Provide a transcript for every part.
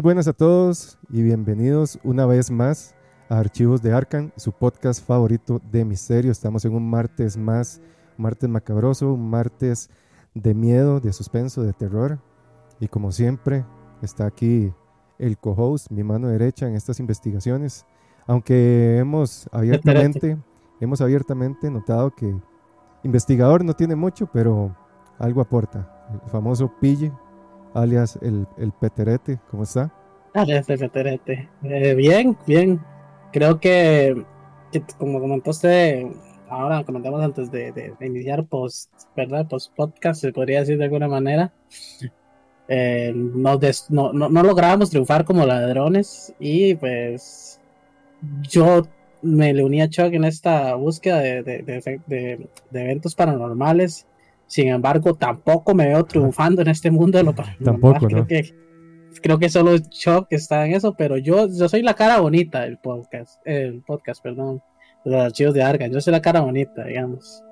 Muy buenas a todos y bienvenidos una vez más a Archivos de Arcan, su podcast favorito de misterio. Estamos en un martes más, un martes macabroso, un martes de miedo, de suspenso, de terror. Y como siempre, está aquí el co-host, mi mano derecha en estas investigaciones. Aunque hemos abiertamente, hemos abiertamente notado que investigador no tiene mucho, pero algo aporta. El famoso Pille, alias el, el Peterete, ¿cómo está? Alias el Peterete. Eh, bien, bien. Creo que, como comentó usted, ahora comentamos antes de, iniciar post, ¿verdad? Post podcast, se podría decir de alguna manera. Eh, no, no, no, lográbamos triunfar como ladrones y pues yo me le uní a Chuck en esta búsqueda de, de, eventos paranormales. Sin embargo, tampoco me veo triunfando en este mundo de lo paranormal. Tampoco, creo que, creo que solo Chuck está en eso, pero yo, yo soy la cara bonita del podcast, el podcast, perdón, de los archivos de Arga. Yo soy la cara bonita, digamos.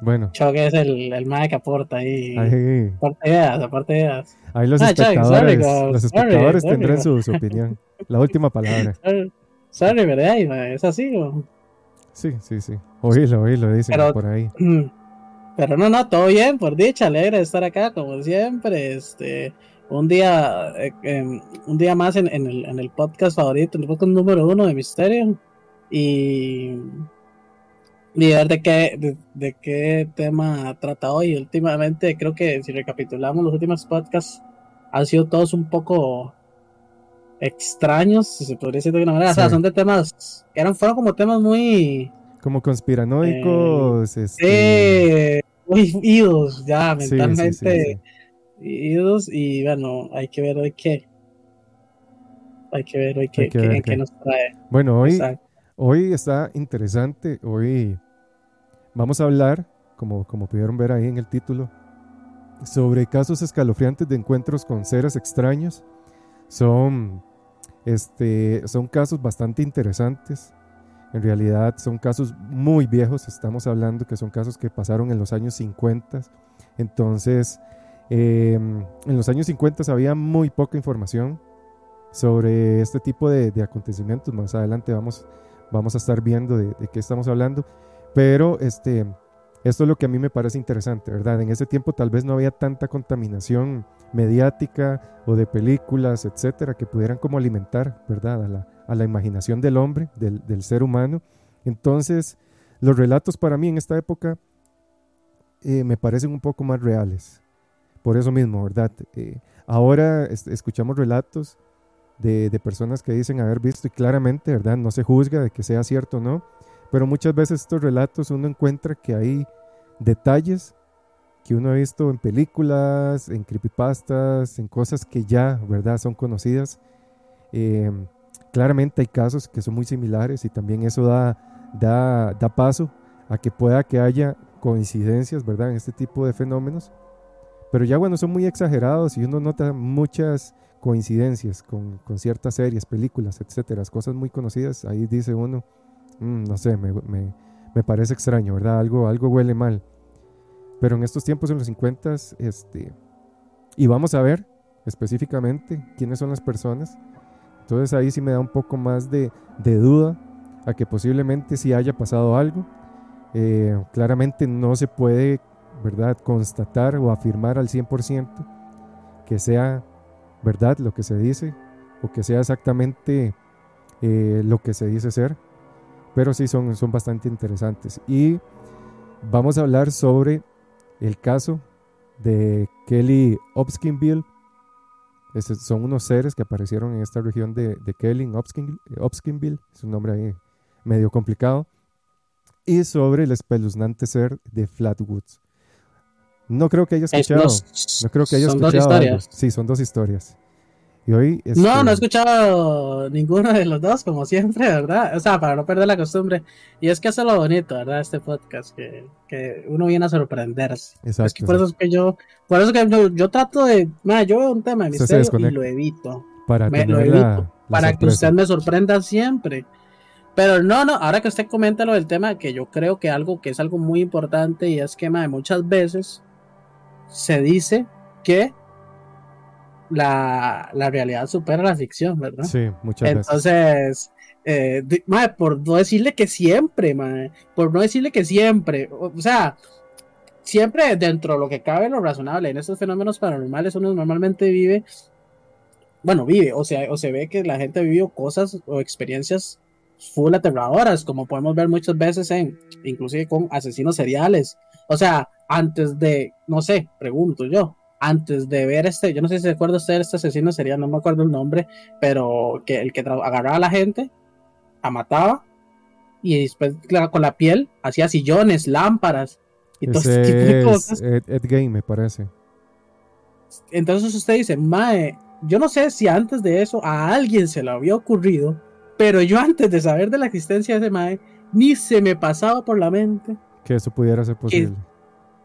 Bueno. Chuck es el, el mae que aporta ahí. Aparte de ideas, aparte de ideas. Ahí los ah, espectadores, los espectadores tendrán su, su, opinión. La última palabra. Sorry, ¿verdad? Es así, ¿o? Sí, sí, sí. Oílo, oílo, dicen por ahí. Pero no, no, todo bien, por dicha, alegre de estar acá, como siempre. Este, un día, eh, em, un día más en, el, en el podcast favorito, en el podcast número uno de Misterio. Y, y ver de qué, de, qué tema trata hoy. Últimamente, creo que si recapitulamos los últimos podcasts, han sido todos un poco extraños, si se podría decir de alguna manera. O sea, son de temas que eran, fueron como temas muy. Como conspiranoicos. Eh, este... muy idos ya, mentalmente idos. Y bueno, hay que ver hoy qué. Hay que ver hoy qué, qué, nos trae. Bueno, hoy, hoy está interesante. Hoy vamos a hablar, como, como pudieron ver ahí en el título, sobre casos escalofriantes de encuentros con seres extraños. Son este, son casos bastante interesantes. En realidad son casos muy viejos. Estamos hablando que son casos que pasaron en los años 50. Entonces, em, en los años 50 había muy poca información sobre este tipo de, acontecimientos. Más adelante vamos, vamos a estar viendo de, de, qué estamos hablando. Pero este, esto es lo que a mí me parece interesante, ¿verdad? En ese tiempo tal vez no había tanta contaminación mediática o de películas, etcétera, que pudieran como alimentar, ¿verdad?, a la, imaginación del hombre, del, del, ser humano. Entonces, los relatos para mí en esta época eh, me parecen un poco más reales. Por eso mismo, ¿verdad? Eh, ahora escuchamos relatos de, de, personas que dicen haber visto y claramente, ¿verdad? No se juzga de que sea cierto o no, pero muchas veces estos relatos uno encuentra que hay detalles que uno ha visto en películas, en creepypastas, en cosas que ya, ¿verdad?, son conocidas. Em, claramente hay casos que son muy similares y también eso da, da, da paso a que pueda que haya coincidencias, ¿verdad?, en este tipo de fenómenos. Pero ya bueno, son muy exagerados y uno nota muchas coincidencias con, con ciertas series, películas, etcétera, cosas muy conocidas. Ahí dice uno, mm, no sé, me, me, me, parece extraño, ¿verdad? Algo, algo huele mal. Pero en estos tiempos, en los 50, este, y vamos a ver específicamente quiénes son las personas. Entonces ahí sí me da un poco más de, duda a que posiblemente sí haya pasado algo. Eh, claramente no se puede, ¿verdad?, constatar o afirmar al 100% que sea verdad lo que se dice o que sea exactamente eh, lo que se dice ser. Pero sí son, son bastante interesantes. Y vamos a hablar sobre el caso de Kelly Hopkinsville. son unos seres que aparecieron en esta región de, de Kelly, Hopkinsville, es un nombre ahí medio complicado, y sobre el espeluznante ser de Flatwoods. No creo que haya escuchado. no creo que haya escuchado. Dos historias. Sí, son dos historias. No, no he este, escuchado ninguno de los dos, como siempre, ¿verdad? O sea, para no perder la costumbre. Y es que eso es lo bonito, ¿verdad? Este podcast, que, que uno viene a sorprenderse. Exacto. Es que por eso es que yo, por eso que yo, trato de, mira, yo veo un tema de misterio y lo evito. Para me, lo evito, para que usted me sorprenda siempre. Pero no, no, ahora que usted comenta lo del tema, que yo creo que algo que es algo muy importante y es que, muchas veces se dice que la, la realidad supera la ficción, ¿verdad? Sí, muchas veces. Entonces, eh, mae, por no decirle que siempre, mae, por no decirle que siempre, o, o sea, siempre dentro de lo que cabe lo razonable, en estos fenómenos paranormales uno normalmente vive, bueno, vive, o sea, o se ve que la gente ha vivido cosas o experiencias full aterradoras, como podemos ver muchas veces en, inclusive con asesinos seriales, o sea, antes de, no sé, pregunto yo, antes de ver este, yo no sé si se acuerda usted de este asesino serial, no me acuerdo el nombre, pero que el que agarraba a la gente, la mataba y después claro, con la piel hacía sillones, lámparas y todo ese tipo de cosas. Ed, Ed Gein, me parece. Entonces usted dice, Mae, yo no sé si antes de eso a alguien se le había ocurrido, pero yo antes de saber de la existencia de ese Mae, ni se me pasaba por la mente Que eso pudiera ser posible.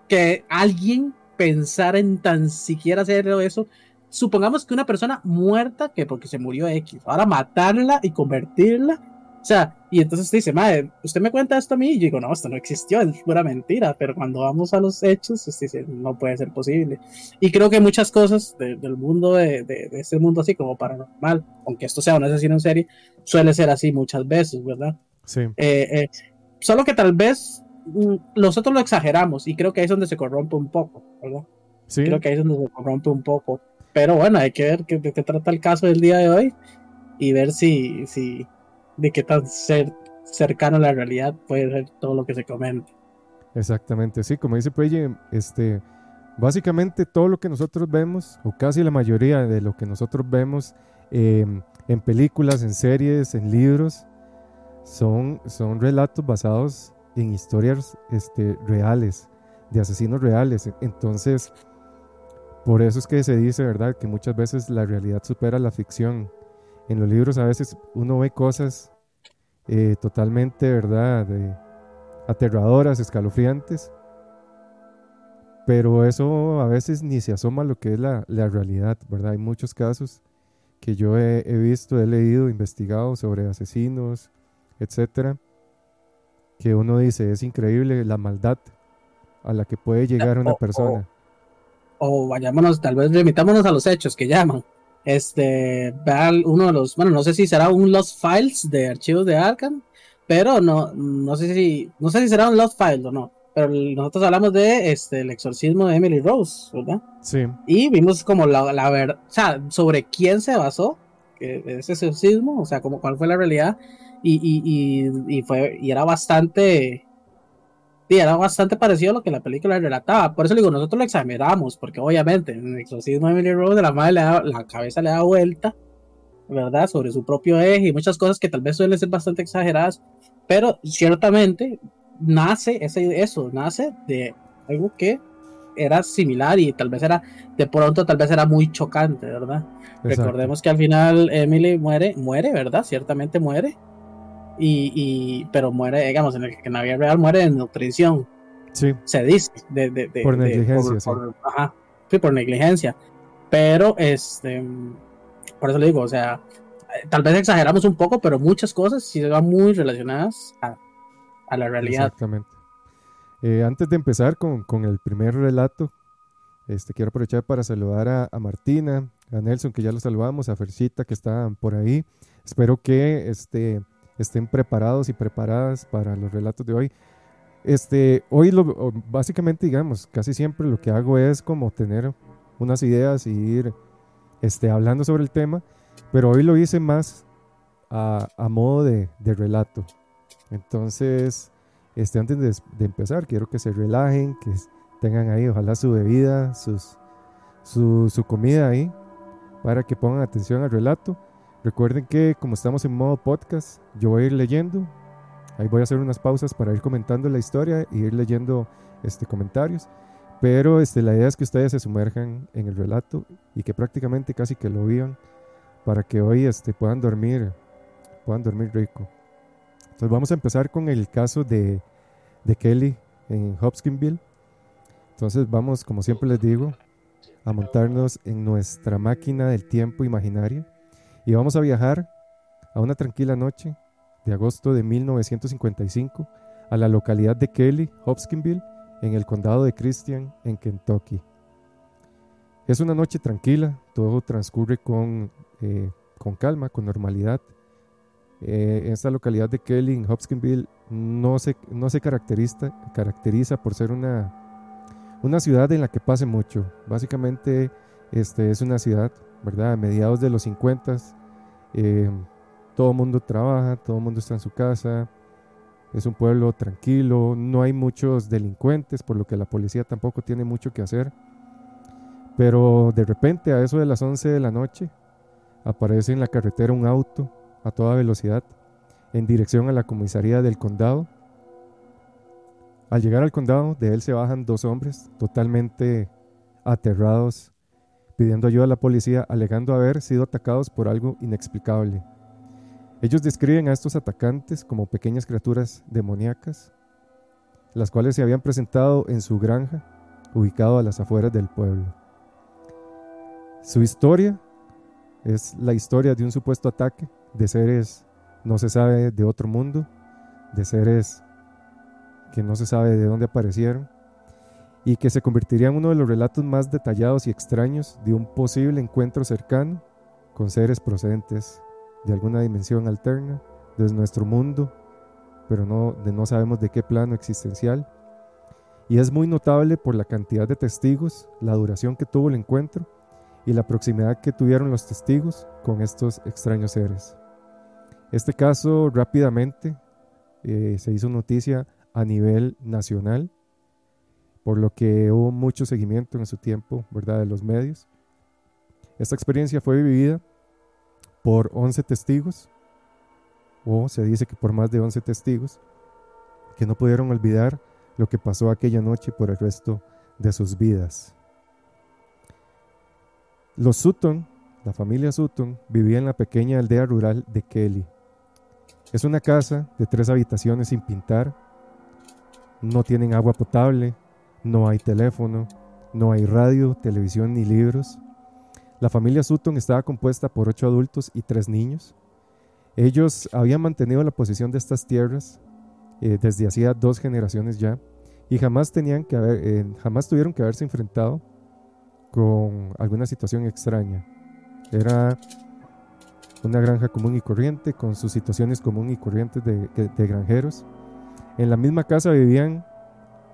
que alguien pensara en tan siquiera hacer eso. Supongamos que una persona muerta, que porque se murió X, ahora matarla y convertirla. O sea, y entonces usted dice, madre, usted me cuenta esto a mí, y yo digo, no, esto no existió, es pura mentira, pero cuando vamos a los hechos, usted dice, no puede ser posible. Y creo que muchas cosas de- del mundo, de, de, de este mundo así como paranormal, aunque esto sea un asesino en serie, suele ser así muchas veces, ¿verdad? Sí, Eh, eh, solo que tal vez nosotros lo exageramos y creo que ahí es donde se corrompe un poco, ¿verdad? sí. Creo que ahí es donde se corrompe un poco. Pero bueno, hay que ver qué- de qué trata el caso del día de hoy y ver si, si de qué tan cer- cercano a la realidad puede ser todo lo que se comenta. Exactamente, sí, como dice Pelle, este, básicamente todo lo que nosotros vemos, o casi la mayoría de lo que nosotros vemos eh, en películas, en series, en libros, son, son relatos basados en historias este, reales, de asesinos reales. Entonces, por eso es que se dice, ¿verdad?, que muchas veces la realidad supera la ficción. En los libros a veces uno ve cosas eh, totalmente, ¿verdad?, aterradoras, escalofriantes, pero eso a veces ni se asoma a lo que es la, la realidad, ¿verdad? Hay muchos casos que yo he, he visto, he leído, investigado sobre asesinos, etcétera, que uno dice, es increíble la maldad a la que puede llegar una O- o- persona. O vayámonos, tal vez remitámonos a los hechos que llaman. Este, vean uno de los, bueno, no sé si será un Lost Files de archivos de Arkham, pero no, no sé si, no sé si será un Lost Files o no. Pero nosotros hablamos de este, el exorcismo de Emily Rose, ¿verdad? Sí, Y vimos como la, la verdad, o sea, sobre quién se basó que ese exorcismo, o sea, como cuál fue la realidad, y, y, y, y fue, y era bastante, sí, era bastante parecido a lo que la película relataba. Por eso le digo, nosotros lo exageramos, porque obviamente en el exorcismo de Emily Rose, la madre le da, la cabeza le da vuelta, ¿verdad? Sobre su propio eje y muchas cosas que tal vez suelen ser bastante exageradas, pero ciertamente nace ese, eso, nace de algo que era similar y tal vez era de pronto tal vez era muy chocante, ¿verdad? exacto. Recordemos que al final Emily muere, muere, ¿verdad? Ciertamente muere. Y, y pero muere, digamos, en, el, en la vida real muere de nutrición, Sí, se dice. De, de, de- Por negligencia, por- sí. por- ajá, sí, por negligencia. Pero, este, por eso le digo, o sea, tal vez exageramos un poco, pero muchas cosas sí van muy relacionadas a, a la realidad. Exactamente. Eh, antes de empezar con, con el primer relato, este, quiero aprovechar para saludar a, a Martina, a Nelson, que ya lo saludamos, a Fercita, que están por ahí. Espero que este, estén preparados y preparadas para los relatos de hoy. Este, hoy, lo, básicamente, digamos, casi siempre lo que hago es como tener unas ideas y ir este, hablando sobre el tema, pero hoy lo hice más a, a modo de, de relato. Entonces, este, antes de, de empezar, quiero que se relajen, que tengan ahí, ojalá su bebida, sus, su, su comida ahí, para que pongan atención al relato. Recuerden que como estamos en modo podcast, yo voy a ir leyendo. Ahí voy a hacer unas pausas para ir comentando la historia y ir leyendo este, comentarios. Pero este, la idea es que ustedes se sumerjan en el relato y que prácticamente casi que lo vivan para que hoy este, puedan dormir, puedan dormir rico. Entonces vamos a empezar con el caso de, de Kelly en Hopkinsville. Entonces vamos, como siempre les digo, a montarnos en nuestra máquina del tiempo imaginaria y vamos a viajar a una tranquila noche de agosto de 1955 a la localidad de Kelly, Hopkinsville, en el condado de Christian, en Kentucky. Es una noche tranquila, todo transcurre con, eh, con calma, con normalidad. Eh, esta localidad de Kelly, en Hopkinsville, no se, no se caracteriza, caracteriza por ser una, una ciudad en la que pase mucho. Básicamente este, es una ciudad, ¿verdad? A mediados de los 50, eh, todo el mundo trabaja, todo el mundo está en su casa, es un pueblo tranquilo, no hay muchos delincuentes, por lo que la policía tampoco tiene mucho que hacer. Pero de repente, a eso de las 11 de la noche, aparece en la carretera un auto a toda velocidad en dirección a la comisaría del condado. Al llegar al condado, de él se bajan dos hombres totalmente aterrados, pidiendo ayuda a la policía, alegando haber sido atacados por algo inexplicable. Ellos describen a estos atacantes como pequeñas criaturas demoníacas, las cuales se habían presentado en su granja, ubicado a las afueras del pueblo. Su historia es la historia de un supuesto ataque de seres no se sabe de otro mundo, de seres que no se sabe de dónde aparecieron, y que se convertiría en uno de los relatos más detallados y extraños de un posible encuentro cercano con seres procedentes de alguna dimensión alterna, de nuestro mundo, pero no, de no sabemos de qué plano existencial. Y es muy notable por la cantidad de testigos, la duración que tuvo el encuentro y la proximidad que tuvieron los testigos con estos extraños seres. Este caso rápidamente eh, se hizo noticia a nivel nacional, por lo que hubo mucho seguimiento en su tiempo, ¿verdad?, de los medios. Esta experiencia fue vivida por 11 testigos, o se dice que por más de 11 testigos, que no pudieron olvidar lo que pasó aquella noche por el resto de sus vidas. Los Sutton, la familia Sutton, vivía en la pequeña aldea rural de Kelly. Es una casa de tres habitaciones sin pintar. No tienen agua potable, no hay teléfono, no hay radio, televisión ni libros. La familia Sutton estaba compuesta por ocho adultos y tres niños. Ellos habían mantenido la posesión de estas tierras eh, desde hacía dos generaciones ya y jamás, tenían que haber, eh, jamás tuvieron que haberse enfrentado con alguna situación extraña. Era una granja común y corriente, con sus situaciones común y corrientes de, granjeros. En la misma casa vivían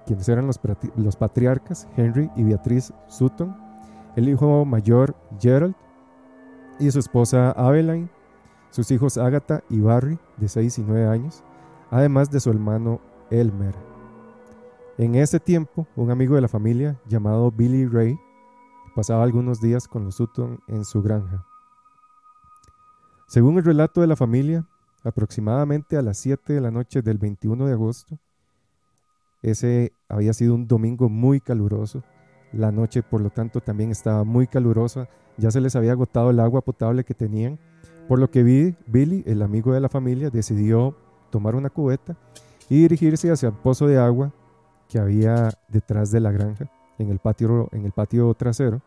quienes eran los, los patriarcas, Henry y Beatriz Sutton, el hijo mayor Gerald y su esposa Aveline, sus hijos Agatha y Barry, de 6 y 9 años, además de su hermano Elmer. En ese tiempo, un amigo de la familia llamado Billy Ray pasaba algunos días con los Sutton en su granja. Según el relato de la familia, aproximadamente a las 7 de la noche del 21 de agosto, ese había sido un domingo muy caluroso. La noche, por lo tanto, también estaba muy calurosa. Ya se les había agotado el agua potable que tenían. Por lo que Billy, el amigo de la familia, decidió tomar una cubeta y dirigirse hacia el pozo de agua que había detrás de la granja, en el patio, en el patio trasero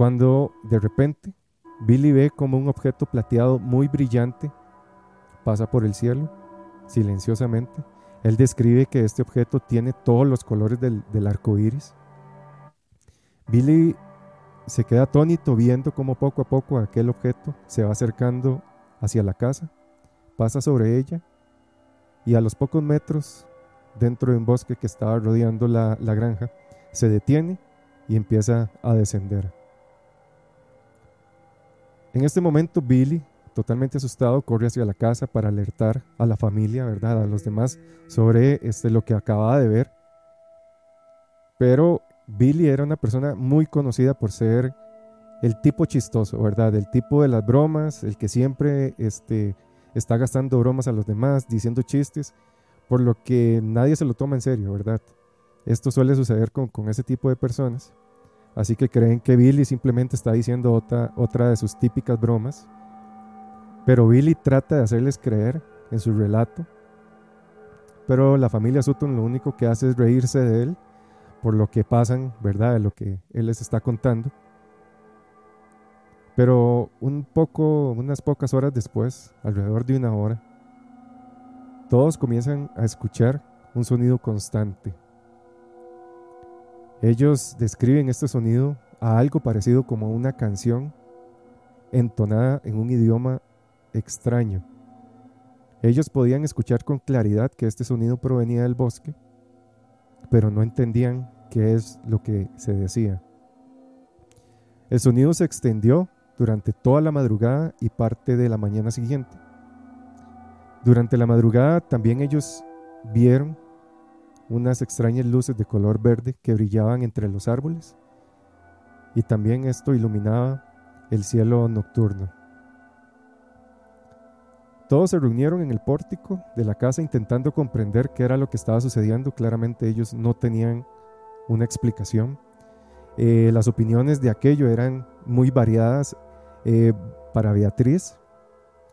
cuando de repente Billy ve como un objeto plateado muy brillante pasa por el cielo silenciosamente. Él describe que este objeto tiene todos los colores del, arco iris. Billy se queda atónito viendo cómo poco a poco aquel objeto se va acercando hacia la casa, pasa sobre ella y a los pocos metros, dentro de un bosque que estaba rodeando la granja, se detiene y empieza a descender. En este momento Billy, totalmente asustado, corre hacia la casa para alertar a la familia, ¿verdad? A los demás sobre este, lo que acababa de ver. Pero Billy era una persona muy conocida por ser el tipo chistoso, ¿verdad? El tipo de las bromas, el que siempre este, está gastando bromas a los demás, diciendo chistes, por lo que nadie se lo toma en serio, ¿verdad? Esto suele suceder con, con ese tipo de personas. Así que creen que Billy simplemente está diciendo otra, otra de sus típicas bromas. Pero Billy trata de hacerles creer en su relato. Pero la familia Sutton lo único que hace es reírse de él por lo que pasan, ¿verdad? De lo que él les está contando. Pero un poco, unas pocas horas después, alrededor de una hora, todos comienzan a escuchar un sonido constante ellos describen este sonido a algo parecido como una canción entonada en un idioma extraño. Ellos podían escuchar con claridad que este sonido provenía del bosque, pero no entendían qué es lo que se decía. El sonido se extendió durante toda la madrugada y parte de la mañana siguiente. Durante la madrugada también ellos vieron unas extrañas luces de color verde que brillaban entre los árboles y también esto iluminaba el cielo nocturno. Todos se reunieron en el pórtico de la casa intentando comprender qué era lo que estaba sucediendo. Claramente ellos no tenían una explicación. Eh, las opiniones de aquello eran muy variadas. Eh, para Beatriz,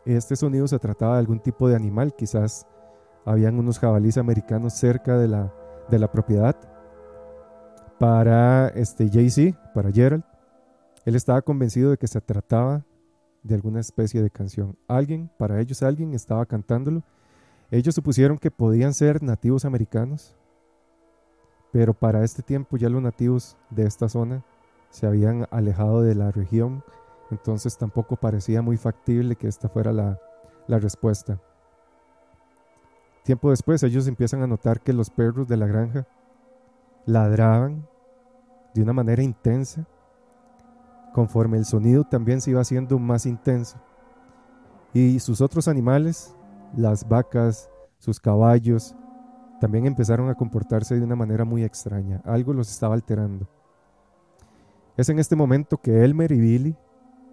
este sonido se trataba de algún tipo de animal, quizás habían unos jabalíes americanos cerca de la, de la propiedad. Para este Jay-Z, para Gerald, él estaba convencido de que se trataba de alguna especie de canción. Alguien, para ellos alguien estaba cantándolo. Ellos supusieron que podían ser nativos americanos, pero para este tiempo ya los nativos de esta zona se habían alejado de la región, entonces tampoco parecía muy factible que esta fuera la, la respuesta. Tiempo después ellos empiezan a notar que los perros de la granja ladraban de una manera intensa, conforme el sonido también se iba haciendo más intenso. Y sus otros animales, las vacas, sus caballos, también empezaron a comportarse de una manera muy extraña. Algo los estaba alterando. Es en este momento que Elmer y Billy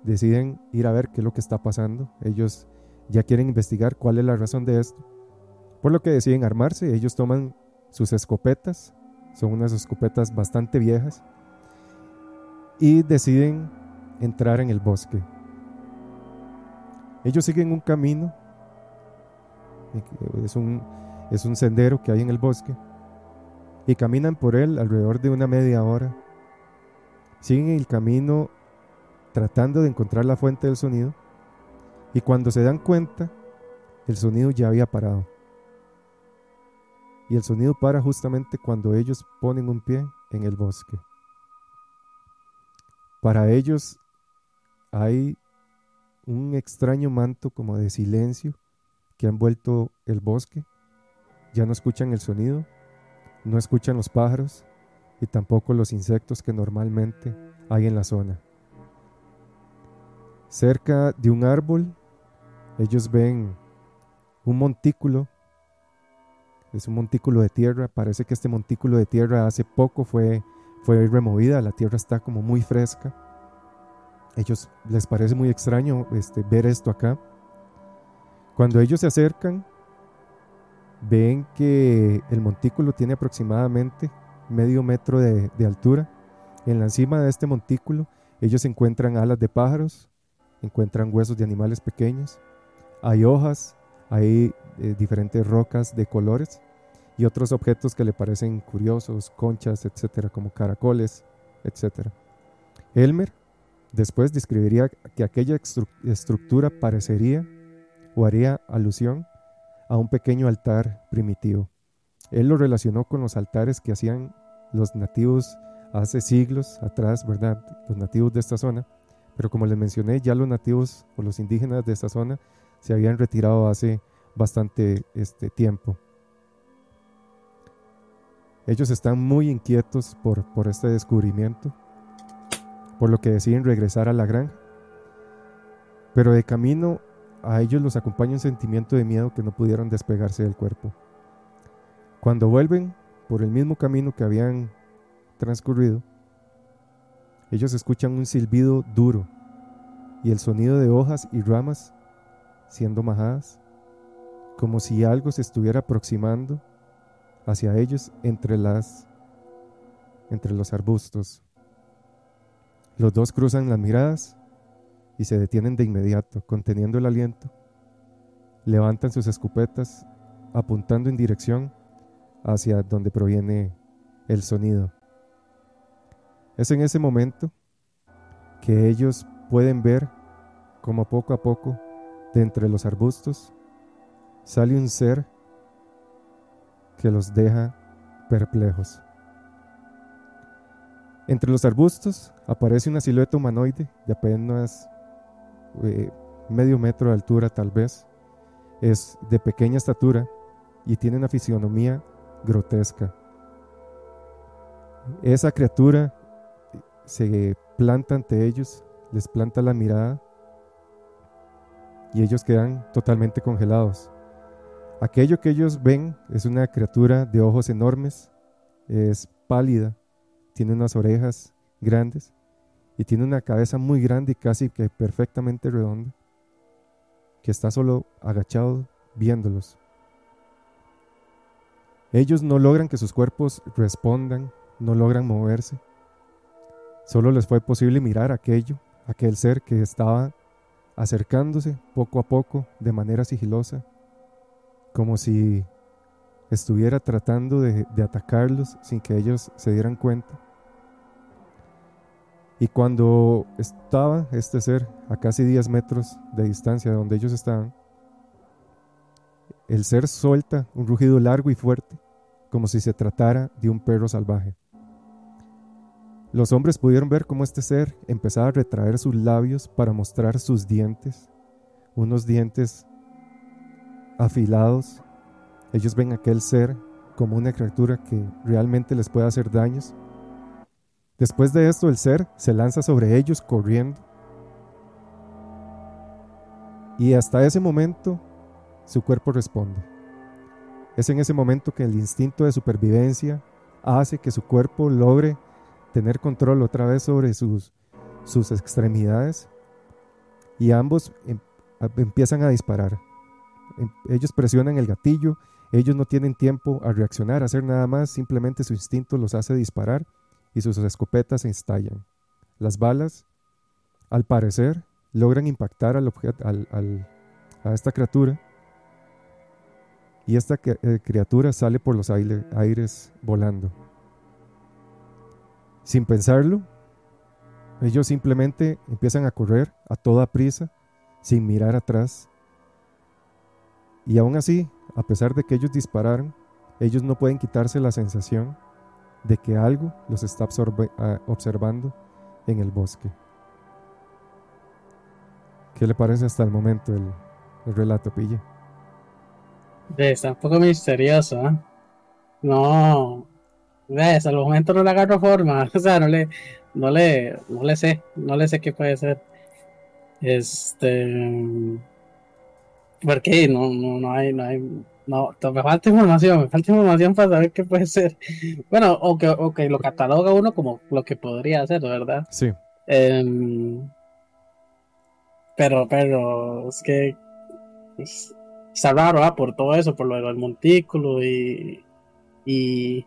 deciden ir a ver qué es lo que está pasando. Ellos ya quieren investigar cuál es la razón de esto. Por lo que deciden armarse, ellos toman sus escopetas, son unas escopetas bastante viejas, y deciden entrar en el bosque. Ellos siguen un camino, es un, es un sendero que hay en el bosque, y caminan por él alrededor de una media hora. Siguen el camino tratando de encontrar la fuente del sonido, y cuando se dan cuenta, el sonido ya había parado. Y el sonido para justamente cuando ellos ponen un pie en el bosque. Para ellos hay un extraño manto como de silencio que ha envuelto el bosque. Ya no escuchan el sonido, no escuchan los pájaros y tampoco los insectos que normalmente hay en la zona. Cerca de un árbol, ellos ven un montículo es un montículo de tierra. Parece que este montículo de tierra hace poco fue, fue removida, la tierra está como muy fresca. Ellos les parece muy extraño este, ver esto acá. Cuando ellos se acercan, ven que el montículo tiene aproximadamente medio metro de, altura. En la encima de este montículo, ellos encuentran alas de pájaros, encuentran huesos de animales pequeños, hay hojas, hay eh, diferentes rocas de colores y otros objetos que le parecen curiosos, conchas, etcétera, como caracoles, etcétera. Elmer después describiría que aquella estructura parecería o haría alusión a un pequeño altar primitivo. Él lo relacionó con los altares que hacían los nativos hace siglos atrás, ¿verdad? Los nativos de esta zona. Pero como les mencioné, ya los nativos o los indígenas de esta zona se habían retirado hace bastante este, tiempo. Ellos están muy inquietos por, por este descubrimiento, por lo que deciden regresar a la granja. Pero de camino a ellos los acompaña un sentimiento de miedo que no pudieron despegarse del cuerpo. Cuando vuelven por el mismo camino que habían transcurrido, ellos escuchan un silbido duro y el sonido de hojas y ramas siendo majadas como si algo se estuviera aproximando hacia ellos entre las entre los arbustos. Los dos cruzan las miradas y se detienen de inmediato, conteniendo el aliento. Levantan sus escopetas apuntando en dirección hacia donde proviene el sonido. Es en ese momento que ellos pueden ver como poco a poco de entre los arbustos sale un ser que los deja perplejos. Entre los arbustos aparece una silueta humanoide de apenas eh, medio metro de altura tal vez. Es de pequeña estatura y tiene una fisionomía grotesca. Esa criatura se planta ante ellos, les planta la mirada y ellos quedan totalmente congelados. Aquello que ellos ven es una criatura de ojos enormes, es pálida, tiene unas orejas grandes y tiene una cabeza muy grande y casi que perfectamente redonda, que está solo agachado viéndolos. Ellos no logran que sus cuerpos respondan, no logran moverse. Solo les fue posible mirar aquello, aquel ser que estaba acercándose poco a poco de manera sigilosa, como si estuviera tratando de, atacarlos sin que ellos se dieran cuenta. Y cuando estaba este ser a casi 10 metros de distancia de donde ellos estaban, el ser suelta un rugido largo y fuerte, como si se tratara de un perro salvaje. Los hombres pudieron ver cómo este ser empezaba a retraer sus labios para mostrar sus dientes, unos dientes afilados. Ellos ven a aquel ser como una criatura que realmente les puede hacer daños. Después de esto, el ser se lanza sobre ellos corriendo. Y hasta ese momento, su cuerpo responde. Es en ese momento que el instinto de supervivencia hace que su cuerpo logre tener control otra vez sobre sus, sus extremidades y ambos em, empiezan a disparar. Em, ellos presionan el gatillo, ellos no tienen tiempo a reaccionar, a hacer nada más, simplemente su instinto los hace disparar y sus escopetas se estallan. Las balas, al parecer, logran impactar al al, a esta criatura y esta eh, criatura sale por los aires volando sin pensarlo, ellos simplemente empiezan a correr a toda prisa, sin mirar atrás. Y aún así, a pesar de que ellos dispararon, ellos no pueden quitarse la sensación de que algo los está ah, observando en el bosque. ¿Qué le parece hasta el momento el, relato, Pille? Está un poco misterioso, ¿eh? No, hasta el momento no le agarro forma, o sea, no le, no le, no le sé, no le sé qué puede ser. Este, porque no, no, no hay, no hay, no, me falta información, me falta información para saber qué puede ser. Bueno, o que, o que lo cataloga uno como lo que podría ser, ¿verdad? Sí. Em, pero, pero, es que está raro, ¿ah? Por todo eso, por lo del montículo y, y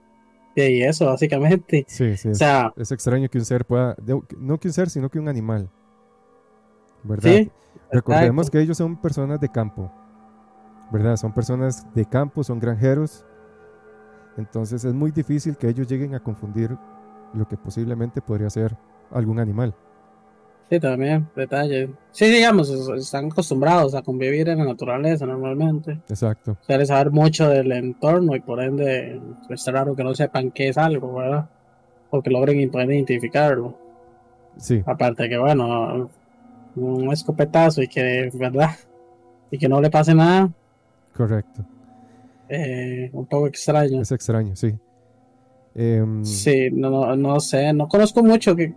y eso, básicamente. Sí, sí. O sea, es, extraño que un ser pueda, no que un ser, sino que un animal. ¿Verdad? Sí, Recordemos que ellos son personas de campo. ¿Verdad? Son personas de campo, son granjeros. Entonces es muy difícil que ellos lleguen a confundir lo que posiblemente podría ser algún animal. Sí, también, detalle. Sí, digamos, están acostumbrados a convivir en la naturaleza normalmente. Exacto. Quieren saber mucho del entorno y por ende es raro que no sepan qué es algo, ¿verdad? O que logren identificarlo. Sí. Aparte que, bueno, un escopetazo y que, ¿verdad? Y que no le pase nada. Correcto. Eh, un poco extraño. Es extraño, sí. Em, sí, no, no sé, no conozco mucho que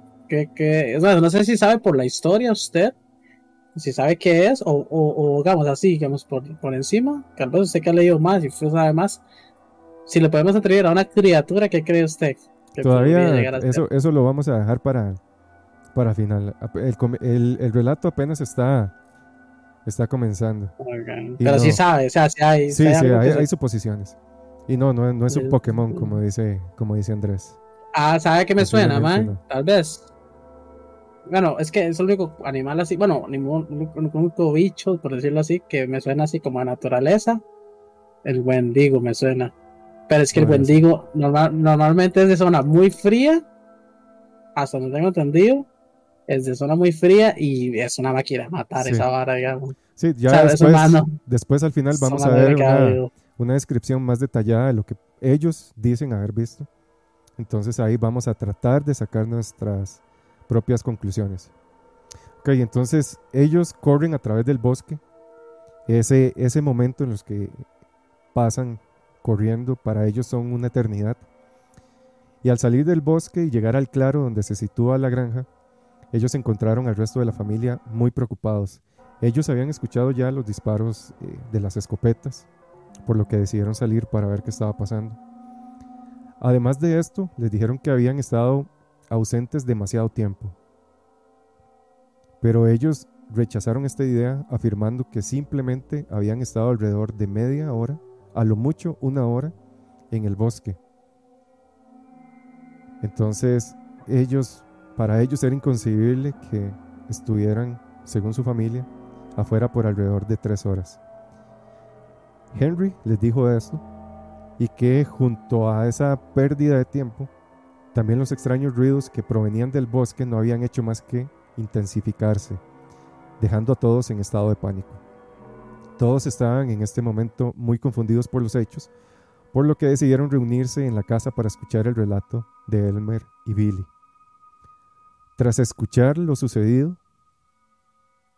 que, no sé si sabe por la historia usted, si sabe qué es, o, o, digamos así, digamos por, por encima, tal vez usted que ha leído más y usted sabe más, si le podemos atribuir a una criatura, ¿qué cree usted? Todavía eso, eso lo vamos a dejar para, para final. El, el, relato apenas está, está comenzando. Pero sí sabe, o sea, sí hay. Sí, sí, hay, suposiciones. Y no, no, no es un Pokémon, como dice, como dice Andrés. Ah, ¿sabe qué me suena, man? Tal vez. Bueno, es que es el único animal así, bueno, ningún único bicho, por decirlo así, que me suena así como a naturaleza. El wendigo me suena. Pero es que el wendigo normalmente es de zona muy fría, hasta donde tengo entendido, es de zona muy fría y es una máquina matar esa vara, digamos. Sí, ya después, después al final vamos a ver una, una, descripción más detallada de lo que ellos dicen haber visto. Entonces ahí vamos a tratar de sacar nuestras propias conclusiones. Ok, entonces ellos corren a través del bosque. Ese, ese momento en los que pasan corriendo, para ellos son una eternidad. Y al salir del bosque y llegar al claro donde se sitúa la granja, ellos encontraron al resto de la familia muy preocupados. Ellos habían escuchado ya los disparos eh, de las escopetas, por lo que decidieron salir para ver qué estaba pasando. Además de esto, les dijeron que habían estado ausentes demasiado tiempo. Pero ellos rechazaron esta idea afirmando que simplemente habían estado alrededor de media hora, a lo mucho una hora, en el bosque. Entonces, ellos, para ellos era inconcebible que estuvieran, según su familia, afuera por alrededor de tres horas. Henry les dijo esto y que junto a esa pérdida de tiempo, también los extraños ruidos que provenían del bosque no habían hecho más que intensificarse, dejando a todos en estado de pánico. Todos estaban en este momento muy confundidos por los hechos, por lo que decidieron reunirse en la casa para escuchar el relato de Elmer y Billy. Tras escuchar lo sucedido,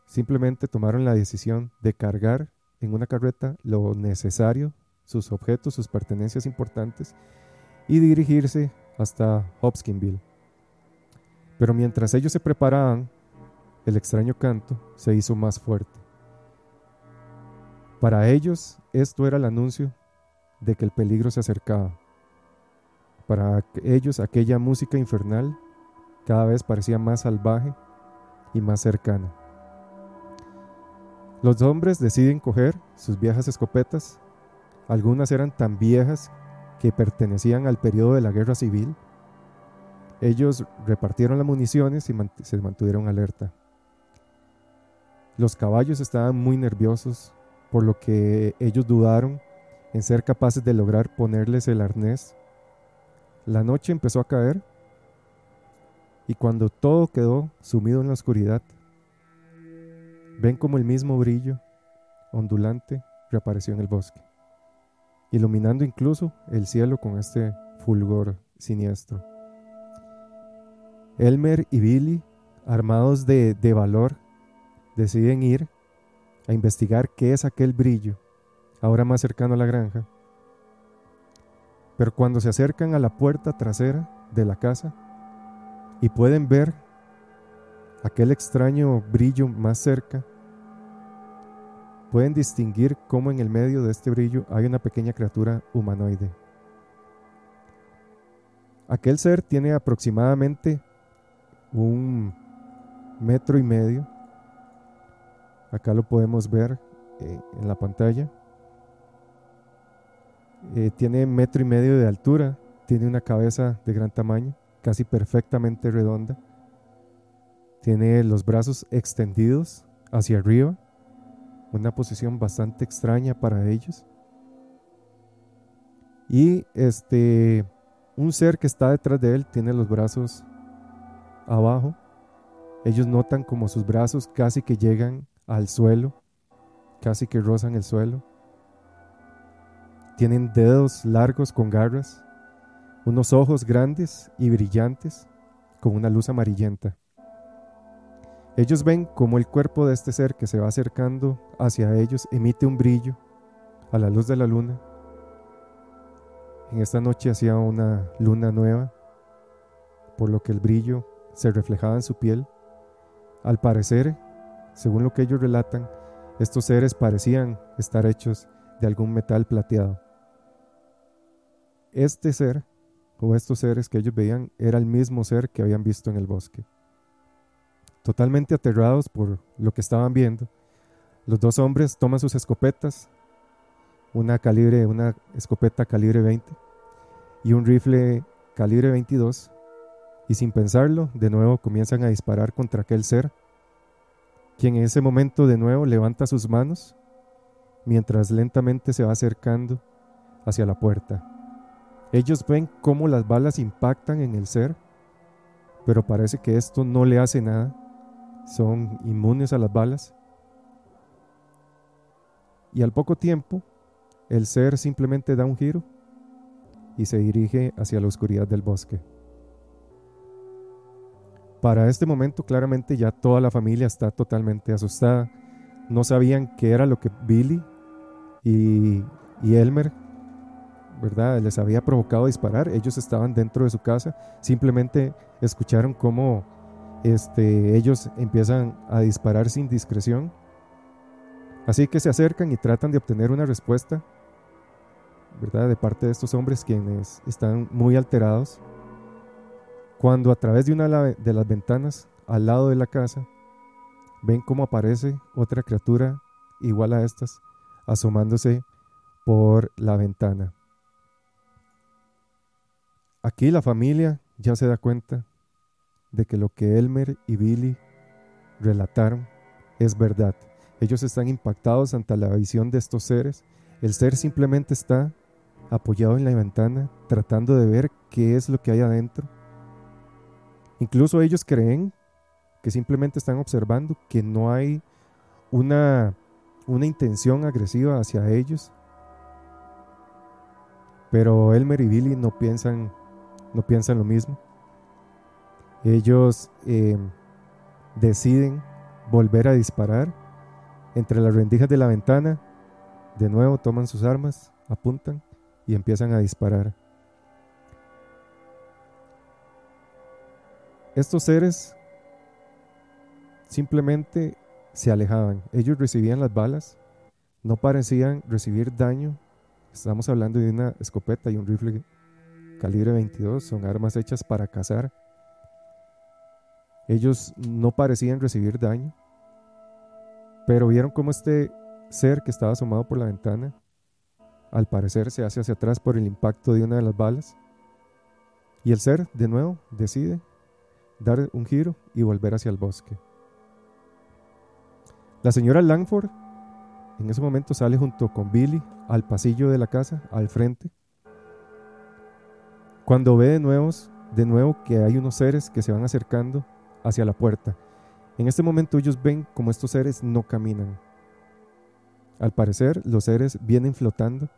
simplemente tomaron la decisión de cargar en una carreta lo necesario sus objetos, sus pertenencias importantes y dirigirse hasta Hopkinsville. Pero mientras ellos se preparaban, el extraño canto se hizo más fuerte. Para ellos esto era el anuncio de que el peligro se acercaba. Para ellos aquella música infernal cada vez parecía más salvaje y más cercana. Los hombres deciden coger sus viejas escopetas algunas eran tan viejas que pertenecían al periodo de la guerra civil. Ellos repartieron las municiones y se mantuvieron alerta. Los caballos estaban muy nerviosos, por lo que ellos dudaron en ser capaces de lograr ponerles el arnés. La noche empezó a caer y cuando todo quedó sumido en la oscuridad, ven como el mismo brillo ondulante reapareció en el bosque iluminando incluso el cielo con este fulgor siniestro. Elmer y Billy, armados de, de valor, deciden ir a investigar qué es aquel brillo, ahora más cercano a la granja. Pero cuando se acercan a la puerta trasera de la casa y pueden ver aquel extraño brillo más cerca, pueden distinguir cómo en el medio de este brillo hay una pequeña criatura humanoide. Aquel ser tiene aproximadamente un metro y medio. Acá lo podemos ver eh, en la pantalla. Eh, tiene metro y medio de altura, tiene una cabeza de gran tamaño, casi perfectamente redonda. Tiene los brazos extendidos hacia arriba una posición bastante extraña para ellos. Y este, un ser que está detrás de él tiene los brazos abajo. Ellos notan como sus brazos casi que llegan al suelo, casi que rozan el suelo. Tienen dedos largos con garras, unos ojos grandes y brillantes con una luz amarillenta. Ellos ven como el cuerpo de este ser que se va acercando hacia ellos emite un brillo a la luz de la luna. En esta noche hacía una luna nueva, por lo que el brillo se reflejaba en su piel. Al parecer, según lo que ellos relatan, estos seres parecían estar hechos de algún metal plateado. Este ser, o estos seres que ellos veían, era el mismo ser que habían visto en el bosque. Totalmente aterrados por lo que estaban viendo, los dos hombres toman sus escopetas, una calibre, una escopeta calibre 20 y un rifle calibre 22 y sin pensarlo, de nuevo comienzan a disparar contra aquel ser, quien en ese momento de nuevo levanta sus manos mientras lentamente se va acercando hacia la puerta. Ellos ven cómo las balas impactan en el ser, pero parece que esto no le hace nada son inmunes a las balas. Y al poco tiempo, el ser simplemente da un giro y se dirige hacia la oscuridad del bosque. Para este momento claramente ya toda la familia está totalmente asustada. No sabían qué era lo que Billy y, Elmer ¿verdad? les había provocado disparar. Ellos estaban dentro de su casa. Simplemente escucharon cómo este, ellos empiezan a disparar sin discreción. Así que se acercan y tratan de obtener una respuesta ¿verdad? de parte de estos hombres quienes están muy alterados. Cuando a través de una de las ventanas al lado de la casa ven cómo aparece otra criatura igual a estas asomándose por la ventana. Aquí la familia ya se da cuenta de que lo que Elmer y Billy relataron es verdad. Ellos están impactados ante la visión de estos seres. El ser simplemente está apoyado en la ventana, tratando de ver qué es lo que hay adentro. Incluso ellos creen que simplemente están observando, que no hay una, una intención agresiva hacia ellos. Pero Elmer y Billy no piensan, no piensan lo mismo. Ellos eh, deciden volver a disparar entre las rendijas de la ventana. De nuevo toman sus armas, apuntan y empiezan a disparar. Estos seres simplemente se alejaban. Ellos recibían las balas, no parecían recibir daño. Estamos hablando de una escopeta y un rifle calibre 22, son armas hechas para cazar. Ellos no parecían recibir daño, pero vieron cómo este ser que estaba asomado por la ventana al parecer se hace hacia atrás por el impacto de una de las balas. Y el ser, de nuevo, decide dar un giro y volver hacia el bosque. La señora Langford en ese momento sale junto con Billy al pasillo de la casa, al frente. Cuando ve de nuevo, de nuevo que hay unos seres que se van acercando hacia la puerta. En este momento ellos ven como estos seres no caminan. Al parecer los seres vienen flotando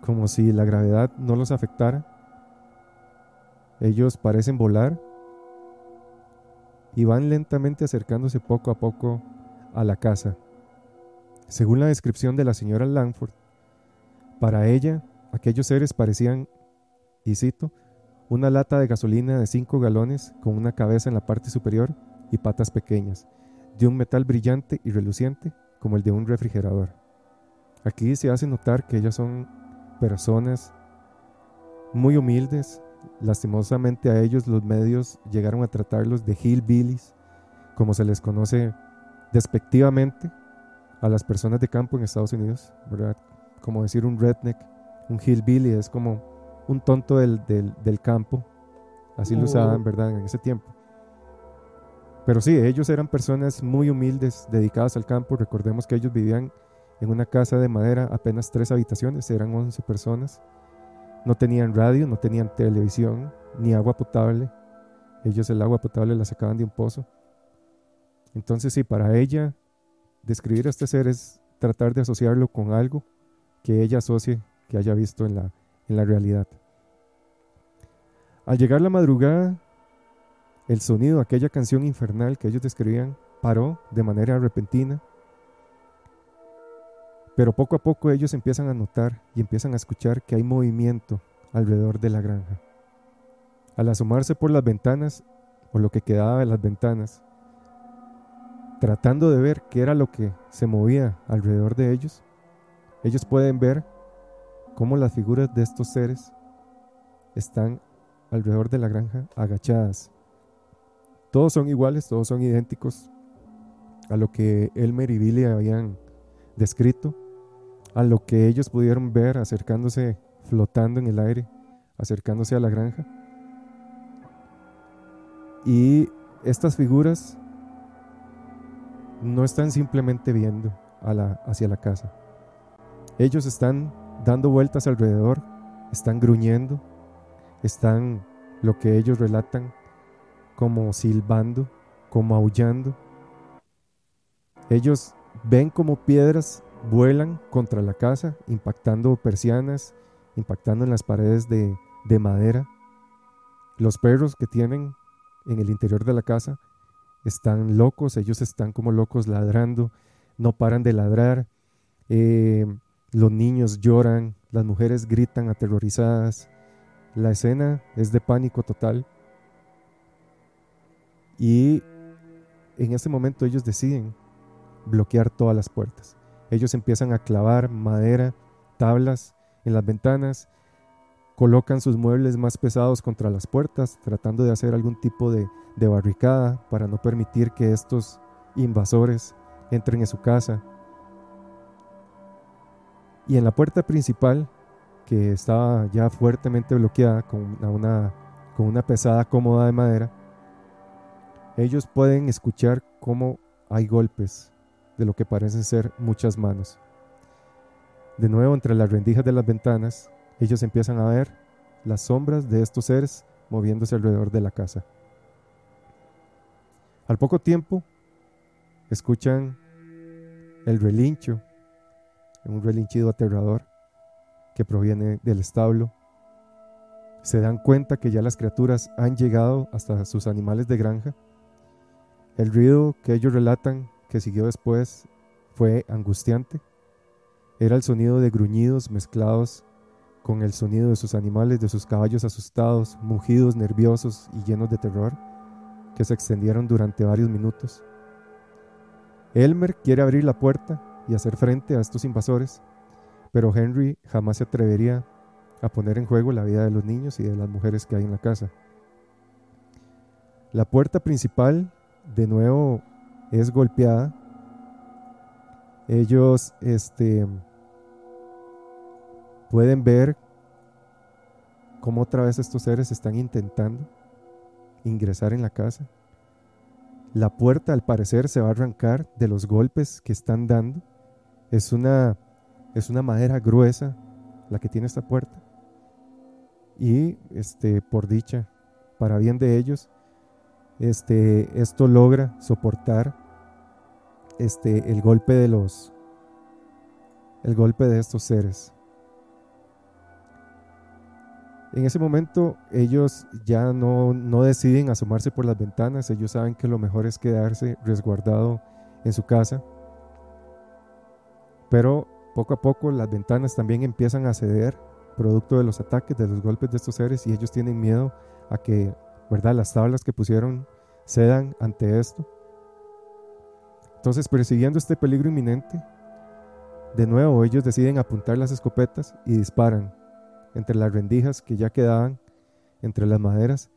como si la gravedad no los afectara. Ellos parecen volar y van lentamente acercándose poco a poco a la casa. Según la descripción de la señora Langford, para ella aquellos seres parecían, y cito, una lata de gasolina de 5 galones con una cabeza en la parte superior y patas pequeñas, de un metal brillante y reluciente como el de un refrigerador. Aquí se hace notar que ellas son personas muy humildes. Lastimosamente a ellos los medios llegaron a tratarlos de hillbillies, como se les conoce despectivamente a las personas de campo en Estados Unidos, ¿verdad? Como decir un redneck, un hillbilly es como un tonto del, del, campo, así lo usaban, ¿verdad? En ese tiempo. Pero sí, ellos eran personas muy humildes, dedicadas al campo. Recordemos que ellos vivían en una casa de madera, apenas tres habitaciones, eran 11 personas. No tenían radio, no tenían televisión, ni agua potable. Ellos el agua potable la sacaban de un pozo. Entonces sí, para ella, describir a este ser es tratar de asociarlo con algo que ella asocie, que haya visto en la, en la realidad. Al llegar la madrugada, el sonido, aquella canción infernal que ellos describían, paró de manera repentina pero poco a poco ellos empiezan a notar y empiezan a escuchar que hay movimiento alrededor de la granja. Al asomarse por las ventanas, o lo que quedaba de las ventanas, tratando de ver qué era lo que se movía alrededor de ellos, ellos pueden ver cómo las figuras de estos seres están alrededor de la granja agachadas. Todos son iguales, todos son idénticos a lo que Elmer y Billy habían descrito, a lo que ellos pudieron ver acercándose, flotando en el aire, acercándose a la granja. Y estas figuras no están simplemente viendo hacia la casa. Ellos están dando vueltas alrededor, están gruñendo, están lo que ellos relatan como silbando, como aullando. Ellos ven como piedras vuelan contra la casa, impactando persianas, impactando en las paredes de, de madera. Los perros que tienen en el interior de la casa están locos, ellos están como locos ladrando, no paran de ladrar. Eh, los niños lloran, las mujeres gritan aterrorizadas. La escena es de pánico total. Y en ese momento ellos deciden bloquear todas las puertas. Ellos empiezan a clavar madera, tablas en las ventanas, colocan sus muebles más pesados contra las puertas, tratando de hacer algún tipo de, de barricada para no permitir que estos invasores entren en su casa. Y en la puerta principal, que estaba ya fuertemente bloqueada con una, con una pesada cómoda de madera, ellos pueden escuchar cómo hay golpes de lo que parecen ser muchas manos. De nuevo, entre las rendijas de las ventanas, ellos empiezan a ver las sombras de estos seres moviéndose alrededor de la casa. Al poco tiempo, escuchan el relincho, un relinchido aterrador que proviene del establo. Se dan cuenta que ya las criaturas han llegado hasta sus animales de granja. El ruido que ellos relatan que siguió después fue angustiante. Era el sonido de gruñidos mezclados con el sonido de sus animales, de sus caballos asustados, mugidos nerviosos y llenos de terror, que se extendieron durante varios minutos. Elmer quiere abrir la puerta y hacer frente a estos invasores, pero Henry jamás se atrevería a poner en juego la vida de los niños y de las mujeres que hay en la casa. La puerta principal, de nuevo, es golpeada. Ellos, este, pueden ver cómo otra vez estos seres están intentando ingresar en la casa. La puerta al parecer se va a arrancar de los golpes que están dando. Es una, es una madera gruesa la que tiene esta puerta. Y este, por dicha, para bien de ellos, este, esto logra soportar este, el golpe de los el golpe de estos seres. En ese momento ellos ya no, no deciden asomarse por las ventanas, ellos saben que lo mejor es quedarse resguardado en su casa. Pero poco a poco las ventanas también empiezan a ceder, producto de los ataques, de los golpes de estos seres, y ellos tienen miedo a que, ¿verdad? Las tablas que pusieron cedan ante esto. Entonces, persiguiendo este peligro inminente, de nuevo ellos deciden apuntar las escopetas y disparan entre las rendijas que ya quedaban entre las maderas,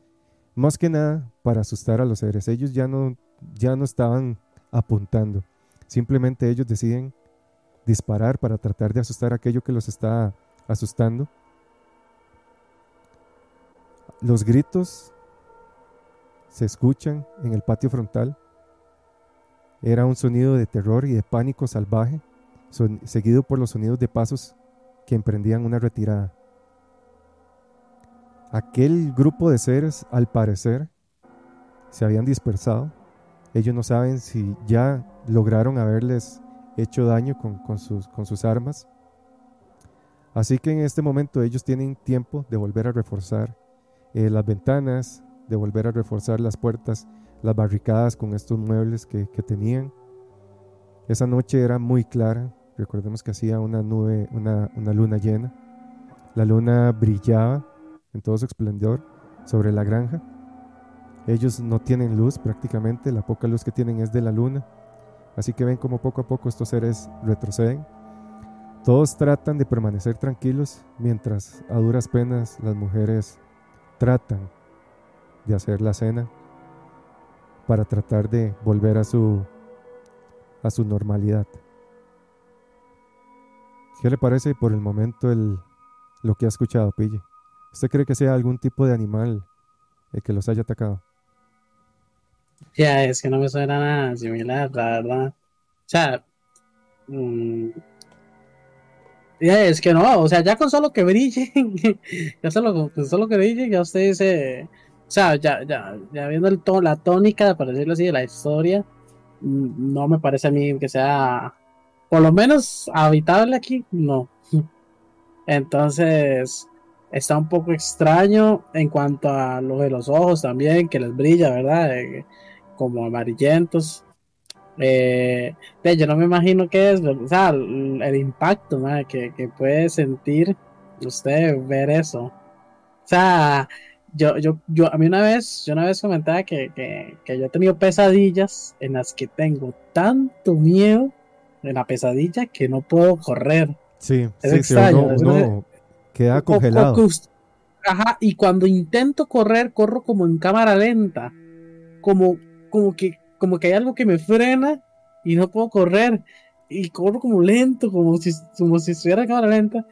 más que nada para asustar a los seres. Ellos ya no, ya no estaban apuntando, simplemente ellos deciden disparar para tratar de asustar a aquello que los está asustando. Los gritos se escuchan en el patio frontal. Era un sonido de terror y de pánico salvaje, seguido por los sonidos de pasos que emprendían una retirada. Aquel grupo de seres, al parecer, se habían dispersado. Ellos no saben si ya lograron haberles hecho daño con, sus, armas. Así que en este momento ellos tienen tiempo de volver a reforzar eh, las ventanas, de volver a reforzar las puertas, las barricadas con estos muebles que, tenían. Esa noche era muy clara, recordemos que hacía una nube, una, una luna llena. La luna brillaba en todo su esplendor sobre la granja. Ellos no tienen luz prácticamente, la poca luz que tienen es de la luna. Así que ven como poco a poco estos seres retroceden. Todos tratan de permanecer tranquilos mientras a duras penas las mujeres tratan de hacer la cena para tratar de volver a su a su normalidad. ¿Qué le parece por el momento el, lo que ha escuchado, Pille? ¿Usted cree que sea algún tipo de animal el que los haya atacado? Ya, es que no me suena nada similar, la verdad. O sea, mm, ya es que no, o sea, ya con solo que brillen, ya solo con solo que brillen, ya usted dice, o sea, ya, ya, ya viendo el la tónica, para decirlo así, de la historia, mm, no me parece a mí que sea, por lo menos habitable aquí, no. Entonces, está un poco extraño en cuanto a lo de los ojos también, que les brilla, ¿verdad? Como amarillentos. Eh, yo no me imagino qué es, o sea, el, impacto que, que, puede sentir usted ver eso. O sea, yo, yo, yo, a mí una vez, yo una vez comentaba que, que, que yo he tenido pesadillas en las que tengo tanto miedo en la pesadilla que no puedo correr. Sí, es sí, extraño. Sí, queda congelado. ajá, y cuando intento correr, corro como en cámara lenta. Como, como que, como que hay algo que me frena y no puedo correr. Y corro como lento, como si, como si estuviera en cámara lenta.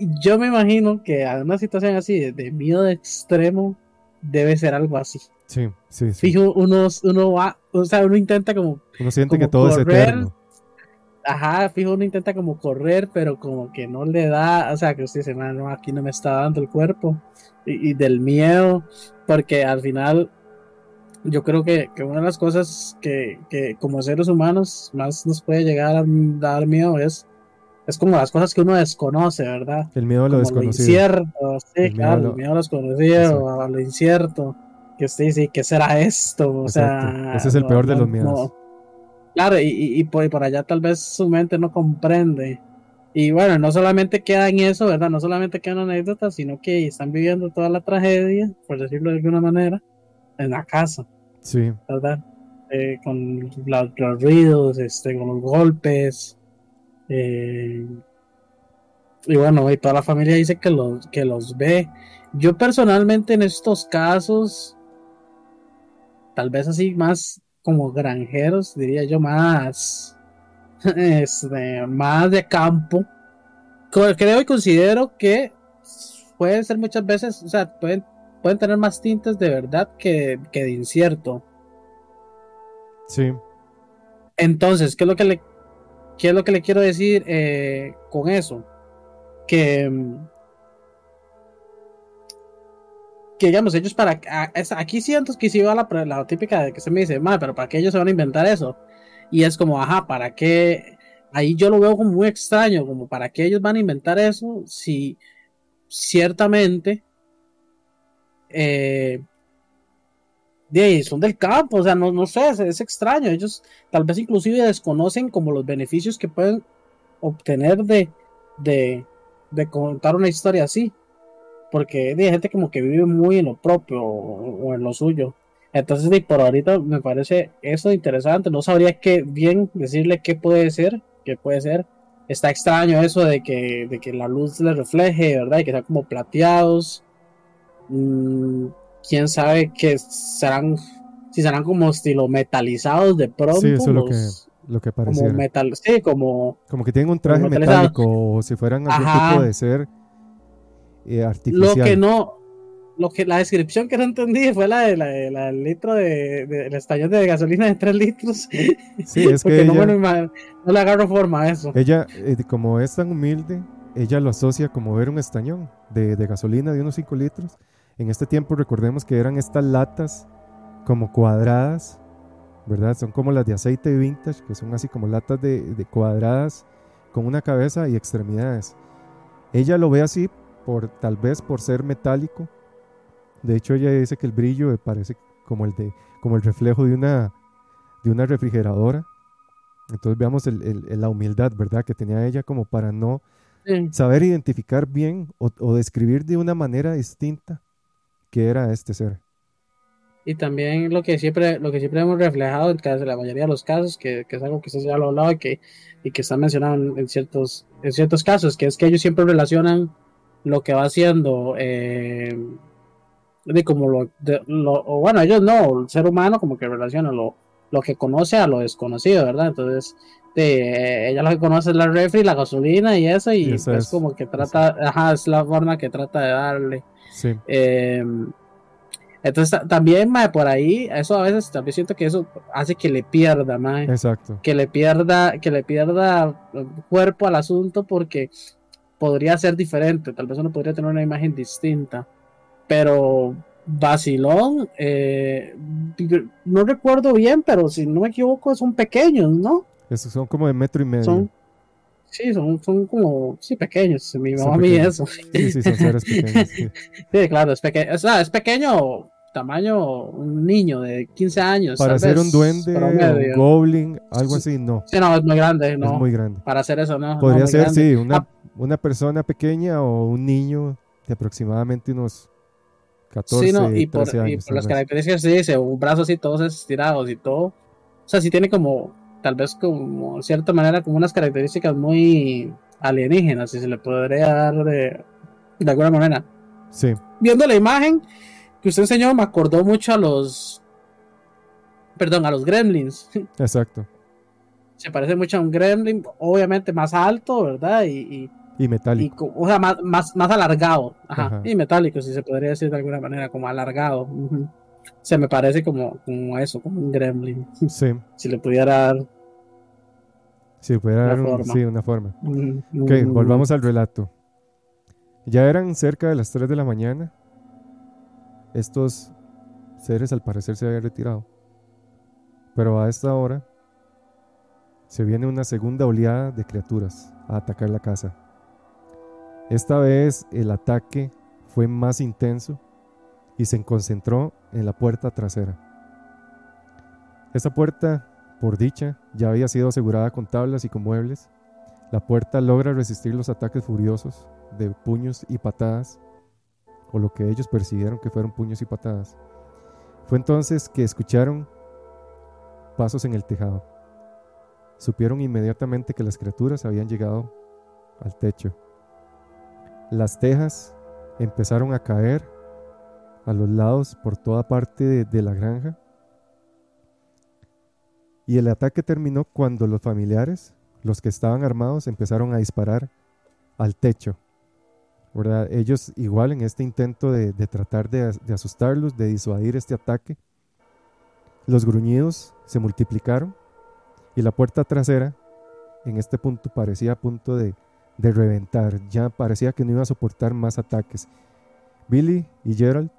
Y yo me imagino que a una situación así de, miedo extremo debe ser algo así. Sí, sí, sí. Fijo, uno, uno va, o sea, uno intenta como. Uno siente que todo es eterno ajá, fijo, uno intenta como correr, pero como que no le da, o sea, que usted dice, no, aquí no me está dando el cuerpo, y, del miedo, porque al final yo creo que, una de las cosas que, como seres humanos más nos puede llegar a dar miedo es, es como las cosas que uno desconoce, ¿verdad? El miedo a lo desconocido. Lo incierto, sí, claro, el miedo a lo desconocido, a lo incierto, que usted dice, ¿qué será esto? O sea, ese es el peor de los miedos. Claro, y, por, por, allá tal vez su mente no comprende. Y bueno, no solamente queda en eso, ¿verdad? No solamente quedan anécdotas, sino que están viviendo toda la tragedia, por decirlo de alguna manera, en la casa. Sí. ¿Verdad? Eh, con los, ruidos, este, con los golpes. Eh, y bueno, y toda la familia dice que los, que los ve. Yo personalmente en estos casos, tal vez así más como granjeros, diría yo, más, este, más de campo. Creo y considero que pueden ser muchas veces, o sea, pueden, pueden tener más tintes de verdad que, de incierto. Sí. Entonces, ¿qué es lo que le, qué es lo que le quiero decir eh, con eso? Que que digamos, ellos para. Aquí siento que si va la, la típica de que se me dice, madre, pero ¿para qué ellos se van a inventar eso? Y es como, ajá, ¿para qué? Ahí yo lo veo como muy extraño, como ¿para qué ellos van a inventar eso? Si ciertamente. Eh, son del campo, o sea, no, no sé, es, extraño. Ellos tal vez inclusive desconocen como los beneficios que pueden obtener de, de, contar una historia así porque hay gente como que vive muy en lo propio o, en lo suyo. Entonces, por ahorita me parece eso interesante. No sabría qué bien decirle qué puede ser, qué puede ser. Está extraño eso de que, de que la luz le refleje, ¿verdad? Y que sean como plateados. Mm, quién sabe que serán, si serán como estilo metalizados de pronto. Sí, eso es lo que, lo que. Como metal, sí, como. Como que tienen un traje metálico o si fueran algún tipo de ser eh, lo que no, lo que la descripción que no entendí fue la de la, litro de, de, estañón de gasolina de 3 litros. Sí, es que no, le agarro forma a eso. Ella, eh, como es tan humilde, ella lo asocia como ver un estañón de, gasolina de unos 5 litros. En este tiempo recordemos que eran estas latas como cuadradas, ¿verdad? Son como las de aceite vintage, que son así como latas de, de cuadradas con una cabeza y extremidades. Ella lo ve así por tal vez por ser metálico. De hecho, ella dice que el brillo parece como el de como el reflejo de una de una refrigeradora. Entonces veamos la humildad, ¿verdad? Que tenía ella como para no saber identificar bien o, describir de una manera distinta era este ser. Y también lo que siempre, lo que siempre hemos reflejado en casi la mayoría de los casos, que, es algo que se ha hablado y que, y que está mencionado en, ciertos, en ciertos casos, que es que ellos siempre relacionan lo que va haciendo, eh, de como lo, bueno, ellos no, el ser humano como que relaciona lo, lo que conoce a lo desconocido, ¿verdad? Entonces, de, ella lo que conoce es la refri, la gasolina y eso, y, es, como que trata, ajá, es la forma que trata de darle. Sí. Em, entonces también, por ahí, eso a veces también siento que eso hace que le pierda, mae. Exacto. Que le pierda, que le pierda cuerpo al asunto porque podría ser diferente, tal vez uno podría tener una imagen distinta, pero Basilón, eh, no recuerdo bien, pero si no me equivoco son pequeños, ¿no? Esos son como de metro y medio. Sí, son, son como, sí, pequeños. Mi mamá a mí eso. Sí, sí, son seres pequeños. Sí, claro, es pequeño. O sea, es pequeño tamaño un niño de 15 años. Para ser un duende, un goblin, algo así, no. Sí, no, es muy grande, no. Es muy grande. Para hacer eso, no. Podría ser, sí, una, ah. una persona pequeña o un niño de aproximadamente unos 14, sí, no, y por, Y por las características, sí, dice, un brazo así, todos estirados y todo. O sea, sí tiene como, tal vez como, de cierta manera, como unas características muy alienígenas, si se le podría dar de, de alguna manera. Sí. Viendo la imagen que usted enseñó, me acordó mucho a los. Perdón, a los gremlins. Exacto. Se parece mucho a un gremlin, obviamente más alto, ¿verdad? Y, y metálico. o sea, más, más, alargado. Ajá. Y metálico, si se podría decir de alguna manera, como alargado. Se me parece como, como eso, como un gremlin. Sí. si le pudiera dar. Si pudiera dar un, sí, una forma. ok, volvamos al relato. Ya eran cerca de las 3 de la mañana. Estos seres al parecer se habían retirado. Pero a esta hora se viene una segunda oleada de criaturas a atacar la casa. Esta vez el ataque fue más intenso y se concentró en la puerta trasera. Esa puerta, por dicha, ya había sido asegurada con tablas y con muebles. La puerta logra resistir los ataques furiosos de puños y patadas, o lo que ellos percibieron que fueron puños y patadas. Fue entonces que escucharon pasos en el tejado. Supieron inmediatamente que las criaturas habían llegado al techo las tejas empezaron a caer a los lados por toda parte de, la granja. Y el ataque terminó cuando los familiares, los que estaban armados, empezaron a disparar al techo. ¿verdad? Ellos igual en este intento de, tratar de, de, asustarlos, de disuadir este ataque, los gruñidos se multiplicaron y la puerta trasera en este punto parecía a punto de, de reventar. Ya parecía que no iba a soportar más ataques. Billy y Gerald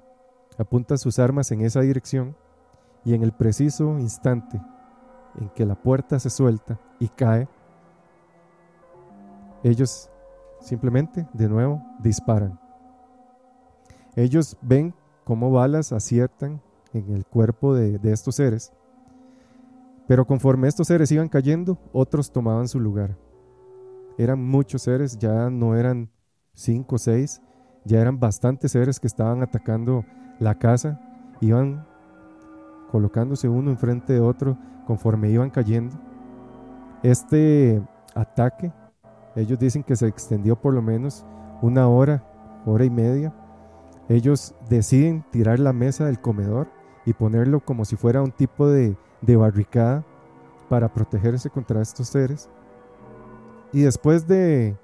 apuntan sus armas en esa dirección y en el preciso instante en que la puerta se suelta y cae, ellos simplemente de nuevo disparan. Ellos ven cómo balas aciertan en el cuerpo de, de estos seres, pero conforme estos seres iban cayendo, otros tomaban su lugar eran muchos seres, ya no eran cinco o seis, ya eran bastantes seres que estaban atacando la casa, iban colocándose uno enfrente de otro conforme iban cayendo. Este ataque, ellos dicen que se extendió por lo menos una hora, hora y media. Ellos deciden tirar la mesa del comedor y ponerlo como si fuera un tipo de, barricada para protegerse contra estos seres. Y después de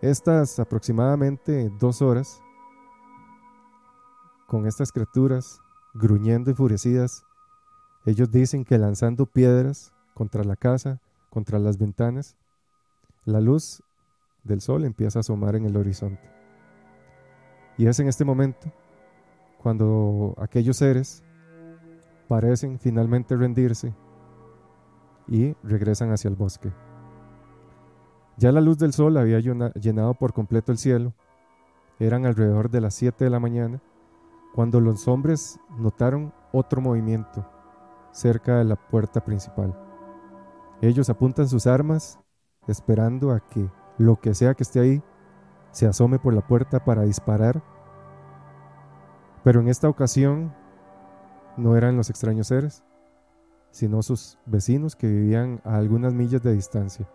estas aproximadamente dos horas, con estas criaturas gruñendo enfurecidas, ellos dicen que lanzando piedras contra la casa, contra las ventanas, la luz del sol empieza a asomar en el horizonte. Y es en este momento cuando aquellos seres parecen finalmente rendirse y regresan hacia el bosque. Ya la luz del sol había llenado por completo el cielo. Eran alrededor de las 7 de la mañana cuando los hombres notaron otro movimiento cerca de la puerta principal. Ellos apuntan sus armas esperando a que lo que sea que esté ahí se asome por la puerta para disparar. Pero en esta ocasión no eran los extraños seres, sino sus vecinos que vivían a algunas millas de distancia.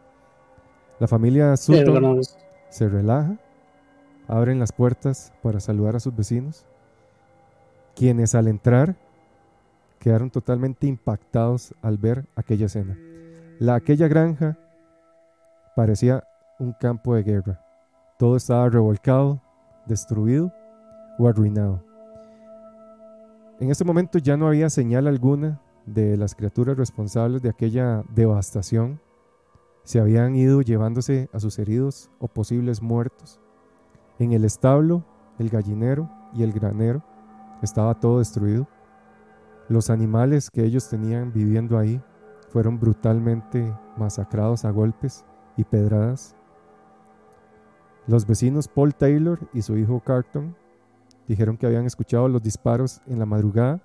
La familia Sutton se relaja, abren las puertas para saludar a sus vecinos, quienes al entrar quedaron totalmente impactados al ver aquella escena. La, aquella granja parecía un campo de guerra. Todo estaba revolcado, destruido o arruinado. En ese momento ya no había señal alguna de las criaturas responsables de aquella devastación se habían ido llevándose a sus heridos o posibles muertos. En el establo, el gallinero y el granero estaba todo destruido. Los animales que ellos tenían viviendo ahí fueron brutalmente masacrados a golpes y pedradas Los vecinos Paul Taylor y su hijo Carton dijeron que habían escuchado los disparos en la madrugada.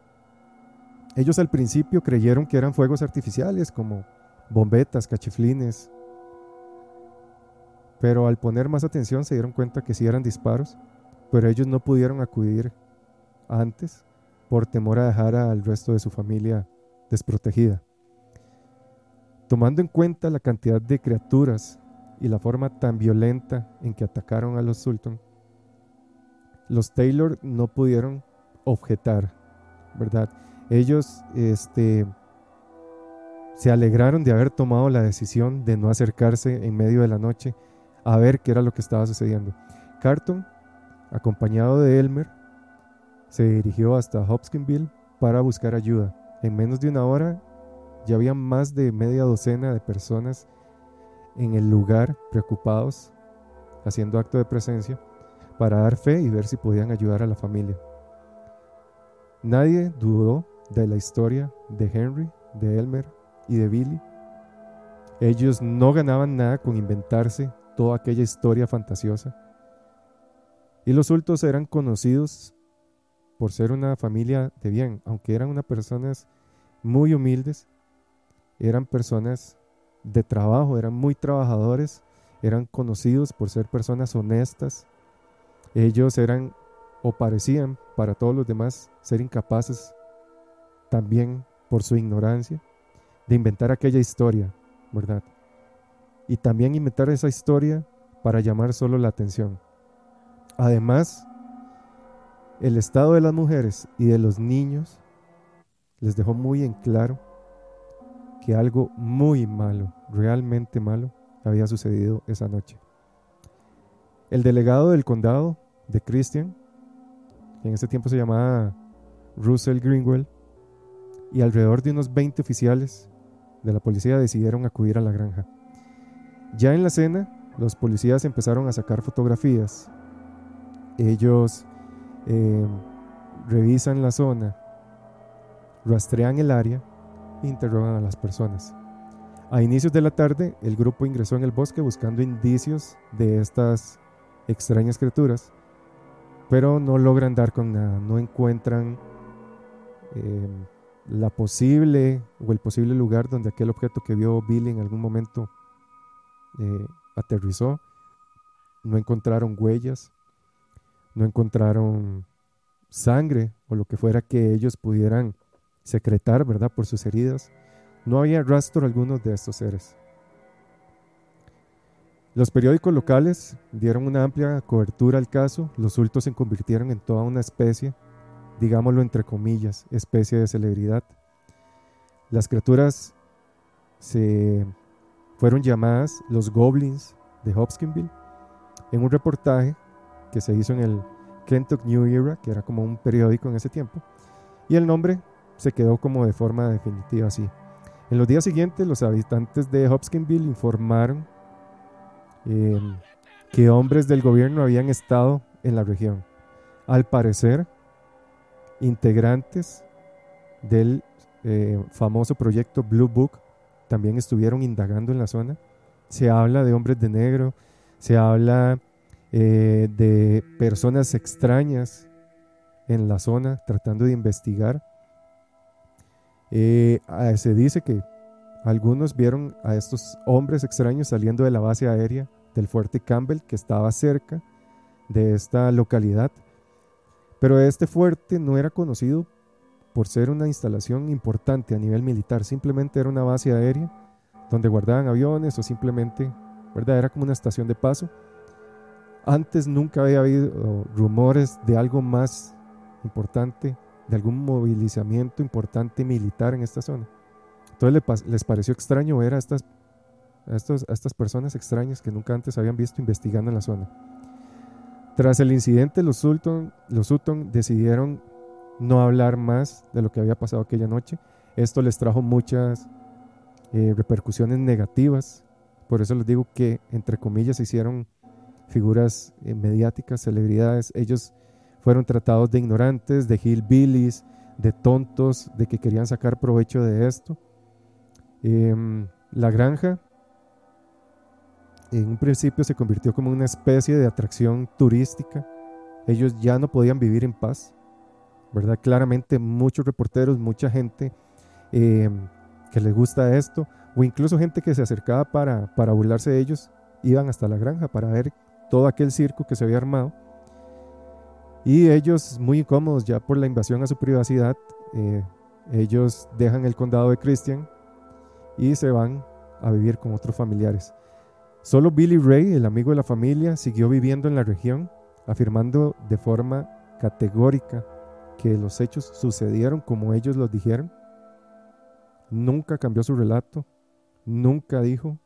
Ellos al principio creyeron que eran fuegos artificiales como bombetas, cachiflines, pero al poner más atención se dieron cuenta que sí eran disparos, pero ellos no pudieron acudir antes por temor a dejar al resto de su familia desprotegida. Tomando en cuenta la cantidad de criaturas y la forma tan violenta en que atacaron a los Sultan, los Taylor no pudieron objetar, ¿verdad? Ellos este, se alegraron de haber tomado la decisión de no acercarse en medio de la noche a ver qué era lo que estaba sucediendo. Carton, acompañado de Elmer, se dirigió hasta Hopkinsville para buscar ayuda. En menos de una hora ya había más de media docena de personas en el lugar preocupados, haciendo acto de presencia, para dar fe y ver si podían ayudar a la familia. Nadie dudó de la historia de Henry, de Elmer y de Billy. Ellos no ganaban nada con inventarse toda aquella historia fantasiosa. Y los Sultos eran conocidos por ser una familia de bien, aunque eran unas personas muy humildes, eran personas de trabajo, eran muy trabajadores, eran conocidos por ser personas honestas. Ellos eran o parecían para todos los demás ser incapaces también por su ignorancia de inventar aquella historia, ¿verdad? Y también inventar esa historia para llamar solo la atención. Además, el estado de las mujeres y de los niños les dejó muy en claro que algo muy malo, realmente malo, había sucedido esa noche. El delegado del condado de Christian, que en ese tiempo se llamaba Russell Greenwell, y alrededor de unos 20 oficiales de la policía decidieron acudir a la granja. Ya en la cena, los policías empezaron a sacar fotografías. Ellos eh, revisan la zona, rastrean el área interrogan a las personas. A inicios de la tarde, el grupo ingresó en el bosque buscando indicios de estas extrañas criaturas, pero no logran dar con nada, no encuentran em, la posible o el posible lugar donde aquel objeto que vio Billy en algún momento eh, aterrizó. No encontraron huellas, no encontraron sangre o lo que fuera que ellos pudieran secretar, ¿verdad? Por sus heridas. No había rastro alguno de estos seres. Los periódicos locales dieron una amplia cobertura al caso. Los sultos se convirtieron en toda una especie, digámoslo entre comillas, especie de celebridad. Las criaturas se fueron llamadas los goblins de Hopkinsville en un reportaje que se hizo en el Kentucky New Era, que era como un periódico en ese tiempo, y el nombre se quedó como de forma definitiva así. En los días siguientes, los habitantes de Hopkinsville informaron em, que hombres del gobierno habían estado en la región. Al parecer, integrantes del eh, famoso proyecto Blue Book también estuvieron indagando en la zona. Se habla de hombres de negro, se habla eh, de personas extrañas en la zona tratando de investigar eh, se dice que algunos vieron a estos hombres extraños saliendo de la base aérea del fuerte Campbell que estaba cerca de esta localidad. Pero este fuerte no era conocido por ser una instalación importante a nivel militar, simplemente era una base aérea donde guardaban aviones o simplemente, ¿verdad? Era como una estación de paso. Antes nunca había habido rumores de algo más importante de algún movilizamiento importante militar en esta zona. Entonces les pareció extraño ver a estas, a, estos, a estas personas extrañas que nunca antes habían visto investigando en la zona. Tras el incidente, los Sutton, los Sutton decidieron no hablar más de lo que había pasado aquella noche. Esto les trajo muchas eh, repercusiones negativas. Por eso les digo que, entre comillas, se hicieron figuras eh, mediáticas, celebridades. Ellos fueron tratados de ignorantes, de hillbillies, de tontos, de que querían sacar provecho de esto. Em, la granja en un principio se convirtió como una especie de atracción turística. Ellos ya no podían vivir en paz, ¿verdad? Claramente muchos reporteros, mucha gente eh, que les gusta esto, o incluso gente que se acercaba para, para burlarse de ellos, iban hasta la granja para ver todo aquel circo que se había armado. Y ellos, muy incómodos ya por la invasión a su privacidad, eh, ellos dejan el condado de Christian y se van a vivir con otros familiares. Solo Billy Ray, el amigo de la familia, siguió viviendo en la región, afirmando de forma categórica que los hechos sucedieron como ellos los dijeron. Nunca cambió su relato, nunca dijo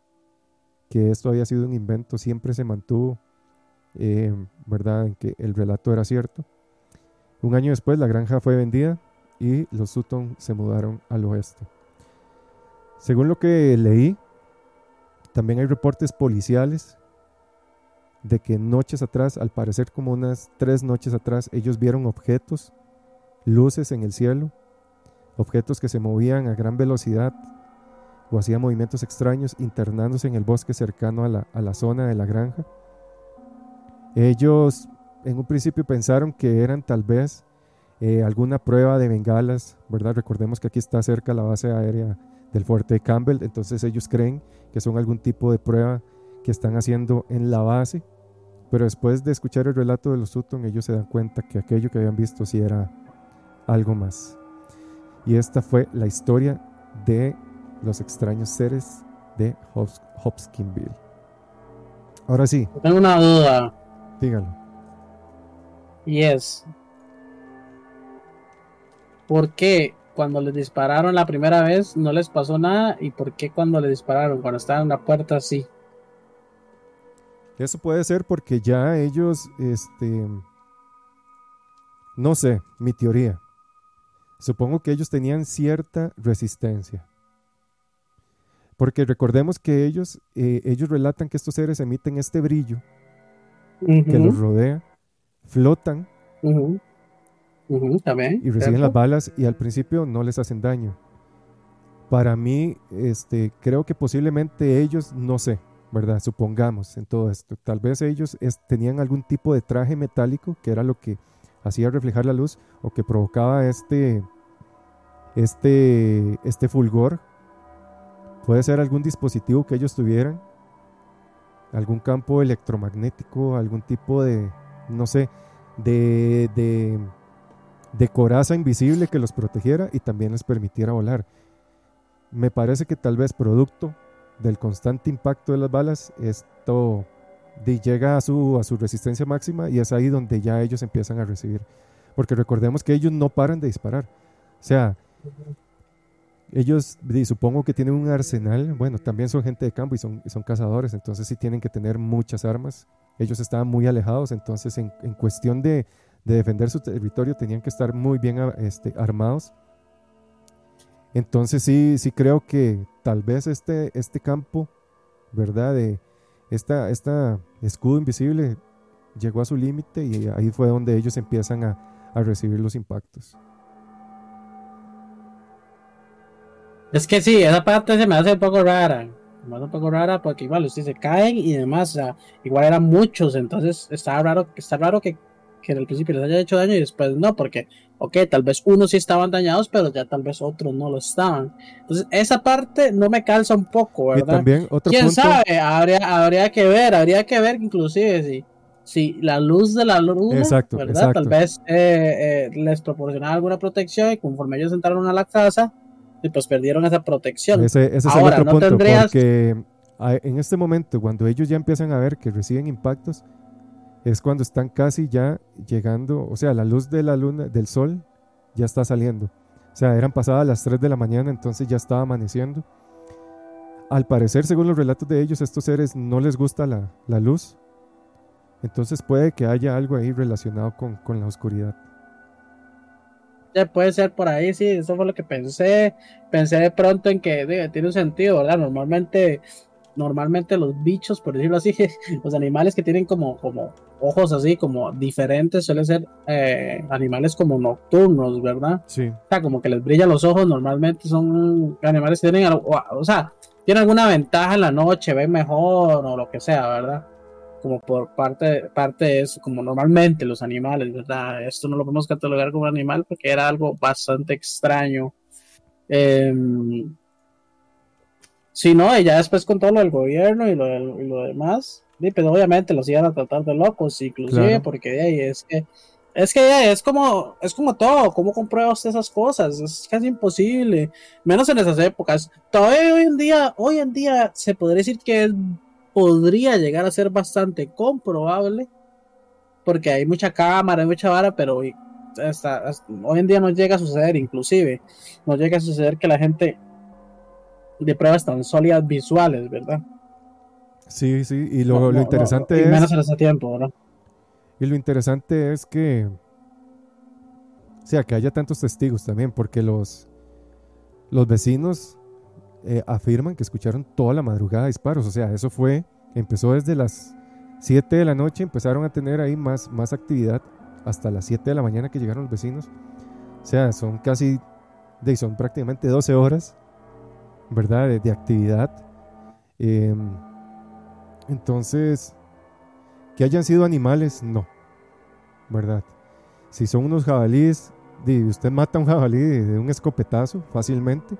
que esto había sido un invento, siempre se mantuvo, eh, ¿verdad?, en que el relato era cierto. Un año después la granja fue vendida y los Sutton se mudaron al oeste. Según lo que leí, también hay reportes policiales de que noches atrás, al parecer como unas tres noches atrás, ellos vieron objetos, luces en el cielo, objetos que se movían a gran velocidad o hacían movimientos extraños internándose en el bosque cercano a la, a la zona de la granja. Ellos en un principio pensaron que eran tal vez eh, alguna prueba de bengalas, ¿verdad? Recordemos que aquí está cerca la base aérea del fuerte Campbell, entonces ellos creen que son algún tipo de prueba que están haciendo en la base, pero después de escuchar el relato de los Sutton, ellos se dan cuenta que aquello que habían visto sí era algo más. Y esta fue la historia de los extraños seres de Hopkinsville. Ahora sí. Tengo una duda. Dígalo. Y es, ¿por qué cuando les dispararon la primera vez no les pasó nada y por qué cuando les dispararon cuando estaban en la puerta sí? Eso puede ser porque ya ellos, este, no sé, mi teoría. Supongo que ellos tenían cierta resistencia. Porque recordemos que ellos, eh, ellos relatan que estos seres emiten este brillo que los rodea, flotan y reciben las balas y al principio no les hacen daño. Para mí, este, creo que posiblemente ellos, no sé, ¿verdad? Supongamos en todo esto. Tal vez ellos tenían algún tipo de traje metálico que era lo que hacía reflejar la luz o que provocaba este, este, este fulgor. Puede ser algún dispositivo que ellos tuvieran, algún campo electromagnético, algún tipo de, no sé, de, de de coraza invisible que los protegiera y también les permitiera volar. Me parece que tal vez producto del constante impacto de las balas, esto llega a su, a su resistencia máxima y es ahí donde ya ellos empiezan a recibir. Porque recordemos que ellos no paran de disparar. O sea, ellos supongo que tienen un arsenal, bueno, también son gente de campo y son, son cazadores, entonces sí tienen que tener muchas armas. Ellos estaban muy alejados, entonces en cuestión de, de defender su territorio tenían que estar muy bien este, armados. Entonces sí, sí creo que tal vez este, este campo, ¿verdad? De esta, esta escudo invisible llegó a su límite y ahí fue donde ellos empiezan a, a recibir los impactos. Es que sí, esa parte se me hace un poco rara. Me hace un poco rara porque igual ustedes se caen y demás. igual eran muchos, entonces está raro, está raro que que en el principio les haya hecho daño y después no, porque, ok, tal vez unos sí estaban dañados, pero ya tal vez otros no lo estaban. Entonces, esa parte no me calza un poco, ¿verdad? Y también otro ¿Quién sabe? Habría, habría que ver, habría que ver inclusive si, si la luz de la luna, exacto, ¿verdad? Tal vez eh, eh, les proporcionaba alguna protección y conforme ellos entraron a la casa, pues perdieron esa protección. Ese, ese es Ahora, el otro punto, porque en este momento, cuando ellos ya empiezan a ver que reciben impactos, es cuando están casi ya llegando, o sea, la luz de la luna, del sol, ya está saliendo. O sea, eran pasadas las 3 de la mañana, entonces ya estaba amaneciendo. Al parecer, según los relatos de ellos, estos seres no les gusta la, luz. Entonces puede que haya algo ahí relacionado con, con la oscuridad. Ya puede ser por ahí, sí, eso fue lo que pensé. Pensé de pronto en que tiene un sentido, ¿verdad? Normalmente normalmente los bichos, por decirlo así, los animales que tienen como, como ojos así, como diferentes, suelen ser eh, animales como nocturnos, ¿verdad? Sí. O sea, como que les brillan los ojos, normalmente son animales que tienen, o, sea, tiene alguna ventaja en la noche, ven mejor o lo que sea, ¿verdad? Como por parte, parte de eso, como normalmente los animales, ¿verdad? Esto no lo podemos catalogar como animal porque era algo bastante extraño. Eh, si no, y ya después con todo lo del gobierno y lo, y lo demás, pero pues obviamente los iban a tratar de locos, inclusive, porque es que es que es como, es como todo, ¿cómo comprueba usted esas cosas? Es casi imposible, menos en esas épocas. Todavía hoy en día, hoy en día se podría decir que podría llegar a ser bastante comprobable, porque hay mucha cámara, hay mucha vara, pero hoy en día no llega a suceder, inclusive, no llega a suceder que la gente de pruebas tan sólidas visuales, ¿verdad? Sí, sí, y lo, interesante es... Menos en ese tiempo, ¿verdad? Y lo interesante es que... O sea, que haya tantos testigos también, porque los, los vecinos eh, afirman que escucharon toda la madrugada disparos. O sea, eso fue, empezó desde las 7 de la noche, empezaron a tener ahí más, más actividad hasta las 7 de la mañana que llegaron los vecinos. O sea, son casi, son prácticamente 12 horas, ¿verdad? De, actividad. Em, entonces, que hayan sido animales, no, ¿verdad? Si son unos jabalíes, usted mata a un jabalí de un escopetazo fácilmente.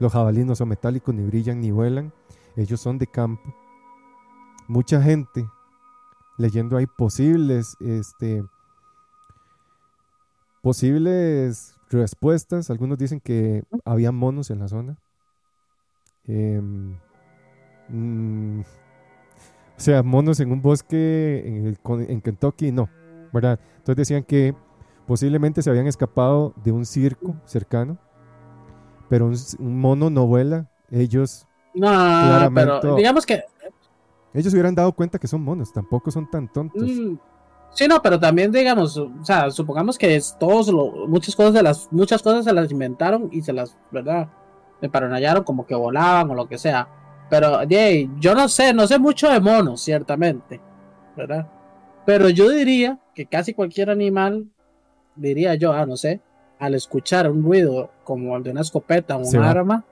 Los jabalíes no son metálicos, ni brillan, ni vuelan. Ellos son de campo. Mucha gente leyendo ahí posibles, este, posibles respuestas. Algunos dicen que había monos en la zona. Mm, o sea, monos en un bosque en, Kentucky, no, ¿verdad? Entonces decían que posiblemente se habían escapado de un circo cercano, pero un, mono no vuela. Ellos. No, pero digamos que. Ellos hubieran dado cuenta que son monos, tampoco son tan tontos. Mm, sí, no, pero también digamos, o sea, supongamos que es todos muchas cosas de las muchas cosas se las inventaron y se las, ¿verdad? Me paranallaron como que volaban o lo que sea. Pero, yo no sé, no sé mucho de monos, ciertamente, ¿verdad? Pero yo diría que casi cualquier animal, diría yo, ah, no sé, al escuchar un ruido como el de una escopeta o un arma,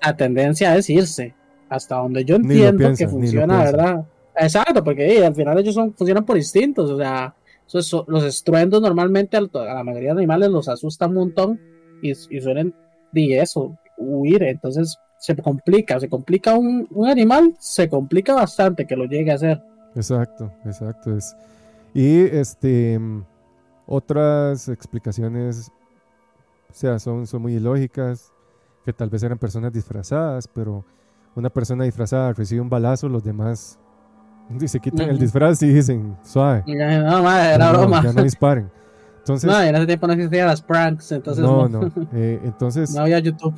la tendencia es irse. Hasta donde yo entiendo que funciona, ¿verdad? Exacto, porque al final ellos son, funcionan por instintos, o sea, los estruendos normalmente a la mayoría de animales los asustan un montón y, y suelen, di eso, huir. Entonces, se complica, se complica un, animal, se complica bastante que lo llegue a hacer. Exacto, exacto. Es. Y este otras explicaciones, sea, son, son muy ilógicas, que tal vez eran personas disfrazadas, pero una persona disfrazada recibe un balazo, los demás se quitan el disfraz y dicen, suave. No, madre, era broma. ya no disparen. Entonces, no, en ese tiempo no existían las pranks, entonces no. No, no. Eh, entonces, no había YouTube.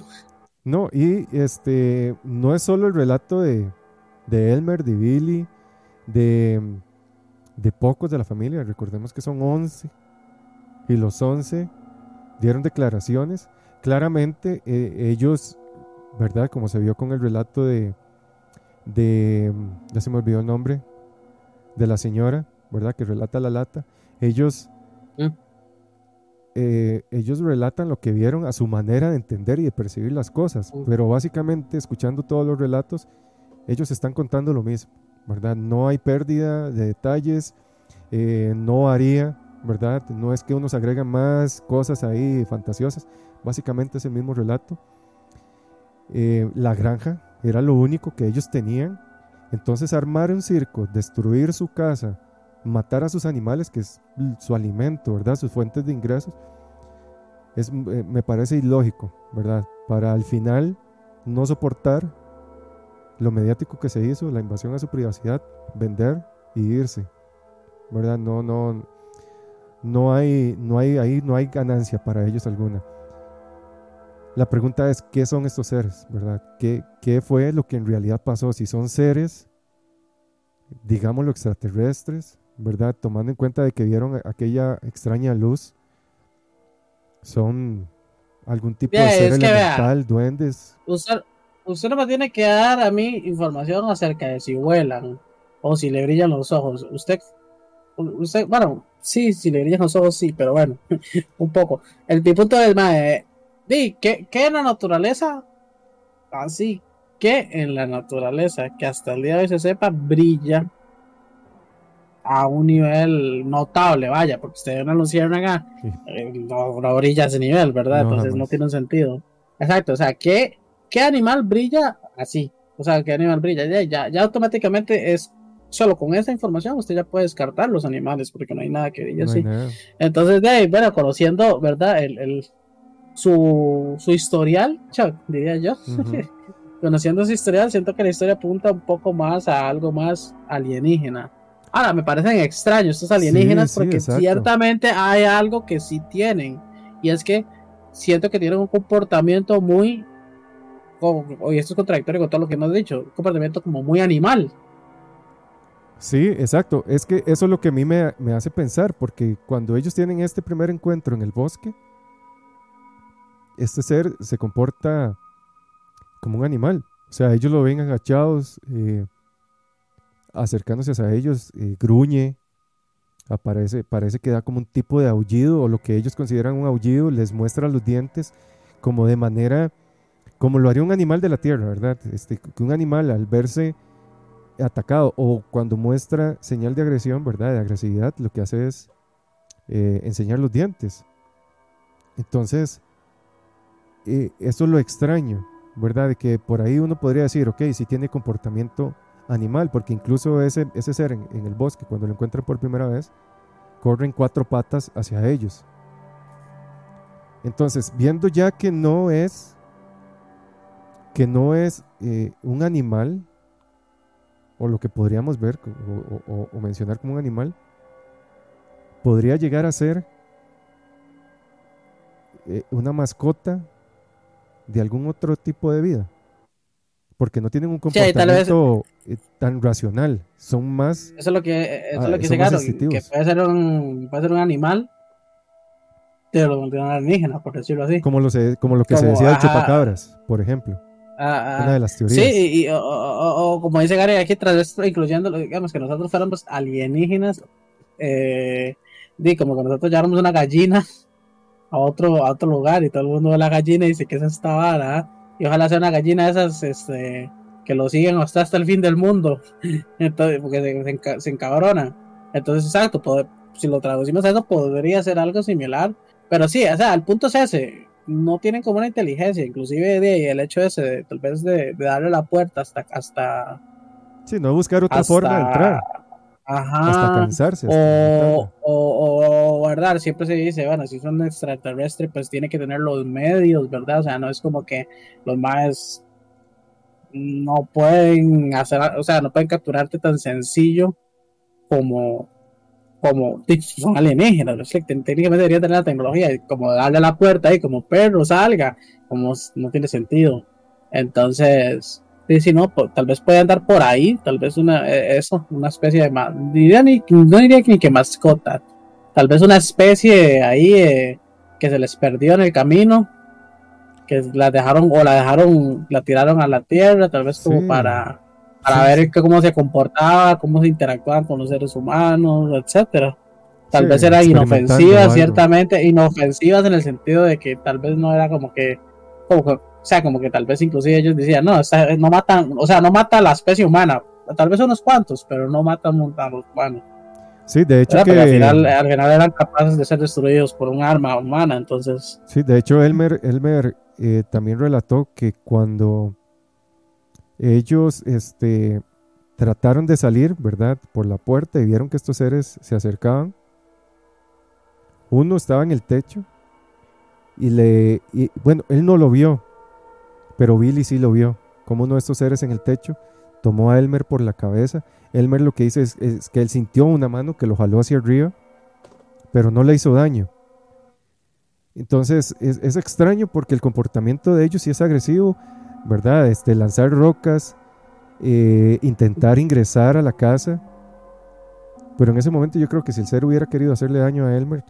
No, y este no es solo el relato de, de Elmer, de Billy, de, de pocos de la familia, recordemos que son 11, y los 11 dieron declaraciones. Claramente eh, ellos, ¿verdad? Como se vio con el relato de, de, ya se me olvidó el nombre, de la señora, ¿verdad? Que relata la lata. Ellos mm. Eh, ellos relatan lo que vieron a su manera de entender y de percibir las cosas, pero básicamente escuchando todos los relatos, ellos están contando lo mismo, ¿verdad? No hay pérdida de detalles, eh, no haría, ¿verdad? No es que unos agregan más cosas ahí fantasiosas, básicamente es el mismo relato. Eh, la granja era lo único que ellos tenían, entonces armar un circo, destruir su casa, matar a sus animales, que es su alimento, ¿verdad? Sus fuentes de ingresos, es, eh, me parece ilógico, ¿verdad? Para al final no soportar lo mediático que se hizo, la invasión a su privacidad, vender y irse, ¿verdad? No, no, no hay, no hay, ahí no hay ganancia para ellos alguna. La pregunta es, ¿qué son estos seres, verdad? ¿Qué, qué fue lo que en realidad pasó? Si son seres, digámoslo, extraterrestres, ¿verdad? Tomando en cuenta de que vieron aquella extraña luz, son algún tipo de ser elemental, duendes. Usted, usted no me tiene que dar a mí información acerca de si vuelan o si le brillan los ojos. Usted, usted, bueno, sí, si le brillan los ojos, sí, pero bueno, un poco. El punto es más, eh, ¿qué, ¿qué en la naturaleza? Así, que en la naturaleza, que hasta el día de hoy se sepa, brilla a un nivel notable, vaya, porque ustedes no lo luciérnaga eh, no, no, brilla a ese nivel, ¿verdad? Entonces no tiene un sentido. Exacto, o sea, ¿qué, ¿qué animal brilla así? O sea, ¿qué animal brilla? Ya, ya, automáticamente es solo con esa información usted ya puede descartar los animales porque no hay nada que brille así. Entonces, de ahí, bueno, conociendo, ¿verdad? El, el su, su historial, diría yo. conociendo su historial, siento que la historia apunta un poco más a algo más alienígena. Ahora, me parecen extraños estos alienígenas porque ciertamente hay algo que sí tienen. Y es que siento que tienen un comportamiento muy. Oye, esto es contradictorio con todo lo que hemos dicho. Un comportamiento como muy animal. Sí, exacto. Es que eso es lo que a mí me, hace pensar. Porque cuando ellos tienen este primer encuentro en el bosque, este ser se comporta como un animal. O sea, ellos lo ven agachados. Eh, acercándose a ellos, eh, gruñe, aparece, parece que da como un tipo de aullido o lo que ellos consideran un aullido, les muestra los dientes como de manera, como lo haría un animal de la tierra, ¿verdad? Este, que un animal al verse atacado o cuando muestra señal de agresión, ¿verdad? De agresividad, lo que hace es eh, enseñar los dientes. Entonces, eh, eso es lo extraño, ¿verdad? De que por ahí uno podría decir, ok, si tiene comportamiento animal, porque incluso ese, ese ser en, el bosque, cuando lo encuentran por primera vez, corren cuatro patas hacia ellos. Entonces, viendo ya que no es que no es eh, un animal, o lo que podríamos ver o, mencionar como un animal, podría llegar a ser eh, una mascota de algún otro tipo de vida porque no tienen un comportamiento eh, tan racional, son más... Eso es lo que, eso es lo ah, que claro, que puede ser, un, puede ser un animal de un alienígena, por decirlo así. Como lo, como lo que se decía de chupacabras, por ejemplo. Ah, ah, Una de las teorías. Sí, y, o, como dice Gary aquí tras esto, incluyendo, digamos, que nosotros fuéramos alienígenas, eh, di, como que nosotros lleváramos una gallina a otro, a otro lugar y todo el mundo ve la gallina y dice que es esta vara, y ojalá sea una gallina de esas este, que lo siguen hasta, hasta el fin del mundo. Entonces, porque se, se, encabrona. Entonces, exacto, si lo traducimos a eso, podría ser algo similar. Pero sí, o sea, el punto es ese. No tienen como una inteligencia, inclusive de, el hecho ese, de, tal vez de, darle la puerta hasta... hasta sí, no buscar otra forma de entrar. Ajá. Hasta cansarse. o, o, ¿verdad? Siempre se dice, bueno, si son extraterrestres, pues tiene que tener los medios, ¿verdad? O sea, no es como que los más no pueden hacer, o sea, no pueden capturarte tan sencillo como, como son alienígenas. Técnicamente debería tener la tecnología, como darle la puerta y como perro salga, como no tiene sentido. Entonces, si no, pues, tal vez puede andar por ahí, tal vez una, eh, eso, una especie de, diría ni, no diría ni que mascota, tal vez una especie ahí eh, que se les perdió en el camino, que la dejaron o la dejaron, la tiraron a la tierra, tal vez como para, para ver cómo se comportaba, cómo se interactuaban con los seres humanos, etcétera. Tal vez eran inofensivas, ciertamente, inofensivas en el sentido de que tal vez no era como que, como que o sea, como que tal vez inclusive ellos decían, no, no matan, o sea, no mata a la especie humana, tal vez unos cuantos, pero no matan a los humanos. Sí, de hecho que... Al final, al final, eran capaces de ser destruidos por un arma humana, entonces... Sí, de hecho Elmer, Elmer eh, también relató que cuando ellos este, trataron de salir, ¿verdad? Por la puerta y vieron que estos seres se acercaban, uno estaba en el techo y le... Bueno, él no lo vio, pero Billy sí lo vio, como uno de estos seres en el techo tomó a Elmer por la cabeza. Elmer lo que dice es, que él sintió una mano que lo jaló hacia arriba, pero no le hizo daño. Entonces es, extraño porque el comportamiento de ellos sí es agresivo, ¿verdad? Este, lanzar rocas, eh, intentar ingresar a la casa. Pero en ese momento yo creo que si el ser hubiera querido hacerle daño a Elmer,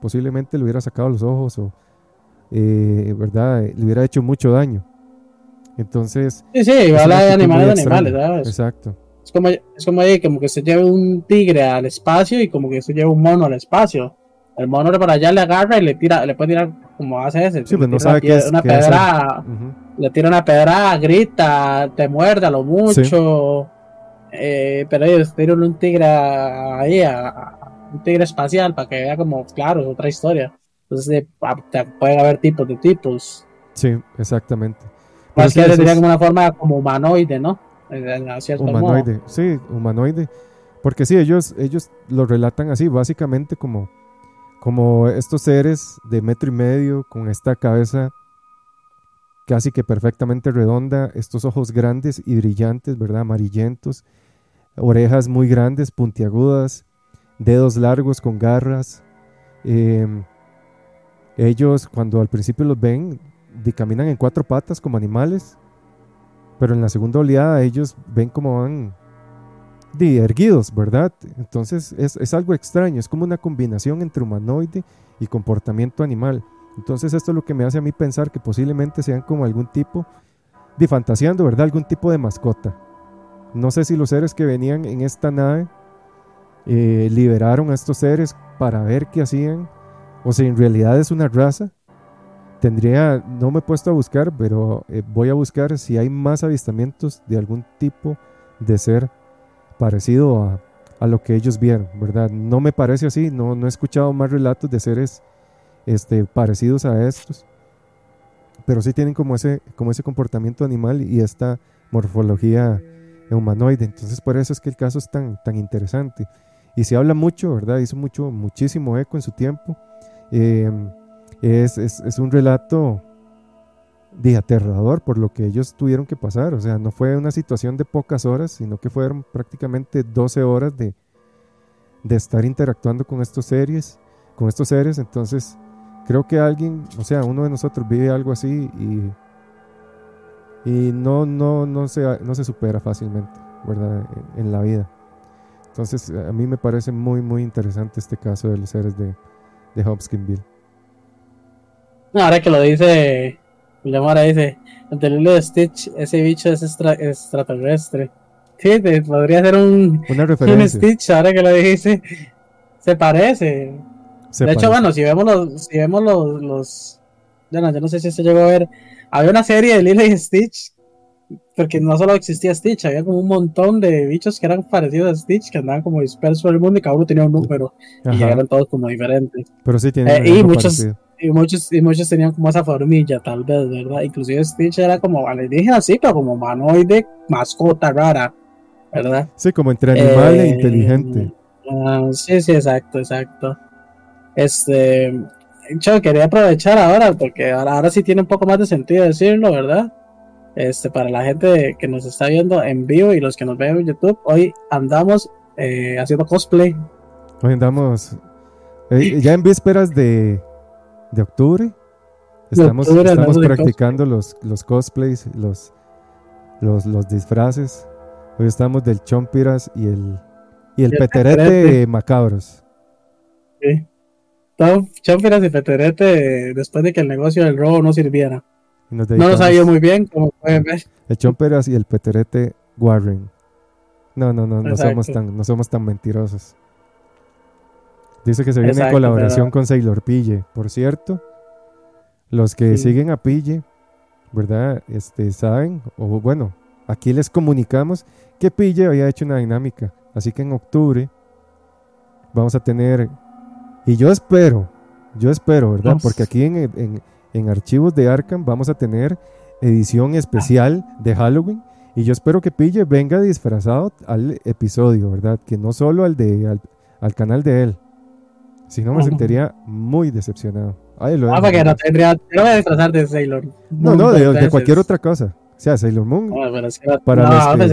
posiblemente le hubiera sacado los ojos o, eh, ¿verdad? Le hubiera hecho mucho daño. Entonces. Sí, sí, igual hay animales de animales, ¿sabes? Exacto. Es como, es como, ahí, como que se lleve un tigre al espacio y como que se lleva un mono al espacio. El mono para allá le agarra y le tira, le puede tirar como hace ese. Sí, pues no sabe qué es. Una qué pedra. Le tira una pedra, grita, te muerde a lo mucho. Eh, pero ellos tiran un tigre ahí, a, a- un tigre espacial, para que vea como, claro, es otra historia. Entonces, eh, te- pueden haber tipos de tipos. Sí, exactamente. Más sí, que es como una forma como humanoide, ¿no? Modo. humanoide. Sí, humanoide. Porque sí, ellos, ellos lo relatan así, básicamente como, como estos seres de metro y medio, con esta cabeza casi que perfectamente redonda, estos ojos grandes y brillantes, ¿verdad? Amarillentos, orejas muy grandes, puntiagudas, dedos largos con garras. Em, ellos cuando al principio los ven, caminan en cuatro patas como animales, pero en la segunda oleada ellos ven como van di, erguidos, ¿verdad? Entonces es, es algo extraño, es como una combinación entre humanoide y comportamiento animal. Entonces esto es lo que me hace a mí pensar que posiblemente sean como algún tipo, de fantaseando, ¿verdad? Algún tipo de mascota. No sé si los seres que venían en esta nave eh, liberaron a estos seres para ver qué hacían, o si en realidad es una raza. Tendría, no me he puesto a buscar, pero eh, voy a buscar si hay más avistamientos de algún tipo de ser parecido a, a lo que ellos vieron, ¿verdad? No me parece así, no, no he escuchado más relatos de seres este, parecidos a estos, pero sí tienen como ese, como ese comportamiento animal y esta morfología humanoide, entonces por eso es que el caso es tan, tan interesante. Y se habla mucho, ¿verdad? Hizo mucho, muchísimo eco en su tiempo. Es, es, es un relato de aterrador por lo que ellos tuvieron que pasar. O sea, no fue una situación de pocas horas, sino que fueron prácticamente 12 horas de, de estar interactuando con estos seres, con estos seres. Entonces, creo que alguien, o sea, uno de nosotros vive algo así y, y no, no, no, se, no se supera fácilmente, ¿verdad? En, en la vida. Entonces, a mí me parece muy, muy interesante este caso de los seres de, de Hopkinsville. Ahora que lo dice, William ahora dice, el terrible de Stitch, ese bicho es extra- extraterrestre. Sí, te- podría ser un, Una un. Stitch, ahora que lo dijiste. Se parece. Se de hecho, bueno, si vemos los, si vemos los, los, yo no, yo no sé si se llegó a ver, había una serie de Lilo y Stitch, porque no solo existía Stitch, había como un montón de bichos que eran parecidos a Stitch, que andaban como dispersos por el mundo y cada uno tenía un número, y eran todos como diferentes. pero sí tiene Eh, y muchos- parecido. Y muchos, y muchos tenían como esa formilla, tal vez, ¿verdad? Inclusive Stitch era como alienígena, sí, pero como humanoide, mascota rara, ¿verdad? Sí, como entre animal e Eh, inteligente. ah, sí, sí, exacto, exacto. Este, yo quería aprovechar ahora, porque ahora, ahora sí tiene un poco más de sentido decirlo, ¿verdad? Este, para la gente que nos está viendo en vivo y los que nos ven en YouTube, hoy andamos eh, haciendo cosplay. Hoy andamos eh, ya en vísperas de, de octubre. Estamos, octubre estamos practicando los, los cosplays, los, los, los disfraces. Hoy estamos del Chompiras y el, y el Y el Peterete Peterete. Macabros. ¿sí? Chompiras y peterete después de que el negocio del robo no sirviera. Nos No lo sabía muy bien, como pueden ver. El Chomperas y el Peterete Warren. No, no, no, no somos tan, no somos tan mentirosos. Dice que se viene en colaboración pero- con Sailor Pille. Por cierto, los que Sí. siguen a Pille, ¿verdad? Este, saben, o bueno, aquí les comunicamos que Pille había hecho una dinámica. Así que en octubre vamos a tener, y yo espero, yo espero, ¿verdad? Vamos. Porque aquí en, en- en archivos de Arkham vamos a tener edición especial de Halloween. Y yo espero que Pille venga disfrazado al episodio, ¿verdad? Que no solo al, de, al, al canal de él. Si no, me sentiría muy decepcionado. Ahí lo Ah, porque no tendría. No voy a disfrazar de Sailor. No, Moon no, de, cualquier otra cosa. O sea, Sailor Moon, No, pero es que- Para no,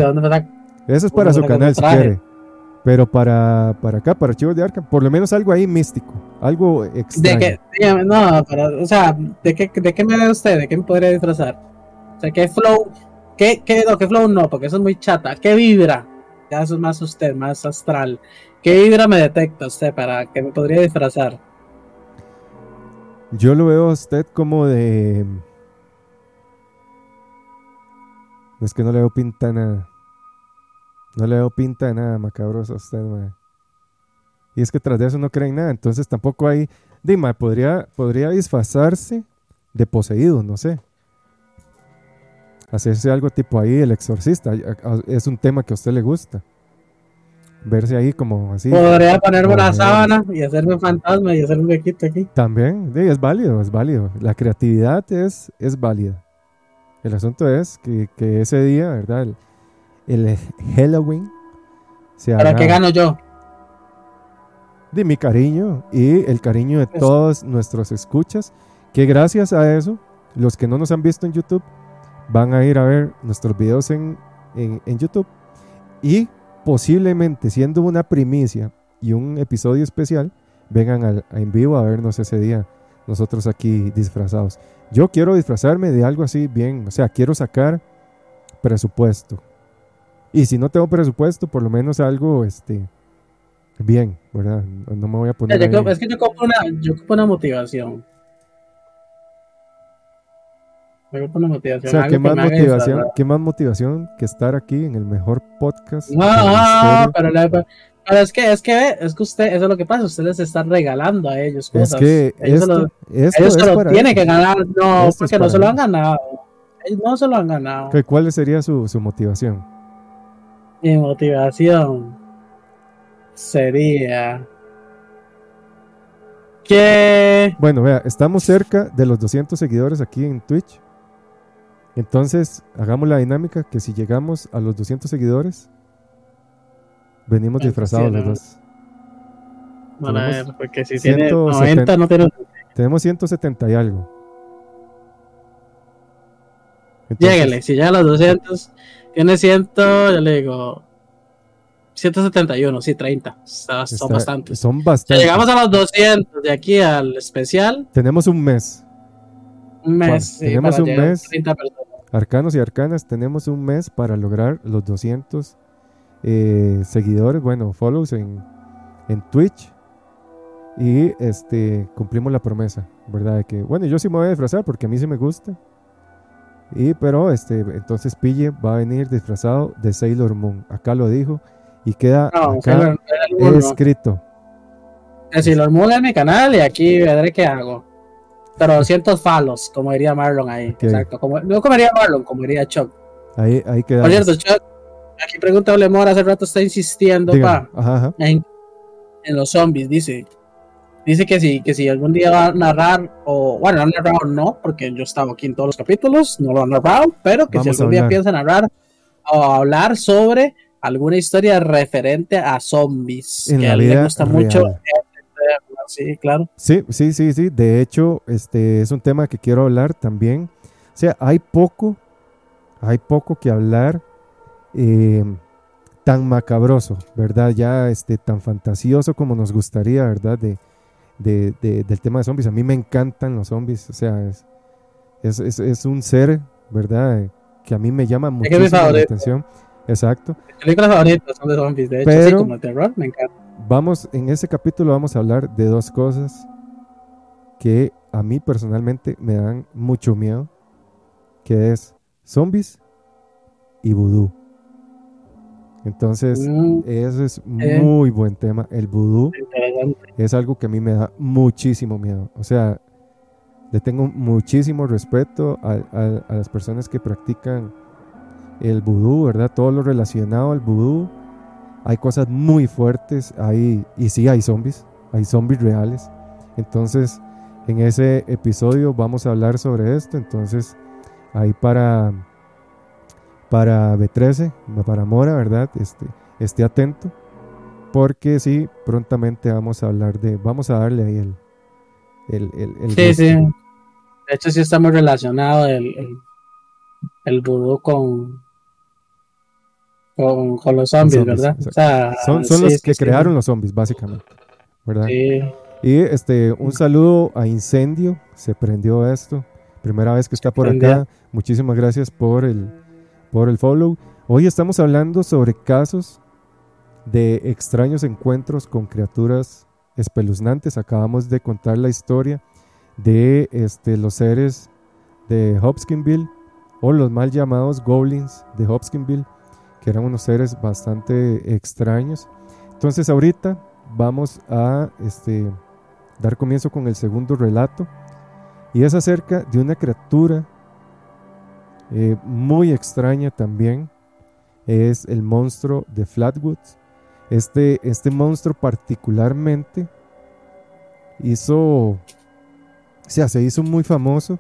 eso es para su canal si quiere. Pero para, para acá, para archivos de Arkham, por lo menos algo ahí místico. Algo ¿De extraño. qué? dígame, no, pero, o sea, ¿de qué, ¿de qué me ve usted? ¿De qué me podría disfrazar? O sea, ¿qué flow? ¿Qué, qué, no, qué flow no? Porque eso es muy chata. ¿Qué vibra? Ya eso es más usted, más astral. ¿Qué vibra me detecta usted para que me podría disfrazar? Yo lo veo a usted como de... Es que no le veo pinta de nada. No le veo pinta de nada macabroso a usted, mae. Y es que tras de eso no creen nada, entonces tampoco hay... Dima, podría, podría disfrazarse de poseído, no sé. Hacerse algo tipo ahí, el exorcista. Es un tema que a usted le gusta. Verse ahí como así. Podría ponerme una sábana y hacerme un fantasma y hacer un huequito aquí. También, sí, es válido, es válido. La creatividad es, es válida. El asunto es que, que ese día, ¿verdad? El, el Halloween. Se ¿Para qué gano yo? De mi cariño y el cariño de todos nuestros escuchas. Que gracias a eso, los que no nos han visto en YouTube van a ir a ver nuestros videos en, en, en YouTube. Y posiblemente siendo una primicia y un episodio especial, vengan al, en vivo a vernos ese día, nosotros aquí disfrazados. Yo quiero disfrazarme de algo así bien, o sea, quiero sacar presupuesto. Y si no tengo presupuesto, por lo menos algo este bien, ¿verdad? No me voy a poner. es que yo ocupo una, yo ocupo una motivación. O sea, ¿qué más, motivación, ¿qué más motivación que estar aquí en el mejor podcast? No, no, pero, pero, es que, es que, es que usted, eso es lo que pasa, ustedes están regalando a ellos cosas. Es que ellos esto, ellos se lo tienen que ganar, no, porque no se lo han ganado. Ellos no se lo han ganado. ¿Cuál sería su, su motivación? Mi motivación sería que... Bueno, vea, estamos cerca de los 200 seguidores aquí en Twitch. Entonces, hagamos la dinámica que si llegamos a los 200 seguidores, venimos disfrazados los dos. Bueno, a ver, porque si tiene 90 no tiene... Tenemos 170 y algo. Lléguele, si llega a los 200, tiene 100, ya le digo, 171, sí, 30. son bastantes. Son bastantes. Llegamos a los 200 de aquí al especial. Tenemos un mes. Un mes. tenemos un mes. Arcanos y arcanas, tenemos un mes para lograr los 200 eh, seguidores, bueno, follows en, en Twitch. Y este cumplimos la promesa, ¿verdad? De que, bueno, yo sí me voy a disfrazar porque a mí sí me gusta. Y pero este, entonces Pille va a venir disfrazado de Sailor Moon. Acá lo dijo y queda acá escrito. Sailor Moon es mi canal y aquí veré qué hago. Pero 200 falos, como diría Marlon ahí. Exacto. Como, no como diría Marlon, como diría Chuck. Ahí, ahí queda. Por cierto, Chuck, aquí pregunta Olemor, hace rato está insistiendo, pa, En, en, los zombies, dice. Dice que si, que si algún día va a narrar, o bueno, no ha narrado no, porque yo estaba aquí en todos los capítulos, no lo ha narrado, pero que si algún día piensa narrar o hablar sobre alguna historia referente a zombies, en que a él le gusta mucho sí, claro. Sí, sí, sí, sí. De hecho, este es un tema que quiero hablar también. O sea, hay poco, hay poco que hablar eh, tan macabroso, ¿verdad? Ya este, tan fantasioso como nos gustaría, ¿verdad? De, del tema de zombies. A mí me encantan los zombies, o sea, es, es, un ser, ¿verdad? Que a mí me llama muchísimo la atención. Exacto. Mis películas favoritas son de zombies, de hecho, sí, como terror, me encanta vamos, en ese capítulo vamos a hablar de dos cosas que a mí personalmente me dan mucho miedo, que es zombies y vudú. Entonces, mm, ese es eh. muy buen tema. El vudú es algo que a mí me da muchísimo miedo. O sea, le tengo muchísimo respeto a, a las personas que practican el vudú, ¿verdad? Todo lo relacionado al vudú hay cosas muy fuertes ahí y sí hay zombies, hay zombies reales. Entonces, en ese episodio vamos a hablar sobre esto. Entonces, ahí para para B13, para Mora, ¿verdad? Este, esté atento porque sí, prontamente vamos a hablar de, vamos a darle ahí el, el, el, sí, sí. De hecho, sí está muy relacionado el, el, el vudú con, con, los zombies, ¿verdad? son, son los que crearon los zombies, básicamente. ¿verdad? Y este, un saludo a Incendio, se prendió esto. Primera vez que está por acá. Muchísimas gracias por el, por el follow. Hoy estamos hablando sobre casos de extraños encuentros con criaturas espeluznantes. Acabamos de contar la historia de este, los seres de Hopkinsville o los mal llamados goblins de Hopkinsville que eran unos seres bastante extraños. Entonces ahorita vamos a este, dar comienzo con el segundo relato y es acerca de una criatura eh, muy extraña también. Es el monstruo de Flatwoods. Este, este monstruo particularmente hizo, sea, se hizo muy famoso.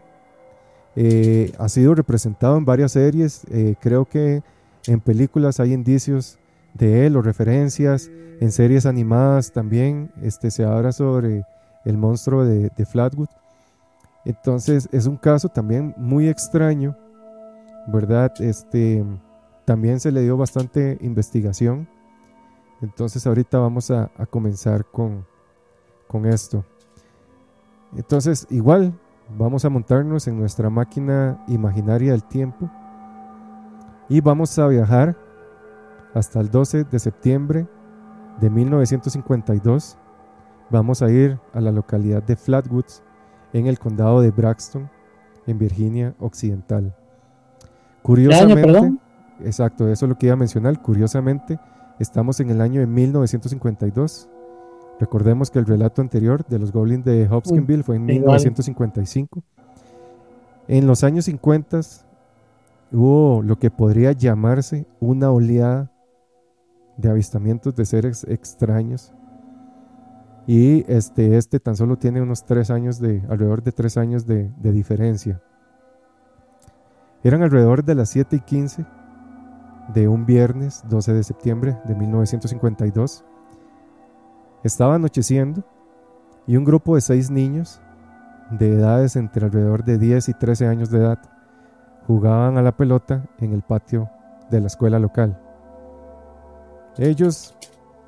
Eh, ha sido representado en varias series. Eh, creo que en películas hay indicios de él o referencias. En series animadas también este, se habla sobre el monstruo de, de Flatwood. Entonces es un caso también muy extraño, ¿verdad? Este, también se le dio bastante investigación. Entonces ahorita vamos a, comenzar con, con esto. Entonces igual vamos a montarnos en nuestra máquina imaginaria del tiempo y vamos a viajar hasta el 12 de septiembre de 1952. Vamos a ir a la localidad de Flatwoods, en el condado de Braxton, en Virginia Occidental. Curiosamente, exacto, eso es lo que iba a mencionar. Curiosamente, estamos en el año de 1952. Recordemos que el relato anterior de los Goblins de Hopkinsville fue en 1955. En los años 50 hubo lo que podría llamarse una oleada de avistamientos de seres extraños y este, este tan solo tiene unos tres años de, alrededor de tres años de, diferencia. Eran alrededor de las 7 y 15 de un viernes 12 de septiembre de 1952. Estaba anocheciendo y un grupo de seis niños de edades entre alrededor de 10 y 13 años de edad jugaban a la pelota en el patio de la escuela local. Ellos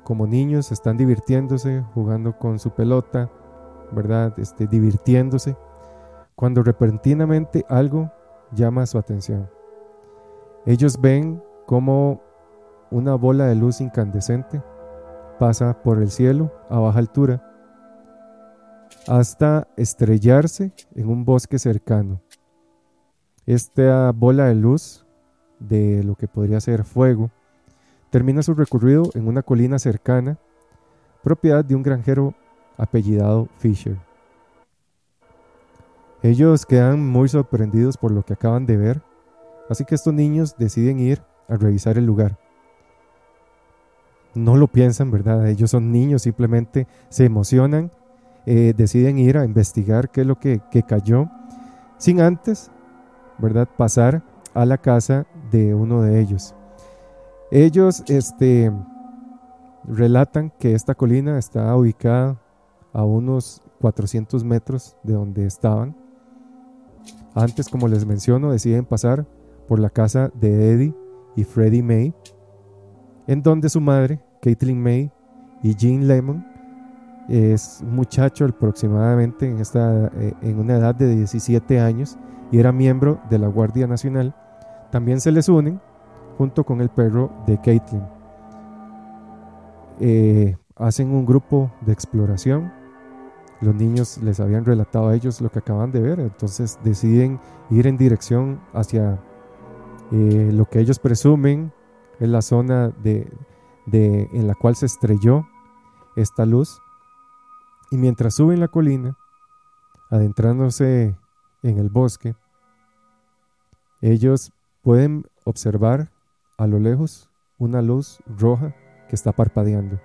como niños están divirtiéndose, jugando con su pelota, ¿verdad? Este, divirtiéndose, cuando repentinamente algo llama su atención. Ellos ven como una bola de luz incandescente pasa por el cielo a baja altura hasta estrellarse en un bosque cercano. Esta bola de luz de lo que podría ser fuego termina su recorrido en una colina cercana, propiedad de un granjero apellidado Fisher. Ellos quedan muy sorprendidos por lo que acaban de ver, así que estos niños deciden ir a revisar el lugar. No lo piensan, ¿verdad? Ellos son niños, simplemente se emocionan, eh, deciden ir a investigar qué es lo que, que cayó, sin antes, ¿verdad?, pasar a la casa de uno de ellos. Ellos este, relatan que esta colina está ubicada a unos 400 metros de donde estaban. Antes, como les menciono, deciden pasar por la casa de Eddie y Freddie May, en donde su madre, Caitlin May, y Jean Lemon, es un muchacho aproximadamente en, esta, eh, en una edad de 17 años y era miembro de la Guardia Nacional, también se les unen junto con el perro de Caitlin. Eh, hacen un grupo de exploración. Los niños les habían relatado a ellos lo que acaban de ver, entonces deciden ir en dirección hacia eh, lo que ellos presumen es la zona de, en la cual se estrelló esta luz. Y mientras suben la colina, adentrándose en el bosque, ellos pueden observar a lo lejos una luz roja que está parpadeando.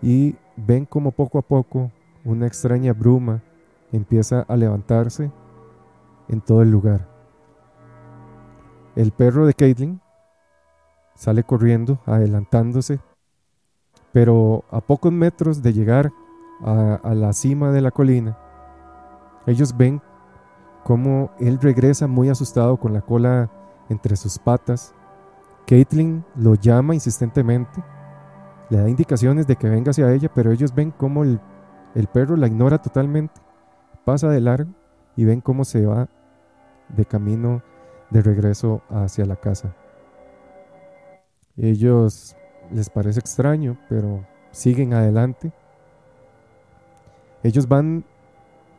Y ven como poco a poco una extraña bruma empieza a levantarse en todo el lugar. El perro de Caitlin sale corriendo, adelantándose, pero a pocos metros de llegar a, la cima de la colina, ellos ven cómo él regresa muy asustado con la cola entre sus patas. Caitlin lo llama insistentemente, le da indicaciones de que venga hacia ella, pero ellos ven cómo el, perro la ignora totalmente, pasa de largo y ven cómo se va de camino de regreso hacia la casa. Ellos les parece extraño, pero siguen adelante. Ellos van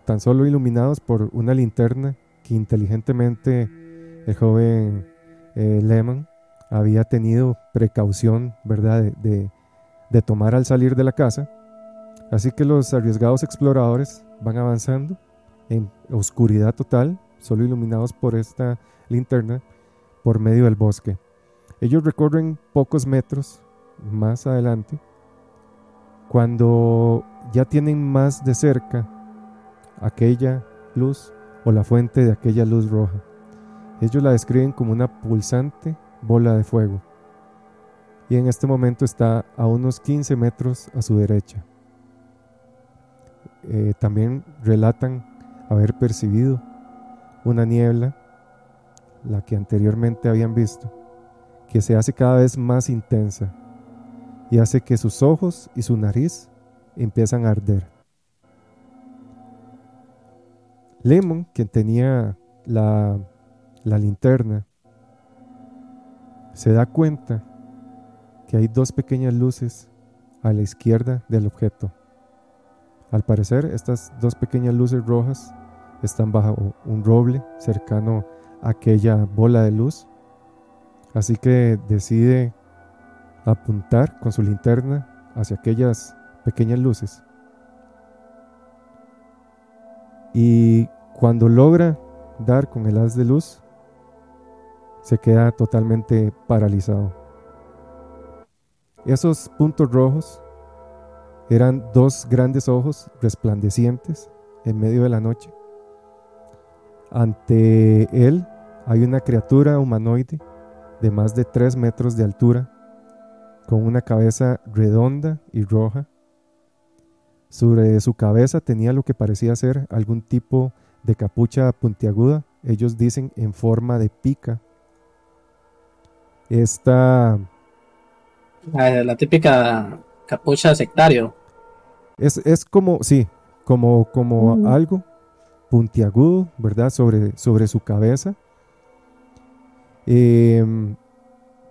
tan solo iluminados por una linterna que inteligentemente el joven eh, Lehman había tenido precaución, ¿verdad?, de, tomar al salir de la casa. Así que los arriesgados exploradores van avanzando en oscuridad total, solo iluminados por esta linterna, por medio del bosque. Ellos recorren pocos metros más adelante, cuando ya tienen más de cerca aquella luz o la fuente de aquella luz roja. Ellos la describen como una pulsante bola de fuego. Y en este momento está a unos 15 metros a su derecha. Eh, también relatan haber percibido una niebla, la que anteriormente habían visto, que se hace cada vez más intensa y hace que sus ojos y su nariz empiezan a arder. Lemon, quien tenía la, la linterna, se da cuenta que hay dos pequeñas luces a la izquierda del objeto. Al parecer, estas dos pequeñas luces rojas están bajo un roble cercano aquella bola de luz. Así que decide apuntar con su linterna hacia aquellas pequeñas luces. Y cuando logra dar con el haz de luz, se queda totalmente paralizado. Esos puntos rojos eran dos grandes ojos resplandecientes en medio de la noche. Ante él hay una criatura humanoide de más de 3 metros de altura, con una cabeza redonda y roja. Sobre su cabeza tenía lo que parecía ser algún tipo de capucha puntiaguda, ellos dicen en forma de pica. Esta... La, la típica capucha sectario. Es, como, sí, como, como algo puntiagudo, ¿verdad? Sobre, sobre su cabeza. Em,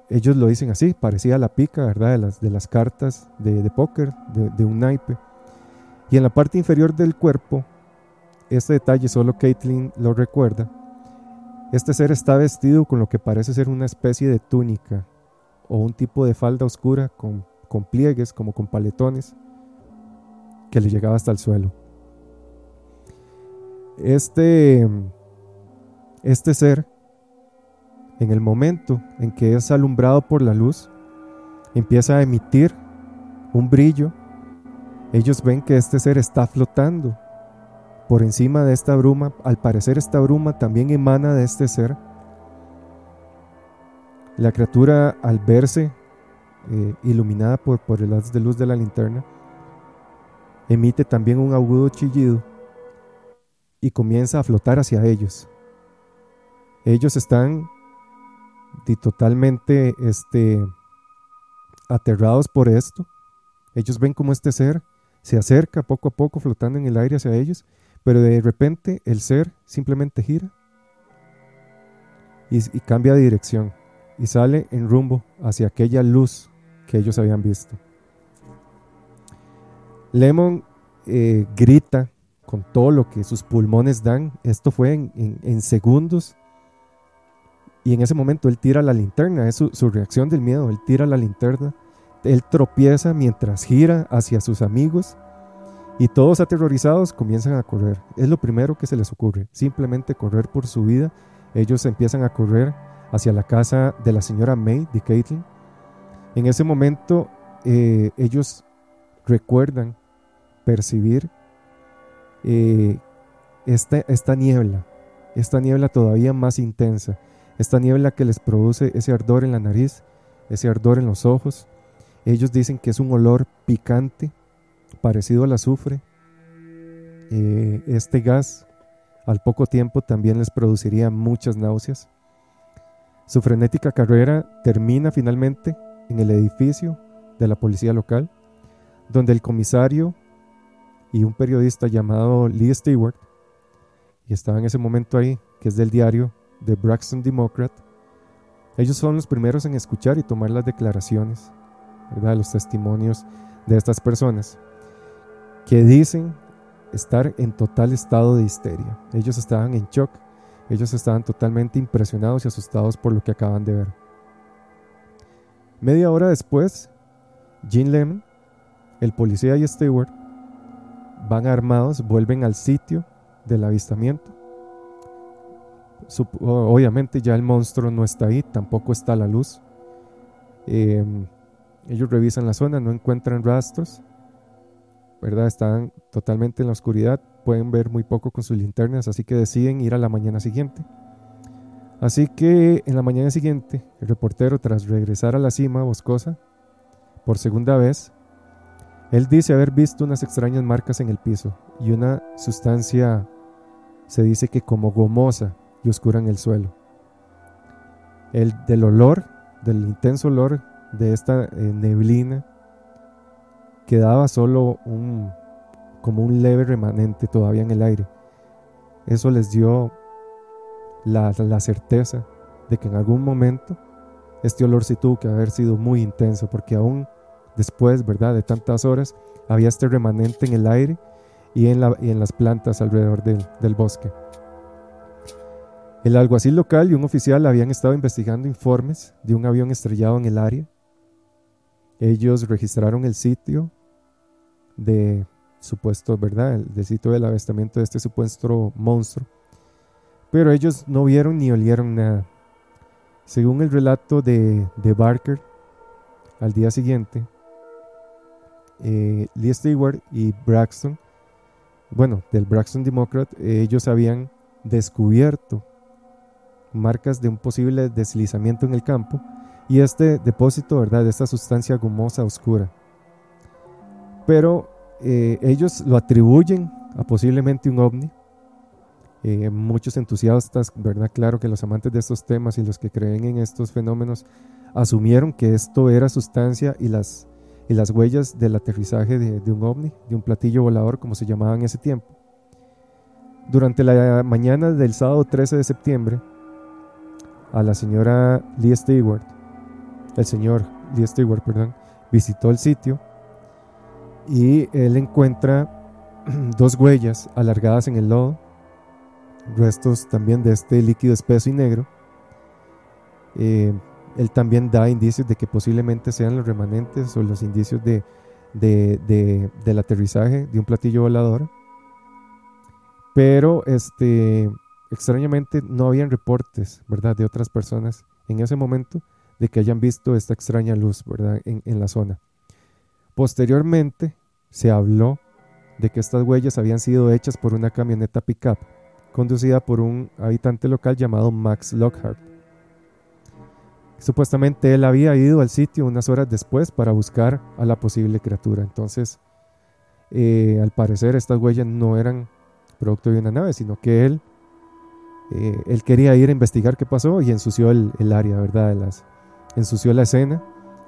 ellos lo dicen así, parecía la pica, ¿verdad? De las, de las cartas de, póker, de, un naipe. Y en la parte inferior del cuerpo, este detalle solo Caitlin lo recuerda. Este ser está vestido con lo que parece ser una especie de túnica o un tipo de falda oscura con, con pliegues, como con paletones que le llegaba hasta el suelo. Este, este ser, en el momento en que es alumbrado por la luz, empieza a emitir un brillo. Ellos ven que este ser está flotando por encima de esta bruma. Al parecer esta bruma también emana de este ser. La criatura al verse eh, iluminada por, por el haz de luz de la linterna, emite también un agudo chillido y comienza a flotar hacia ellos. Ellos están totalmente este, aterrados por esto. Ellos ven como este ser se acerca poco a poco flotando en el aire hacia ellos, pero de repente el ser simplemente gira y, cambia de dirección y sale en rumbo hacia aquella luz que ellos habían visto. Lemon eh, grita con todo lo que sus pulmones dan. Esto fue en, segundos. Y en ese momento él tira la linterna, es su, reacción del miedo. Él tira la linterna, él tropieza mientras gira hacia sus amigos y todos aterrorizados comienzan a correr. Es lo primero que se les ocurre, simplemente correr por su vida. Ellos empiezan a correr hacia la casa de la señora May, de Caitlin. En ese momento eh, ellos recuerdan percibir eh, esta, niebla, esta niebla todavía más intensa, esta niebla que les produce ese ardor en la nariz, ese ardor en los ojos. Ellos dicen que es un olor picante, parecido al azufre. Eh, este gas al poco tiempo también les produciría muchas náuseas. Su frenética carrera termina finalmente en el edificio de la policía local, donde el comisario y un periodista llamado Lee Stewart, y estaba en ese momento ahí, que es del diario The Braxton Democrat. Ellos son los primeros en escuchar y tomar las declaraciones, ¿verdad? los testimonios de estas personas, que dicen estar en total estado de histeria. Ellos estaban en shock, ellos estaban totalmente impresionados y asustados por lo que acaban de ver. Media hora después, Jean Lemon, el policía y Stewart van armados, vuelven al sitio del avistamiento. obviamente ya el monstruo no está ahí, tampoco está la luz. Em, ellos revisan la zona, no encuentran rastros, ¿verdad? Están totalmente en la oscuridad, pueden ver muy poco con sus linternas, así que deciden ir a la mañana siguiente. Así que en la mañana siguiente, el reportero, tras regresar a la cima boscosa, por segunda vez, él dice haber visto unas extrañas marcas en el piso y una sustancia, se dice que como gomosa y oscura en el suelo. El del olor, del intenso olor de esta eh, neblina, quedaba solo un, como un leve remanente todavía en el aire. Eso les dio la, la certeza de que en algún momento este olor sí tuvo que haber sido muy intenso, porque aún después, ¿verdad?, de tantas horas, había este remanente en el aire y en, las plantas alrededor del, bosque. El alguacil local y un oficial habían estado investigando informes de un avión estrellado en el área. Ellos registraron el sitio de supuesto, ¿verdad? Del sitio del avistamiento de este supuesto monstruo. Pero ellos no vieron ni olieron nada. Según el relato de, de Barker, al día siguiente, eh, Lee Stewart y Braxton, bueno, del Braxton Democrat, ellos habían descubierto marcas de un posible deslizamiento en el campo y este depósito, ¿verdad?, de esta sustancia gomosa oscura pero eh, ellos lo atribuyen a posiblemente un ovni. Eh, muchos entusiastas, ¿verdad? Claro que los amantes de estos temas y los que creen en estos fenómenos asumieron que esto era sustancia y las, y las huellas del aterrizaje de, un ovni, de un platillo volador, como se llamaba en ese tiempo. Durante la mañana del sábado 13 de septiembre, a la señora Lee Stewart, el señor Lee Stewart, perdón, visitó el sitio y él encuentra dos huellas alargadas en el lodo, restos también de este líquido espeso y negro. Eh, él también da indicios de que posiblemente sean los remanentes o los indicios de, del aterrizaje de un platillo volador. Pero este, extrañamente no habían reportes, ¿verdad?, de otras personas en ese momento de que hayan visto esta extraña luz, ¿verdad?, en, en la zona. Posteriormente se habló de que estas huellas habían sido hechas por una camioneta pickup conducida por un habitante local llamado Max Lockhart. Supuestamente él había ido al sitio unas horas después para buscar a la posible criatura. Entonces, eh, al parecer estas huellas no eran producto de una nave, sino que él, eh, él quería ir a investigar qué pasó y ensució el, área, ¿verdad? De las, ensució la escena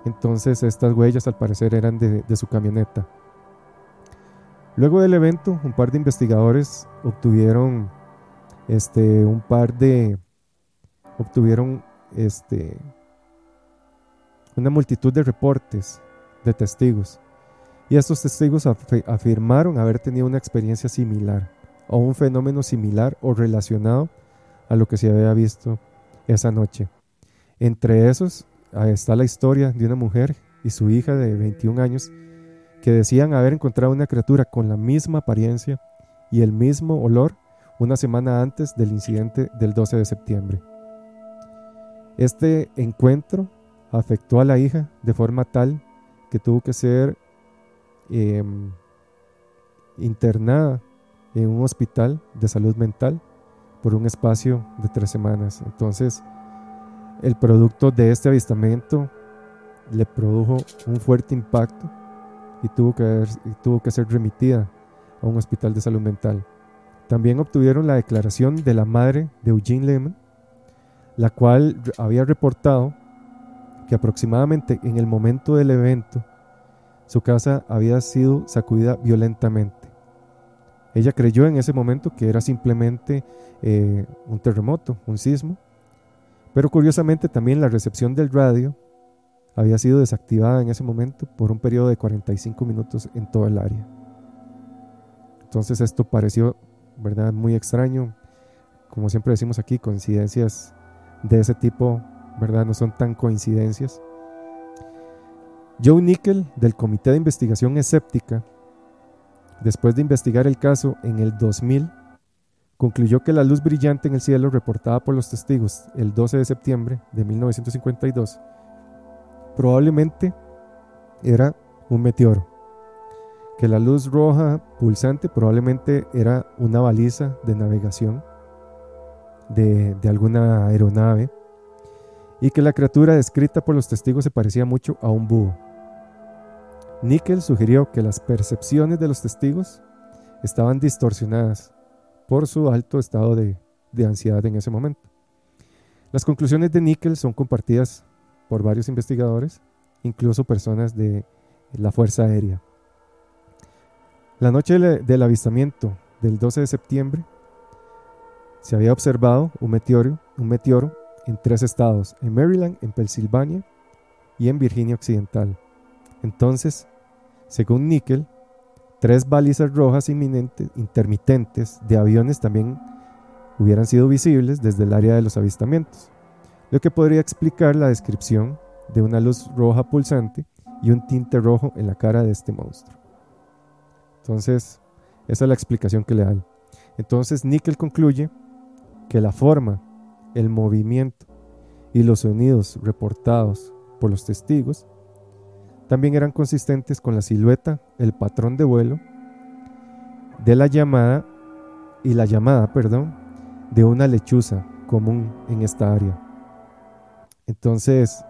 entonces estas huellas al parecer eran de, su camioneta. Luego del evento, un par de investigadores obtuvieron este, un par de obtuvieron este, una multitud de reportes de testigos. Y estos testigos afirmaron haber tenido una experiencia similar o un fenómeno similar o relacionado a lo que se había visto esa noche. Entre esos está la historia de una mujer y su hija de 21 años que decían haber encontrado una criatura con la misma apariencia y el mismo olor una semana antes del incidente del 12 de septiembre. Este encuentro afectó a la hija de forma tal que tuvo que ser em, internada en un hospital de salud mental por un espacio de tres semanas. Entonces, el producto de este avistamiento le produjo un fuerte impacto y tuvo que, tuvo que ser remitida a un hospital de salud mental. También obtuvieron la declaración de la madre de Eugene Lehman, la cual había reportado que aproximadamente en el momento del evento su casa había sido sacudida violentamente. Ella creyó en ese momento que era simplemente eh, un terremoto, un sismo, pero curiosamente también la recepción del radio había sido desactivada en ese momento por un periodo de 45 minutos en toda el área. Entonces esto pareció, ¿verdad? Muy extraño. Como siempre decimos aquí, coincidencias de ese tipo, ¿verdad? No son tan coincidencias. Joe Nickel del Comité de Investigación Escéptica después de investigar el caso en el 2000, concluyó que la luz brillante en el cielo reportada por los testigos el 12 de septiembre de 1952 probablemente era un meteoro, que la luz roja pulsante probablemente era una baliza de navegación de, de alguna aeronave y que la criatura descrita por los testigos se parecía mucho a un búho. Nickel sugirió que las percepciones de los testigos estaban distorsionadas por su alto estado de, ansiedad en ese momento. Las conclusiones de Nickel son compartidas por varios investigadores, incluso personas de la Fuerza Aérea. La noche del avistamiento del 12 de septiembre se había observado un meteoro, un meteoro en tres estados, en Maryland, en Pensilvania y en Virginia Occidental. Entonces, según Nickel, tres balizas rojas intermitentes de aviones también hubieran sido visibles desde el área de los avistamientos, lo que podría explicar la descripción de una luz roja pulsante y un tinte rojo en la cara de este monstruo. Entonces, esa es la explicación que le dan. Entonces, Nickel concluye que la forma, el movimiento y los sonidos reportados por los testigos también eran consistentes con la silueta, el patrón de vuelo de la llamada y la llamada, perdón, de una lechuza común en esta área. Entonces,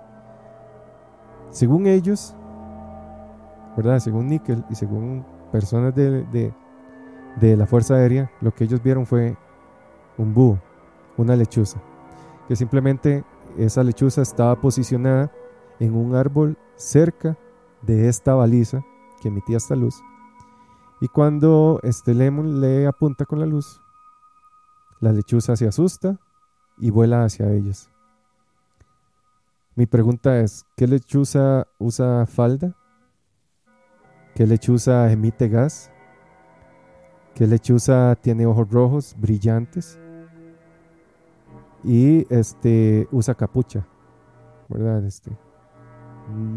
según ellos, ¿verdad? Según Nickel y según personas de, de la Fuerza Aérea, lo que ellos vieron fue un búho, una lechuza, que simplemente esa lechuza estaba posicionada en un árbol cerca de esta baliza que emitía esta luz. Y cuando este Lemon le apunta con la luz, la lechuza se asusta y vuela hacia ellos. Mi pregunta es, ¿qué lechuza usa falda? ¿Qué lechuza emite gas? ¿Qué lechuza tiene ojos rojos brillantes? Y este usa capucha, ¿verdad? Este,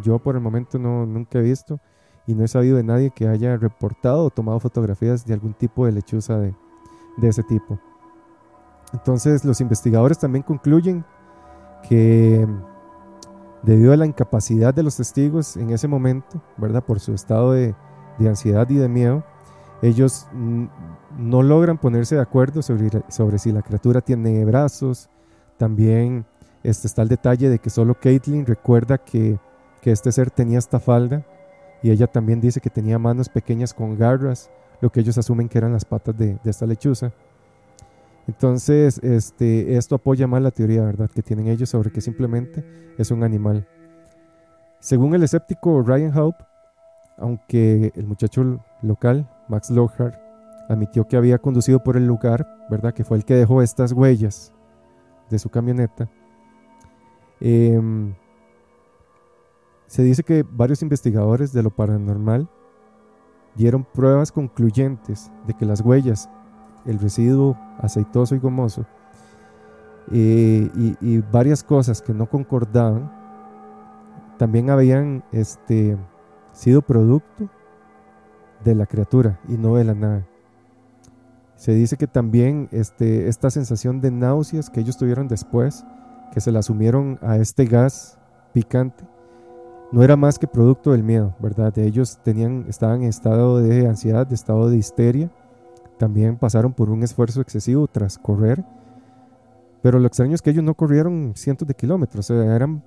yo por el momento no, nunca he visto y no he sabido de nadie que haya reportado o tomado fotografías de algún tipo de lechuza de, ese tipo. Entonces los investigadores también concluyen que debido a la incapacidad de los testigos en ese momento, ¿verdad? Por su estado de, ansiedad y de miedo, ellos no logran ponerse de acuerdo sobre, sobre si la criatura tiene brazos. También este está el detalle de que solo Caitlin recuerda que que este ser tenía esta falda y ella también dice que tenía manos pequeñas con garras, lo que ellos asumen que eran las patas de, esta lechuza. Entonces, este, esto apoya más la teoría, ¿verdad?, que tienen ellos sobre que simplemente es un animal. Según el escéptico Ryan Hope, aunque el muchacho local, Max Lockhart, admitió que había conducido por el lugar, ¿verdad?, que fue el que dejó estas huellas de su camioneta, eh, se dice que varios investigadores de lo paranormal dieron pruebas concluyentes de que las huellas, el residuo aceitoso y gomoso eh, y, varias cosas que no concordaban también habían este, sido producto de la criatura y no de la nave. Se dice que también este, esta sensación de náuseas que ellos tuvieron después, que se la asumieron a este gas picante, no era más que producto del miedo, ¿verdad? Ellos tenían, estaban en estado de ansiedad, de estado de histeria. También pasaron por un esfuerzo excesivo tras correr. Pero lo extraño es que ellos no corrieron cientos de kilómetros, eran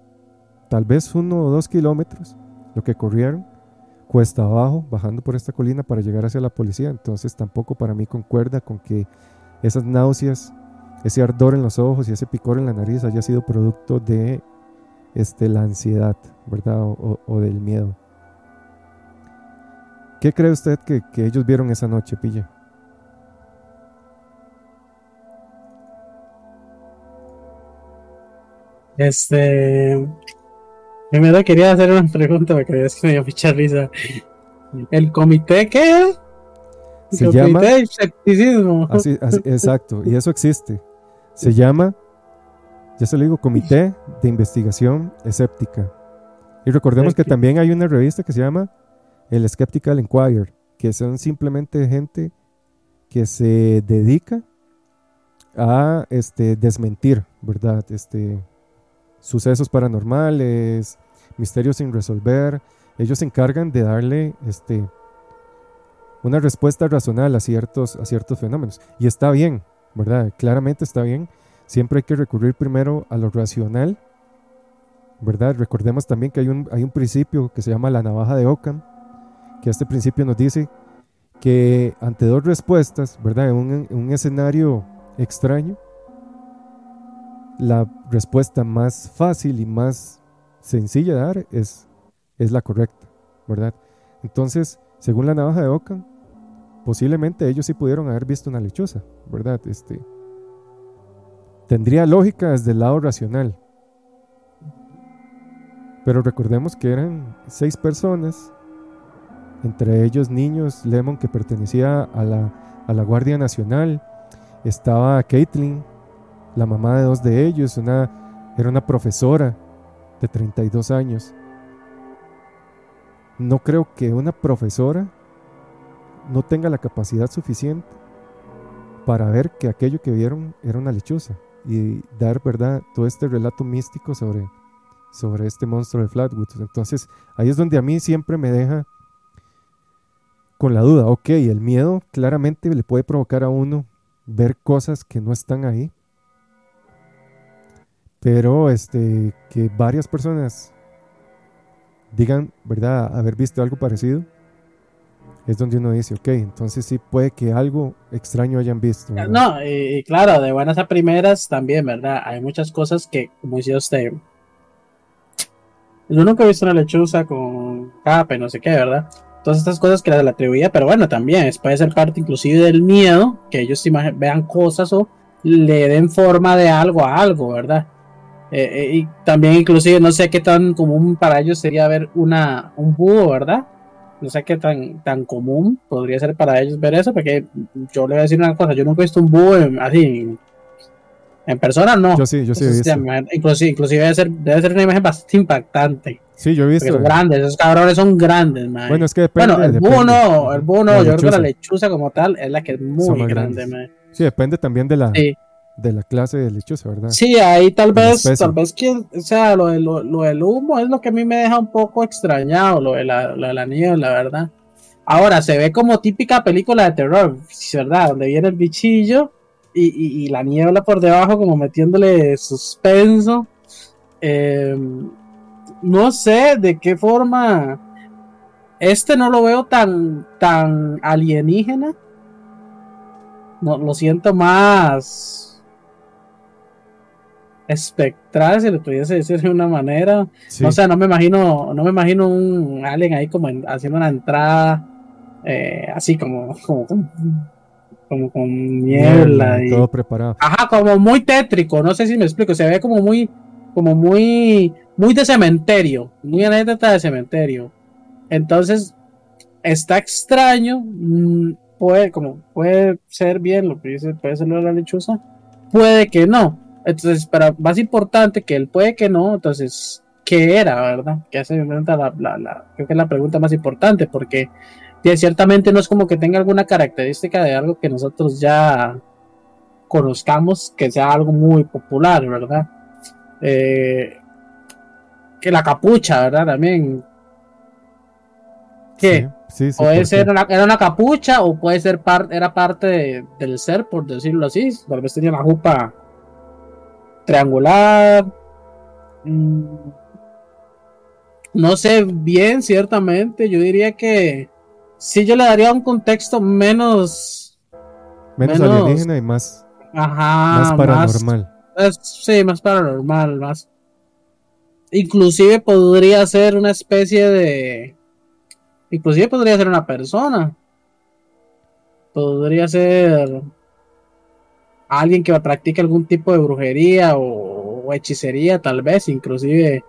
tal vez uno o dos kilómetros lo que corrieron cuesta abajo, bajando por esta colina para llegar hacia la policía. Entonces tampoco para mí concuerda con que esas náuseas, ese ardor en los ojos y ese picor en la nariz haya sido producto de este, la ansiedad, ¿verdad? O, del miedo. ¿Qué cree usted que, ellos vieron esa noche, Pilla? Este. Primero quería hacer una pregunta porque es que me dio mucha risa. ¿El comité qué? Se llama. Comité de escepticismo. exacto, y eso existe. Se llama ya se lo digo, Comité de Investigación Escéptica. Y recordemos que también hay una revista que se llama El Skeptical Inquirer, que son simplemente gente que se dedica a este, desmentir, ¿verdad? Este, sucesos paranormales, misterios sin resolver. Ellos se encargan de darle este, una respuesta razonable a ciertos, a ciertos fenómenos. Y está bien, ¿verdad? Claramente está bien. Siempre hay que recurrir primero a lo racional, ¿verdad? Recordemos también que hay un, hay un principio que se llama la navaja de Ockham, que este principio nos dice que ante dos respuestas, ¿verdad? En un, en un escenario extraño, la respuesta más fácil y más sencilla de dar es, es la correcta, ¿verdad? Entonces, según la navaja de Ockham, posiblemente ellos sí pudieron haber visto una lechuza, ¿verdad? Este, tendría lógica desde el lado racional. Pero recordemos que eran seis personas, entre ellos niños, Lemon que pertenecía a la, a la Guardia Nacional, estaba Caitlin, la mamá de dos de ellos, una, era una profesora de 32 años. No creo que una profesora no tenga la capacidad suficiente para ver que aquello que vieron era una lechuza y dar verdad todo este relato místico sobre, sobre este monstruo de Flatwoods. Entonces ahí es donde a mí siempre me deja con la duda, ok, el miedo claramente le puede provocar a uno ver cosas que no están ahí, pero este, que varias personas digan, ¿verdad?, haber visto algo parecido, es donde uno dice, ok, entonces sí puede que algo extraño hayan visto. No, y, claro, de buenas a primeras también, ¿verdad? Hay muchas cosas que, como decía usted, yo nunca he visto una lechuza con capa no sé qué, ¿verdad? Todas estas cosas que la atribuía, pero bueno, también puede ser parte inclusive del miedo, que ellos vean cosas o le den forma de algo a algo, ¿verdad? Eh, eh, y también inclusive no sé qué tan común para ellos sería ver una, un búho, ¿verdad? no sé qué tan, tan común podría ser para ellos ver eso, porque yo le voy a decir una cosa, yo nunca he visto un búho así en persona, no. Yo sí, yo sí he visto. Inclusive, inclusive debe, ser, debe ser una imagen bastante impactante. Sí, yo he visto. Son grandes, esos cabrones son grandes, man. Bueno, es que depende. Bueno, el búho no, el búho no, yo creo que la lechuza como tal es la que es muy grande, man. Sí, depende también de la, de la clase de lechuza, ¿verdad? Sí, ahí tal vez, tal vez que, o sea, lo, de, lo, del humo es lo que a mí me deja un poco extrañado, lo de la, lo de la niebla, ¿verdad? Ahora, se ve como típica película de terror, ¿verdad? Donde viene el bichillo y, y, la niebla por debajo como metiéndole suspenso. Em, no sé de qué forma... Este no lo veo tan, tan alienígena. No, lo siento más espectral, si le pudiese decir de una manera. O sea, no me imagino, no me imagino un alien ahí como haciendo una entrada eh, así como, como, como, con niebla. y, todo preparado. Ajá, como muy tétrico, no sé si me explico, se ve como muy, como muy, muy de cementerio, muy anécdota de cementerio. Entonces, está extraño, mm, puede, como puede ser bien lo que dice, puede ser lo de la lechuza, puede que no entonces, pero más importante que él puede que no, entonces, ¿qué era, verdad? Que hace la, la, la, creo que es la pregunta más importante, porque ciertamente no es como que tenga alguna característica de algo que nosotros ya conozcamos, que sea algo muy popular, ¿verdad? Eh, que la capucha, ¿verdad? También. ¿Qué? Sí, sí, puede ser una, era una capucha o puede ser parte era parte del ser, por decirlo así. Tal vez tenía la jupa triangular. Mm, no sé bien, ciertamente. Yo diría que sí, yo le daría un contexto menos. Menos, alienígena y más. Ajá. Más paranormal. sí, más paranormal, más. Inclusive podría ser una especie de. Inclusive podría ser una persona. Podría ser alguien que practique algún tipo de brujería o, hechicería, tal vez, inclusive,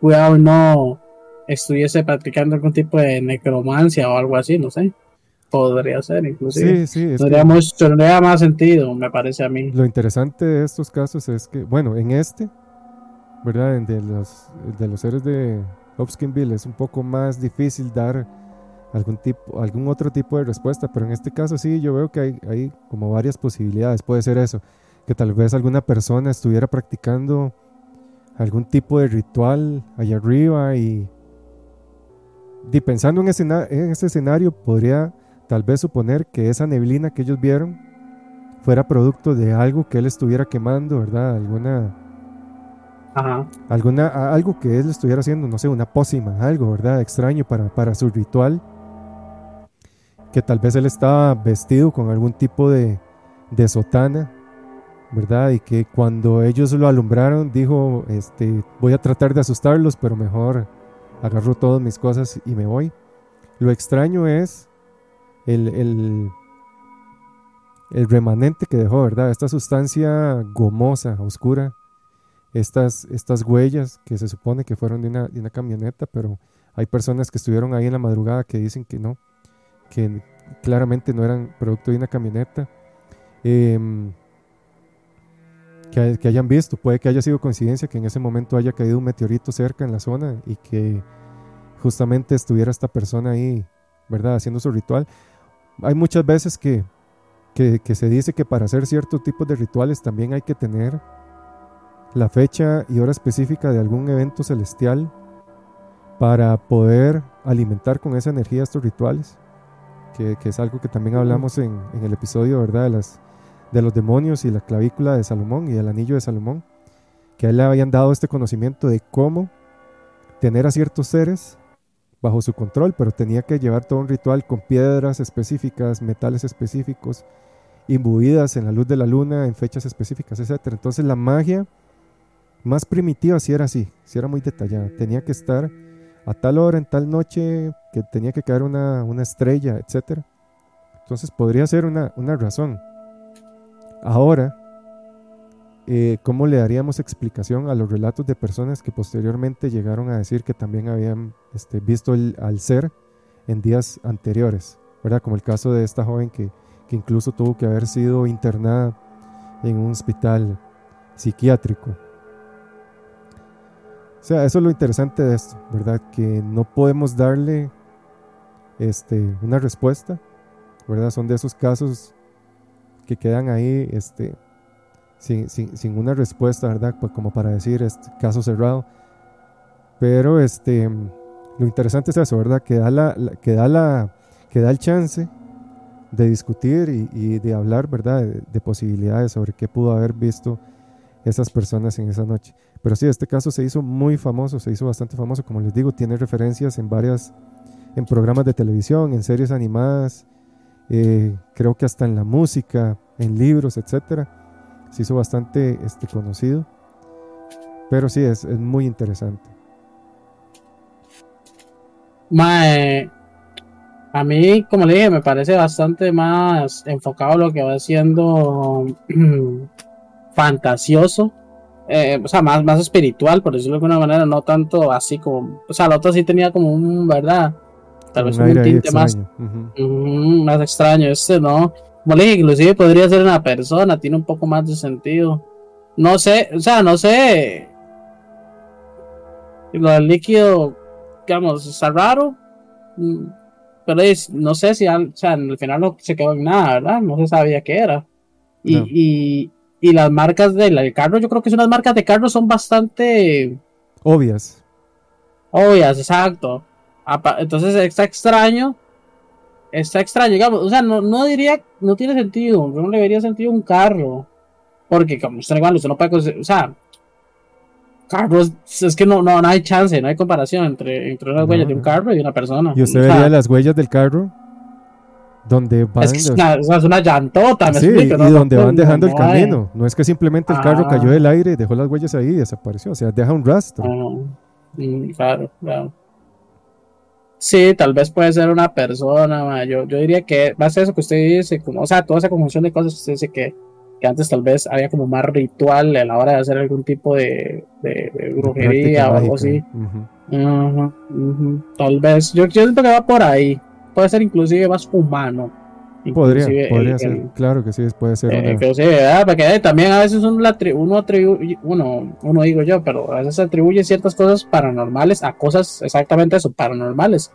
cuidado, no estuviese practicando algún tipo de necromancia o algo así, no sé. Podría ser, inclusive. Sí, sí. tendría, más sentido, me parece a mí. Lo interesante de estos casos es que, bueno, en este, ¿verdad? De los, de los seres de Hopkinsville es un poco más difícil dar algún, tipo, algún otro tipo de respuesta, pero en este caso sí, yo veo que hay, hay como varias posibilidades. Puede ser eso, que tal vez alguna persona estuviera practicando algún tipo de ritual allá arriba y, y pensando en, en ese escenario podría tal vez suponer que esa neblina que ellos vieron fuera producto de algo que él estuviera quemando, ¿verdad? Alguna Alguna, algo que él estuviera haciendo, no sé, una pócima, algo, ¿verdad? Extraño para, para su ritual. Que tal vez él estaba vestido con algún tipo de, de sotana, ¿verdad? Y que cuando ellos lo alumbraron dijo, este, voy a tratar de asustarlos, pero mejor agarro todas mis cosas y me voy. Lo extraño es el, el, el remanente que dejó, ¿verdad? Esta sustancia gomosa, oscura, estas, estas huellas que se supone que fueron de una, de una camioneta, pero hay personas que estuvieron ahí en la madrugada que dicen que no, que claramente no eran producto de una camioneta. Que, que, hayan visto, puede que haya sido coincidencia que en ese momento haya caído un meteorito cerca en la zona y que justamente estuviera esta persona ahí, ¿verdad? Haciendo su ritual. Hay muchas veces que, que, que se dice que para hacer ciertos tipos de rituales también hay que tener la fecha y hora específica de algún evento celestial para poder alimentar con esa energía estos rituales, que, es algo que también hablamos en, el episodio ¿verdad? De, las, de los demonios y la clavícula de Salomón y el anillo de Salomón, que a él le habían dado este conocimiento de cómo tener a ciertos seres bajo su control, pero tenía que llevar todo un ritual con piedras específicas, metales específicos, imbuidas en la luz de la luna, en fechas específicas, etc. Entonces la magia más primitiva si era así, si era muy detallada. Tenía que estar a tal hora, en tal noche, que tenía que caer una, estrella, etc. Entonces podría ser una, razón. Ahora, eh, ¿cómo le daríamos explicación a los relatos de personas que posteriormente llegaron a decir que también habían este, visto al ser en días anteriores? ¿verdad? Como el caso de esta joven que, que incluso tuvo que haber sido internada en un hospital psiquiátrico. Sea, eso es lo interesante de esto, ¿verdad? Que no podemos darle este, una respuesta, ¿verdad? Son de esos casos que quedan ahí este, sin, sin, una respuesta, ¿verdad? Pues como para decir, este, caso cerrado. Pero este, lo interesante es eso, ¿verdad? Que da, la, que da, la, que da el chance de discutir y, de hablar, ¿verdad? de, posibilidades sobre qué pudo haber visto esas personas en esa noche. Pero sí, este caso se hizo muy famoso, se hizo bastante famoso, como les digo, tiene referencias en varias, en programas de televisión, en series animadas, eh, creo que hasta en la música, en libros, etcétera. Se hizo bastante este, conocido. Pero sí, es, muy interesante. Mae, a mí, como le dije, me parece bastante más enfocado lo que va siendo fantasioso, eh, o sea, más, más espiritual, por decirlo de alguna manera, no tanto así como, o sea, el otro sí tenía como un, ¿verdad? Tal vez un, tinte más, más extraño, este no, como le dije, inclusive podría ser una persona, tiene un poco más de sentido. No sé, o sea, no sé. Lo del líquido, digamos, está raro. Mm, pero no sé si al, o sea, al final no se quedó en nada, ¿verdad? No se sabía qué era. y, y las marcas del carro, yo creo que unas marcas de carro son bastante obvias. Obvias, exacto. Entonces está extraño. Está extraño, digamos. O sea, no, no diría, no tiene sentido. No le vería sentido un carro. Porque como usted igual, usted no puede. O sea, carros, es que no, no, no hay chance, no hay comparación entre, entre las huellas de un carro y una persona. ¿Y usted vería las huellas del carro? Donde van es, una, llantota sí, y donde van dejando el camino. No es que simplemente el carro cayó del ah. aire y dejó las huellas ahí y desapareció. O sea deja un rastro. Ah, mm, claro claro. Sí tal vez puede ser una persona yo, yo diría que ser eso que usted dice como o sea toda esa conjunción de cosas usted dice que, que antes tal vez había como más ritual a la hora de hacer algún tipo de, de, brujería o algo así. tal vez yo, yo siento que va por ahí puede ser inclusive más humano. Podría, podría ser, claro que sí, puede ser. Eh, una... Porque también a veces uno, uno atribuye, uno, uno digo yo, pero a veces atribuye ciertas cosas paranormales a cosas exactamente eso, paranormales.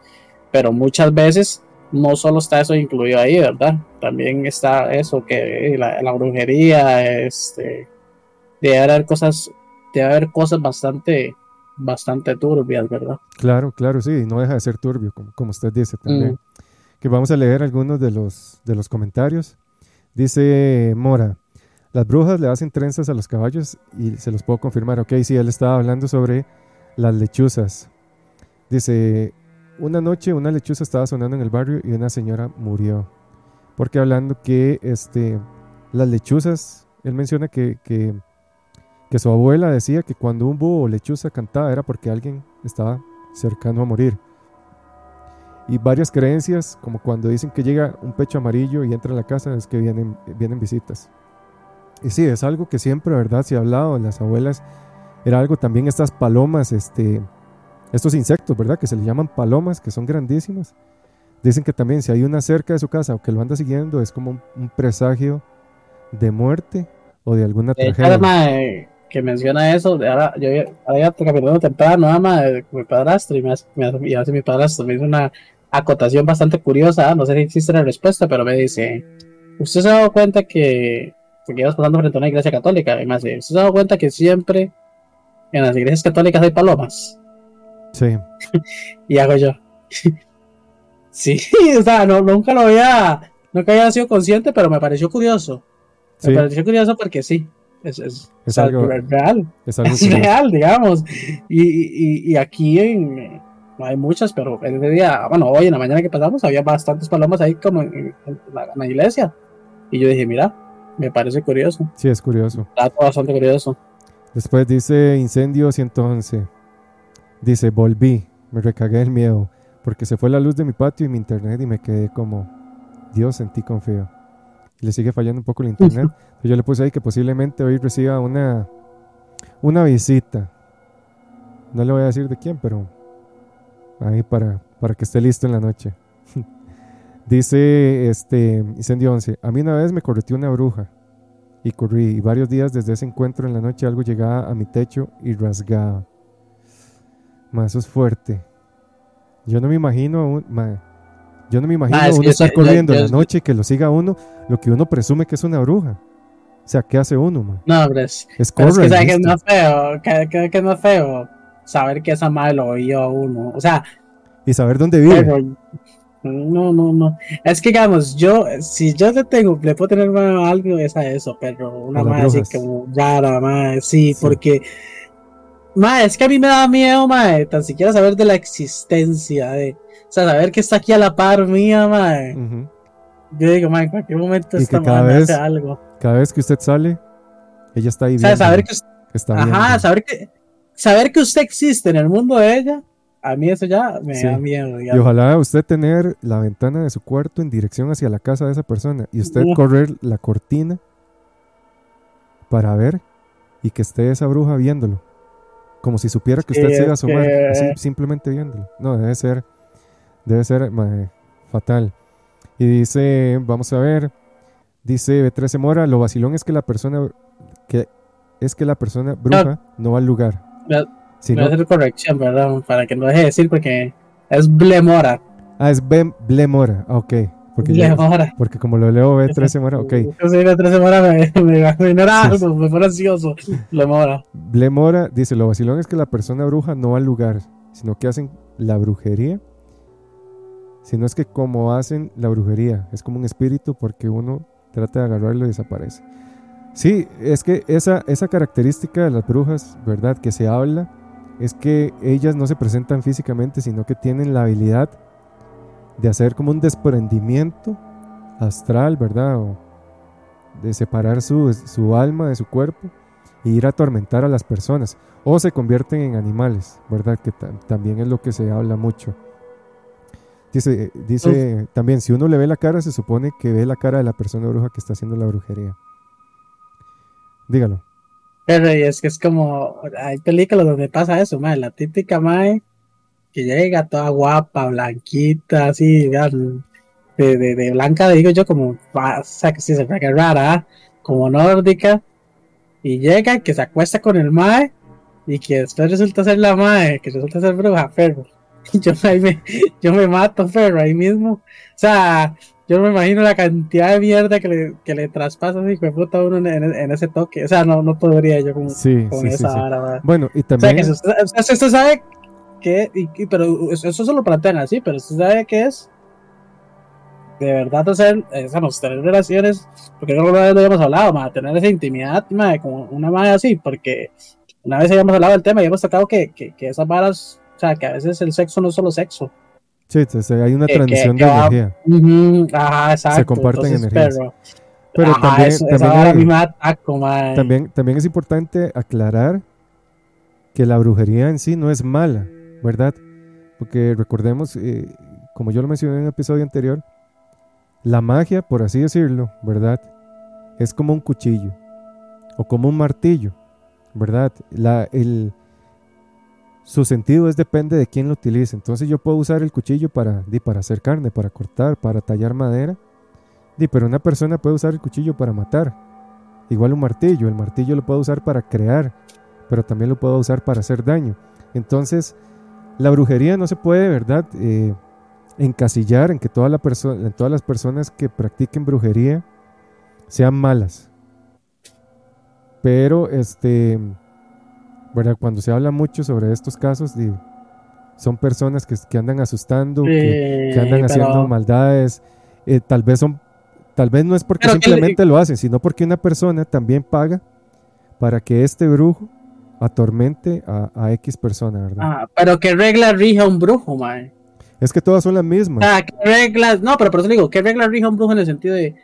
pero muchas veces no solo está eso incluido ahí, ¿verdad? También está eso que la, la brujería, este, debe haber cosas, debe haber cosas bastante, bastante turbias, ¿verdad? Claro, claro, sí, no deja de ser turbio, como, como usted dice también. Mm. Que vamos a leer algunos de los, de los comentarios. Dice Mora, las brujas le hacen trenzas a los caballos y se los puedo confirmar. Ok, sí, él estaba hablando sobre las lechuzas. Dice, una noche una lechuza estaba sonando en el barrio y una señora murió. Porque hablando que este, las lechuzas, él menciona que, que, que su abuela decía que cuando un búho o lechuza cantaba era porque alguien estaba cercano a morir. Y varias creencias, como cuando dicen que llega un pecho amarillo y entra a la casa, es que vienen, vienen visitas. Y sí, es algo que siempre, ¿verdad? Se ha hablado, las abuelas, era algo también estas palomas, este, estos insectos, ¿verdad? Que se le llaman palomas, que son grandísimas. Dicen que también si hay una cerca de su casa o que lo anda siguiendo, es como un, un presagio de muerte o de alguna hecho, tragedia. además, eh, que menciona eso, ahora yo había caminando temprano, ama, de mi padrastro, y, me hace, me hace- y hace mi padrastro me hizo una acotación bastante curiosa, no sé si existe la respuesta, pero me dice, ¿usted se ha dado cuenta que, porque ibas pasando frente a una iglesia católica, y me hace, ¿usted se ha dado cuenta que siempre en las iglesias católicas hay palomas? Sí, Y hago yo. sí, o sea, no, nunca lo había, nunca había sido consciente, pero me pareció curioso. Me sí, pareció curioso porque sí, es, es, Es algo- real. es algo Es curioso. real, digamos. Y, y, y aquí en, no hay muchas, pero ese día, bueno, hoy en la mañana que pasamos había bastantes palomas ahí como en, en la, en la iglesia. Y yo dije, mira, me parece curioso. Sí, es curioso. Dato bastante curioso. Después dice incendio 111. Dice, volví, me recagué el miedo, porque se fue la luz de mi patio y mi internet y me quedé como, Dios, en ti confío. Le sigue fallando un poco el internet. Yo le puse ahí que posiblemente hoy reciba una, una visita. No le voy a decir de quién, pero ahí para, para que esté listo en la noche. Dice este incendio 11. A mí una vez me correteó una bruja y corrí. Y varios días desde ese encuentro en la noche algo llegaba a mi techo y rasgaba. Ma, eso es fuerte. Yo no me imagino a un- ma, yo no me imagino Ah, es uno que estar corriendo en la noche y que lo siga uno lo que uno presume que es una bruja. O sea, ¿qué hace uno, ma? No, pero es, Es pero es corre. que, ¿sabes qué es más feo? que que- que es más feo? Saber que esa madre lo oyó a uno. O sea, Y saber dónde vive. pero. No, no, no. Es que, digamos, yo, si yo le tengo, le puedo tener a algo, es a eso, pero una madre así como rara, madre, sí, Sí. porque. Madre, es que a mí me da miedo, madre, tan siquiera saber de la existencia, de. O sea, saber que está aquí a la par mía, madre. Ujú. Yo digo, madre, en cualquier momento cada madre hace algo. Cada vez que usted sale, ella está ahí O sea, viendo. saber que, está ajá, viendo. saber que, saber que usted existe en el mundo de ella, a mí eso ya me Sí. da miedo, Y ojalá usted tener la ventana de su cuarto en dirección hacia la casa de esa persona y usted correr la cortina para ver y que esté esa bruja viéndolo. Como si supiera que usted Sí, se iba a asomar, que- así simplemente viéndolo. No, debe ser, debe ser fatal. Y dice, vamos a ver, dice B13 Mora, lo vacilón es que la persona, que es que la persona bruja no va al lugar. Ya- sino- Voy a hacer corrección, perdón, para que no deje de decir porque es Blemora. ah, es Blemora, ok. Porque, Blemora. porque como lo leo B13 Mora, ok. Yo soy de tres semanas, me, me, me, algo, me fue ansioso. Blemora. Blemora dice, lo vacilón es que la persona bruja no va al lugar, sino que hacen la brujería. Sino es que como hacen la brujería, es como un espíritu porque uno trata de agarrarlo y desaparece. Sí, es que esa, esa característica de las brujas, ¿verdad? Que se habla, es que ellas no se presentan físicamente, sino que tienen la habilidad de hacer como un desprendimiento astral, ¿verdad? O de separar su, su alma de su cuerpo y ir a atormentar a las personas. O se convierten en animales, ¿verdad? Que ta- también es lo que se habla mucho. Dice, dice también, si uno le ve la cara, se supone que ve la cara de la persona bruja que está haciendo la brujería. Dígalo. Pero y es que es como, hay películas donde pasa eso, mae, la típica mae que llega toda guapa, blanquita, así, de, de, de blanca, digo yo, como, va- o sea, que sí se que rara, ¿ah? como nórdica, y llega, que se acuesta con el mae, y que después resulta ser la mae, que resulta ser bruja, pero yo, me, yo me mato, pero ahí mismo. O sea, yo me imagino la cantidad de mierda que le, que le traspasa hijo de puta uno en, en, ese toque. O sea, no, no podría yo con, sí, con sí, esa sí, vara, Bueno, y también. O sea, que usted, usted sabe que. Y, pero eso se lo plantean así, pero usted sabe que es. De verdad hacer, digamos, tener relaciones, porque no lo habíamos hablado, más tener esa intimidad con una madre así, porque una vez habíamos hablado del tema y hemos tratado que, que, que esas varas, o sea, que a veces el sexo no es solo sexo, Sí, hay una transmisión de energía. ajá, exacto. Se comparten energías. Pero, pero ajá, también, eso, también, hay, ataco, también, también es importante aclarar que la brujería en sí no es mala, ¿verdad? Porque recordemos, eh, como yo lo mencioné en el episodio anterior, la magia, por así decirlo, ¿verdad? Es como un cuchillo o como un martillo, ¿verdad? La, el, su sentido es depende de quién lo utilice. Entonces yo puedo usar el cuchillo para, para hacer carne, para cortar, para tallar madera. Di, pero una persona puede usar el cuchillo para matar. Igual un martillo. El martillo lo puedo usar para crear, pero también lo puedo usar para hacer daño. Entonces, la brujería no se puede, ¿verdad? Eh, encasillar en que toda la en todas las personas que practiquen brujería sean malas. Pero, este cuando se habla mucho sobre estos casos, son personas que, que andan asustando, que, andan haciendo maldades, eh, tal vez son, tal vez no es porque simplemente lo hacen, sino porque una persona también paga para que este brujo atormente a, X persona, ¿verdad? Ah, pero ¿qué regla rige a un brujo, mae? Es que todas son las mismas. Ah, ¿qué reglas? No, pero por eso digo, ¿qué regla rige a un brujo en el sentido de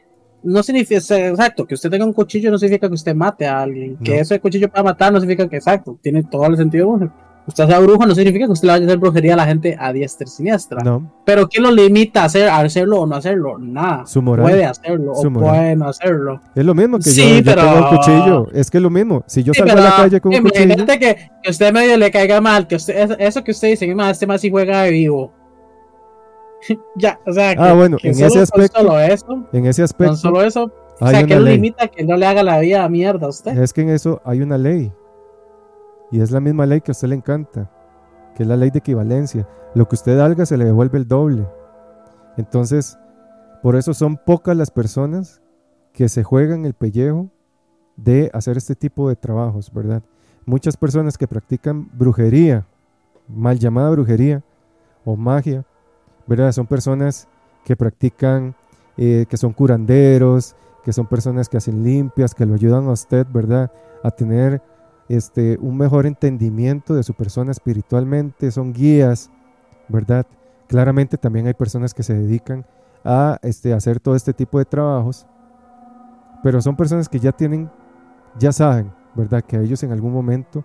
no significa, exacto, que usted tenga un cuchillo no significa que usted mate a alguien. Que ese cuchillo para matar no significa que, exacto, tiene todo el sentido. Usted sea brujo no significa que usted le vaya a hacer brujería a la gente a diestra y siniestra. No. Pero ¿quién lo limita a, hacer, a hacerlo o no hacerlo? Nada. Su moral. Puede hacerlo o puede no hacerlo. Es lo mismo que sí, yo, pero... tengo un cuchillo. Es que es lo mismo. Si yo salgo a la calle con un cuchillo. Que, que usted medio le caiga mal, que usted, eso que usted dice, este más si juega de vivo ya, o sea, ah, bueno, en ese aspecto, solo eso, en ese aspecto, solo eso, o sea, que limita que no le haga la vida a mierda a usted. Es que en eso hay una ley. Y es la misma ley que a usted le encanta, que es la ley de equivalencia. Lo que usted haga se le devuelve el doble. Entonces, por eso son pocas las personas que se juegan el pellejo de hacer este tipo de trabajos, ¿verdad? Muchas personas que practican brujería, mal llamada brujería o magia, ¿verdad? Son personas que practican, eh, que son curanderos, que son personas que hacen limpias, que lo ayudan a usted, ¿verdad? A tener este, un mejor entendimiento de su persona espiritualmente, son guías, ¿verdad? Claramente también hay personas que se dedican a este, hacer todo este tipo de trabajos, pero son personas que ya tienen, ya saben, ¿verdad? Que a ellos en algún momento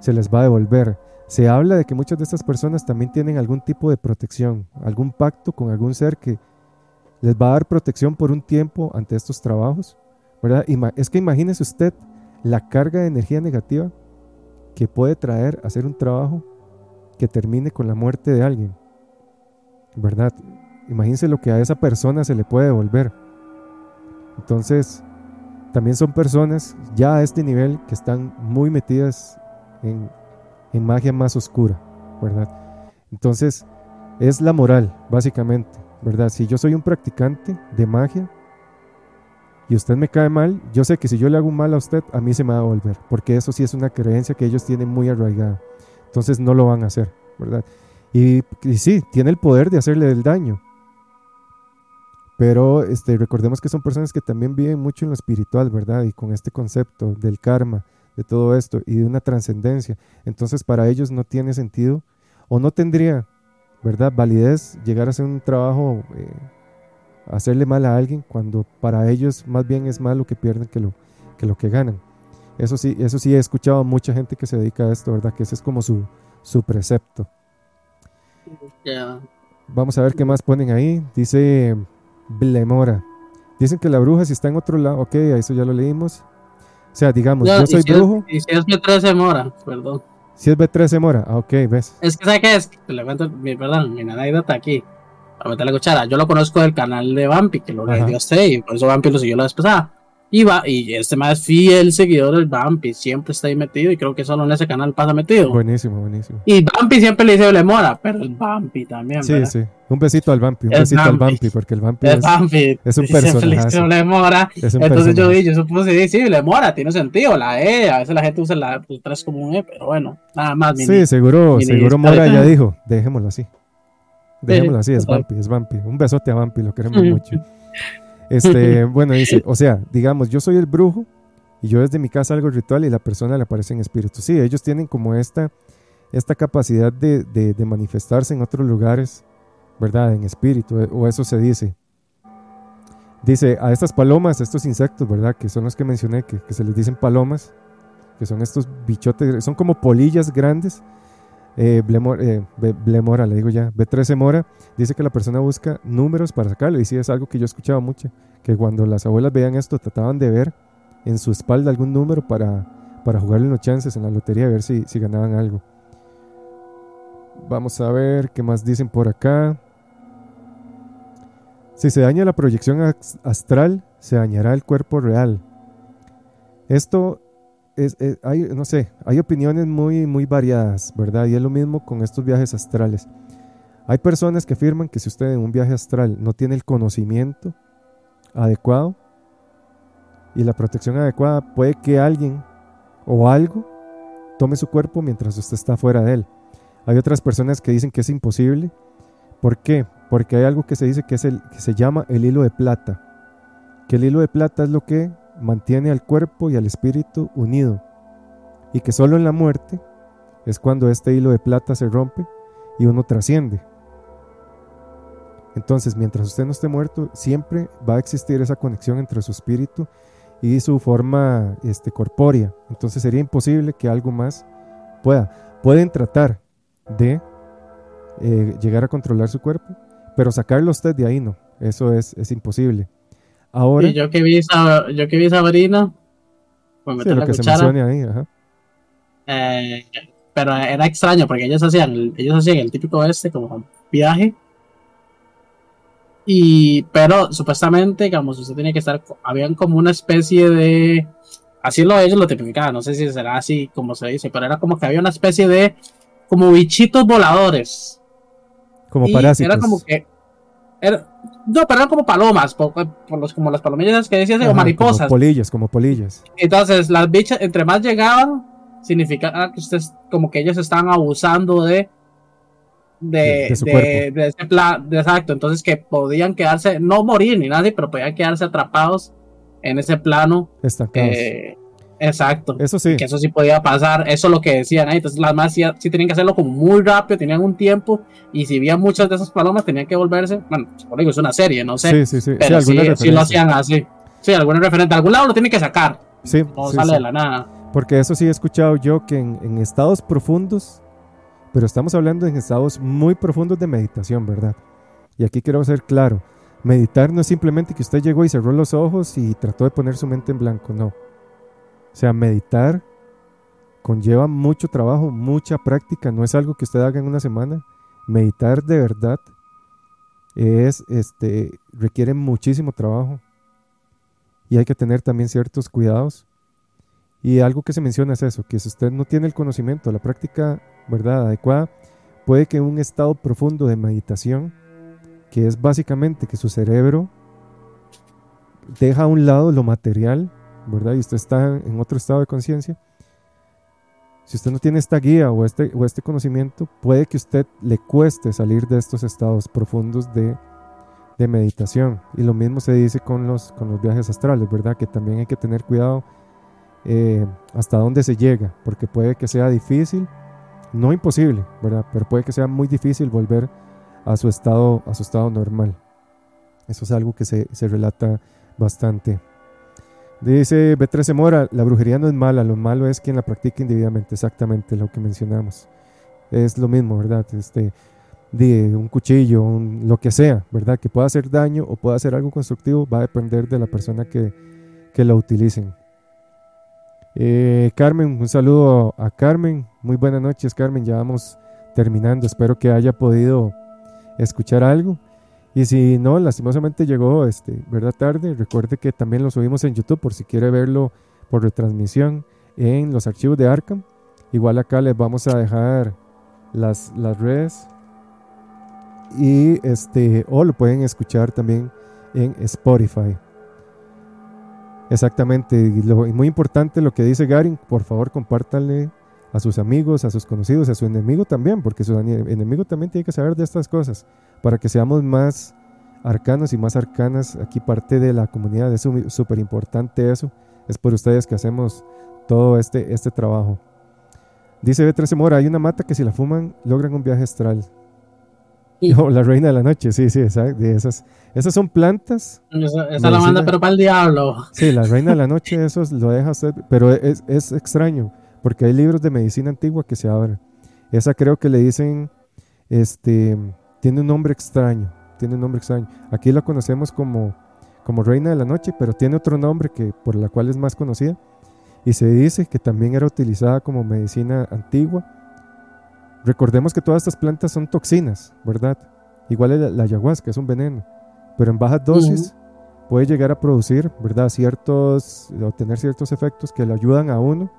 se les va a devolver. Se habla de que muchas de estas personas también tienen algún tipo de protección, algún pacto con algún ser que les va a dar protección por un tiempo ante estos trabajos, ¿verdad? Es que imagínese usted la carga de energía negativa que puede traer hacer un trabajo que termine con la muerte de alguien, ¿verdad? Imagínese lo que a esa persona se le puede devolver. Entonces, también son personas ya a este nivel que están muy metidas en, en magia más oscura, ¿verdad? Entonces, es la moral, básicamente. ¿verdad? Si yo soy un practicante de magia y usted me cae mal, yo sé que si yo le hago un mal a usted, a mí se me va a volver, porque eso sí es una creencia que ellos tienen muy arraigada. Entonces no lo van a hacer, ¿verdad? Y, sí, tiene el poder de hacerle el daño. Pero este, recordemos que son personas que también viven mucho en lo espiritual, ¿verdad? Y con este concepto del karma, de todo esto y de una trascendencia. Entonces para ellos no tiene sentido o no tendría ¿verdad? Validez, llegar a hacer un trabajo, eh, hacerle mal a alguien, cuando para ellos más bien es más lo que pierden que lo que, lo que ganan. Eso sí, eso sí he escuchado a mucha gente que se dedica a esto, ¿verdad? Que ese es como su, su precepto. Vamos a ver qué más ponen ahí. Dice Blemora. Dicen que la bruja si está en otro lado, ok, eso ya lo leímos. O sea, digamos, yo soy brujo. y si es me Mora, perdón. Si es B13 Mora, ah, ok, ves. Es que, ¿sabes qué es? Le cuento, mi, perdón, mi anécdota aquí. Para meter la cuchara. Yo lo conozco del canal de Vampi, que lo dio usted, y por eso Vampi lo siguió la vez pasada. Y va, y este más fiel seguidor del Bumpy, siempre está ahí metido y creo que solo en ese canal pasa metido. Buenísimo, buenísimo. Y Bumpy siempre le dice Lemora, pero el Bumpy también. Sí, sí. Un besito al Bumpy, un besito al Bumpy, porque el Bumpy, es, es, un personaje. Lemora. Entonces yo, yo supuse, sí, Lemora, tiene sentido, la E, a veces la gente usa la 3 pues, como un E, pero bueno, nada más. sí, seguro, seguro Mora ya dijo, dejémoslo así. Dejémoslo así, es Bumpy, es Bumpy. Un besote a Bumpy, lo queremos mucho. Este, bueno, dice, o sea, digamos, yo soy el brujo y yo desde mi casa algo ritual y la persona le aparece en espíritu. Sí, ellos tienen como esta, esta capacidad de, de, manifestarse en otros lugares, ¿verdad? En espíritu, eh, o eso se dice. Dice, a estas palomas, a estos insectos, ¿verdad? Que son los que mencioné, que, que se les dicen palomas, que son estos bichotes, son como polillas grandes eh, eh Blemora, le digo ya, B13 Mora, dice que la persona busca números para sacarlo. Y sí, es algo que yo escuchaba mucho, que cuando las abuelas veían esto, trataban de ver en su espalda algún número para, para jugarle los chances en la lotería, a ver si, si ganaban algo. Vamos a ver qué más dicen por acá. Si se daña la proyección astral, se dañará el cuerpo real. Esto hay, no sé, hay opiniones muy, muy variadas, ¿verdad? Y es lo mismo con estos viajes astrales. Hay personas que afirman que si usted en un viaje astral no tiene el conocimiento adecuado y la protección adecuada, puede que alguien o algo tome su cuerpo mientras usted está fuera de él. Hay otras personas que dicen que es imposible. ¿Por qué? Porque hay algo que se dice que, es el, que se llama el hilo de plata. Que el hilo de plata es lo que mantiene al cuerpo y al espíritu unido, y que solo en la muerte es cuando este hilo de plata se rompe y uno trasciende. Entonces, mientras usted no esté muerto, siempre va a existir esa conexión entre su espíritu y su forma este, corpórea. Entonces sería imposible que algo más pueda. Pueden tratar de eh, llegar a controlar su cuerpo, pero sacarlo usted de ahí no. Eso es, es imposible. Ahora. yo que vi, yo que vi Sabrina. Pues lo que se menciona ahí, ajá. Eh, pero era extraño porque ellos hacían, ellos hacían el típico este como viaje. Y, pero supuestamente, digamos, usted tenía que estar, habían como una especie de, así lo ellos lo tipificaban, no sé si será así como se dice, pero era como que había una especie de, como bichitos voladores. Como parásitos. Era como que, era, no, pero eran como palomas, por, los, como las palomillas que decías, o mariposas. Como polillas, como polillas. Entonces, las bichas, entre más llegaban, significaba que ustedes, como que ellos estaban abusando de. De, de, de, ese plan, exacto. Entonces, que podían quedarse, no morir ni nadie, pero podían quedarse atrapados en ese plano. Estancados. Exacto. Eso sí. Que eso sí podía pasar. Eso es lo que decían. ahí Entonces las más sí, tenían que hacerlo como muy rápido, tenían un tiempo. Y si había muchas de esas palomas, tenían que volverse. Bueno, por digo, es una serie, no sé. Sí, sí, sí. Pero sí, lo hacían así. Sí, algún referente. De algún lado lo tienen que sacar. Sí. No sale de la nada. Porque eso sí he escuchado yo que en, en estados profundos, pero estamos hablando en estados muy profundos de meditación, ¿verdad? Y aquí quiero ser claro. Meditar no es simplemente que usted llegó y cerró los ojos y trató de poner su mente en blanco, no o sea, meditar conlleva mucho trabajo, mucha práctica, no es algo que usted haga en una semana. Meditar de verdad es este requiere muchísimo trabajo y hay que tener también ciertos cuidados. Y algo que se menciona es eso, que si usted no tiene el conocimiento, la práctica, ¿verdad?, adecuada, puede que un estado profundo de meditación, que es básicamente que su cerebro deja a un lado lo material ¿verdad? Y usted está en otro estado de conciencia. Si usted no tiene esta guía o este, o este conocimiento, puede que usted le cueste salir de estos estados profundos de, de meditación. Y lo mismo se dice con los, con los viajes astrales, ¿verdad? Que también hay que tener cuidado eh, hasta dónde se llega, porque puede que sea difícil, no imposible, ¿verdad? Pero puede que sea muy difícil volver a su estado, a su estado normal. Eso es algo que se, se relata bastante. Dice B13 Mora, la brujería no es mala, lo malo es quien la practica individualmente, exactamente lo que mencionamos. Es lo mismo, ¿verdad? Este, de un cuchillo, lo que sea, ¿verdad? Que pueda hacer daño o pueda hacer algo constructivo, va a depender de la persona que, que la utilicen. Eh, Carmen, un saludo a Carmen. Muy buenas noches, Carmen. Ya vamos terminando. Espero que haya podido escuchar algo. Y si no, lastimosamente llegó, este, ¿verdad? Tarde, recuerde que también lo subimos en YouTube por si quiere verlo por retransmisión en los archivos de Arkham. Igual acá les vamos a dejar las, las redes. Y este, o lo pueden escuchar también en Spotify. Exactamente, y, lo, muy importante lo que dice Garin, por favor compártanle a sus amigos, a sus conocidos, a su enemigo también, porque su enemigo también tiene que saber de estas cosas, para que seamos más arcanos y más arcanas. Aquí parte de la comunidad, es súper importante eso. Es por ustedes que hacemos todo este, este trabajo. Dice B13 Mora, hay una mata que si la fuman logran un viaje astral. No, la reina de la noche, sí, sí, exacto. Esas, esas son plantas. Esa, la manda, pero para el diablo. Sí, la reina de la noche, eso lo deja usted, pero es, es extraño porque hay libros de medicina antigua que se abren. Esa creo que le dicen, este, tiene un nombre extraño, tiene un nombre extraño. Aquí la conocemos como, como Reina de la Noche, pero tiene otro nombre que, por la cual es más conocida. Y se dice que también era utilizada como medicina antigua. Recordemos que todas estas plantas son toxinas, ¿verdad? Igual la, ayahuasca es un veneno, pero en bajas dosis puede llegar a producir, ¿verdad? Ciertos, o tener ciertos efectos que le ayudan a uno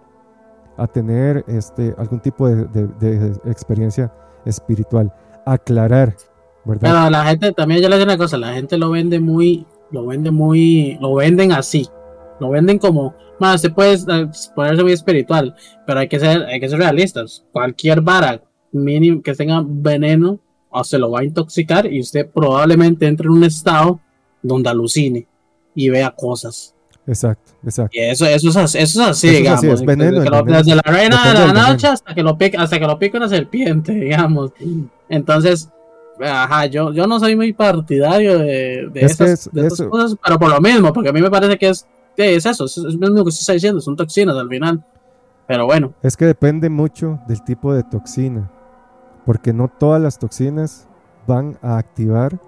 a tener este, algún tipo de, experiencia espiritual. Aclarar, ¿verdad? Pero la gente, también yo le digo una cosa, la gente lo vende muy, lo vende muy, lo venden así, lo venden como, más se puede eh, ponerse muy espiritual, pero hay que ser, hay que ser realistas. Cualquier vara mínimo que tenga veneno o se lo va a intoxicar y usted probablemente entre en un estado donde alucine y vea cosas. Exacto, exacto. Y eso, eso, es, así, eso es así, digamos. desde la reina de la noche hasta que lo pique, hasta que lo pique una serpiente, digamos. Entonces, ajá, yo, yo no soy muy partidario de, de esas, cosas, pero por lo mismo, porque a mí me parece que es, es eso, es, lo mismo que usted está diciendo, son toxinas al final. Pero bueno. Es que depende mucho del tipo de toxina, porque no todas las toxinas van a activar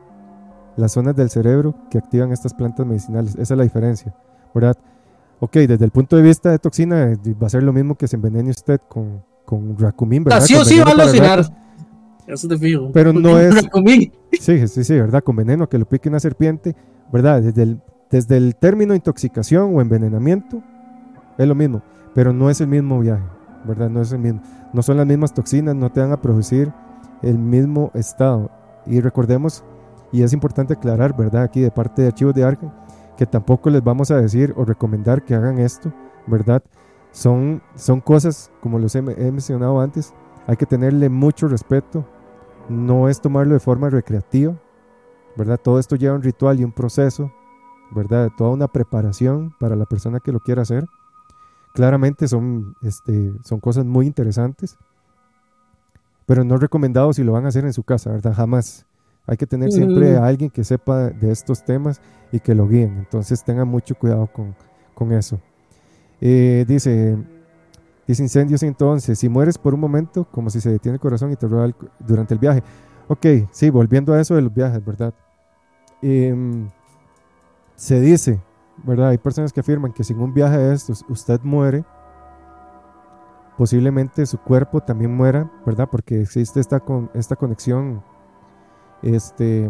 las zonas del cerebro que activan estas plantas medicinales. Esa es la diferencia. ¿Verdad? Ok, desde el punto de vista de toxina, eh, va a ser lo mismo que se envenene usted con, con Racumin, ¿verdad? sí o sí va a alucinar. Eso te fijo. Pero no es. Sí, sí, sí, ¿verdad? Con veneno que lo pique una serpiente, ¿verdad? Desde el, desde el término intoxicación o envenenamiento, es lo mismo. Pero no es el mismo viaje, ¿verdad? No es el mismo. No son las mismas toxinas, no te van a producir el mismo estado. Y recordemos, y es importante aclarar, ¿verdad? Aquí de parte de archivos de Arca que tampoco les vamos a decir o recomendar que hagan esto, ¿verdad? Son, son cosas, como los he, mencionado antes, hay que tenerle mucho respeto, no es tomarlo de forma recreativa, ¿verdad? Todo esto lleva un ritual y un proceso, ¿verdad? Toda una preparación para la persona que lo quiera hacer. Claramente son, este, son cosas muy interesantes, pero no recomendado si lo van a hacer en su casa, ¿verdad? Jamás. Hay que tener siempre a alguien que sepa de estos temas y que lo guíen. Entonces tengan mucho cuidado con, eso. Eh, dice, dice incendios entonces, si mueres por un momento, como si se detiene el corazón y te roba durante el viaje. Ok, sí, volviendo a eso de los viajes, ¿verdad? Em, se dice, ¿verdad? Hay personas que afirman que sin un viaje de estos usted muere, posiblemente su cuerpo también muera, ¿verdad? Porque existe esta, con, esta conexión este,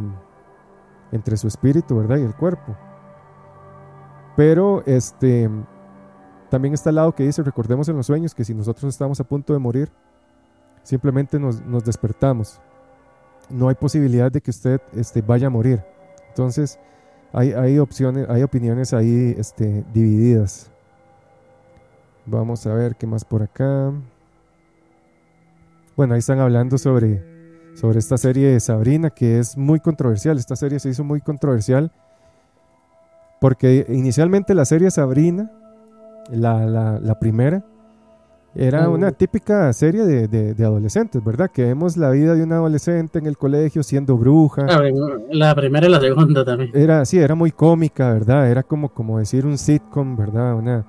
entre su espíritu, ¿verdad? Y el cuerpo. Pero este, también está el lado que dice, recordemos en los sueños que si nosotros estamos a punto de morir, simplemente nos, despertamos. No hay posibilidad de que usted este, vaya a morir. Entonces, hay, hay opciones, hay opiniones ahí este, divididas. Vamos a ver qué más por acá. Bueno, ahí están hablando sobre sobre esta serie de Sabrina, que es muy controversial. Esta serie se hizo muy controversial porque inicialmente la serie Sabrina, la, la, primera, era una típica serie de, de, adolescentes, ¿verdad? Que vemos la vida de un adolescente en el colegio siendo bruja. La, primera y la segunda también. Era, sí, era muy cómica, ¿verdad? Era como, como decir un sitcom, ¿verdad? Una,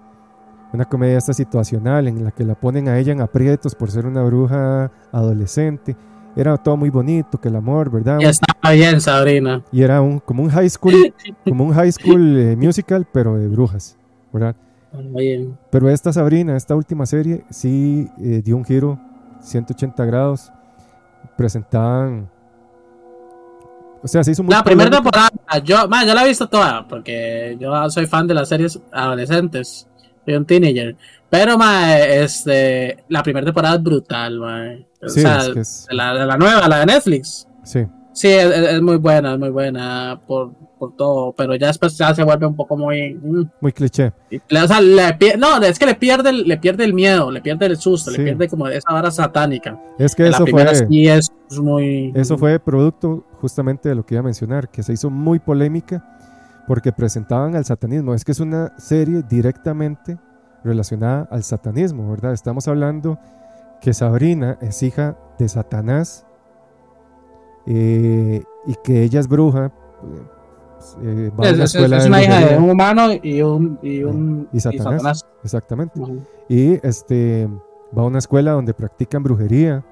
una comedia esta situacional en la que la ponen a ella en aprietos por ser una bruja adolescente era todo muy bonito, que el amor, ¿verdad? Ya estaba bien, Sabrina. Y era un, como un high school, como un high school eh, musical, pero de brujas, ¿verdad? Pero esta Sabrina, esta última serie, sí eh, dio un giro 180 grados. Presentaban, O sea, se hizo muy La primera temporada, yo, man, yo la he visto toda, porque yo soy fan de las series adolescentes. Soy un teenager. Pero, man, este, la primera temporada es brutal, man. O Sí, sea, es que es- la, nueva, la de Netflix. Sí, Sí, es, muy buena, es muy buena por, por todo, pero ya después ya se vuelve un poco muy... mm, muy cliché. y o sea, le no, es que le pierde, el- le pierde el miedo, le pierde el susto, Sí. le pierde como esa vara satánica. Es que En la eso primera fue, sí es muy... eso fue producto justamente de lo que iba a mencionar, que se hizo muy polémica porque presentaban al satanismo. Es que es una serie directamente relacionada al satanismo, ¿verdad? Estamos hablando que Sabrina es hija de Satanás eh, y que ella es bruja. eh, va a Es, una es- escuela es de una hija de un humano y un... Y, un, Y Satanás. Exactamente. Y este va a una escuela donde practican brujería,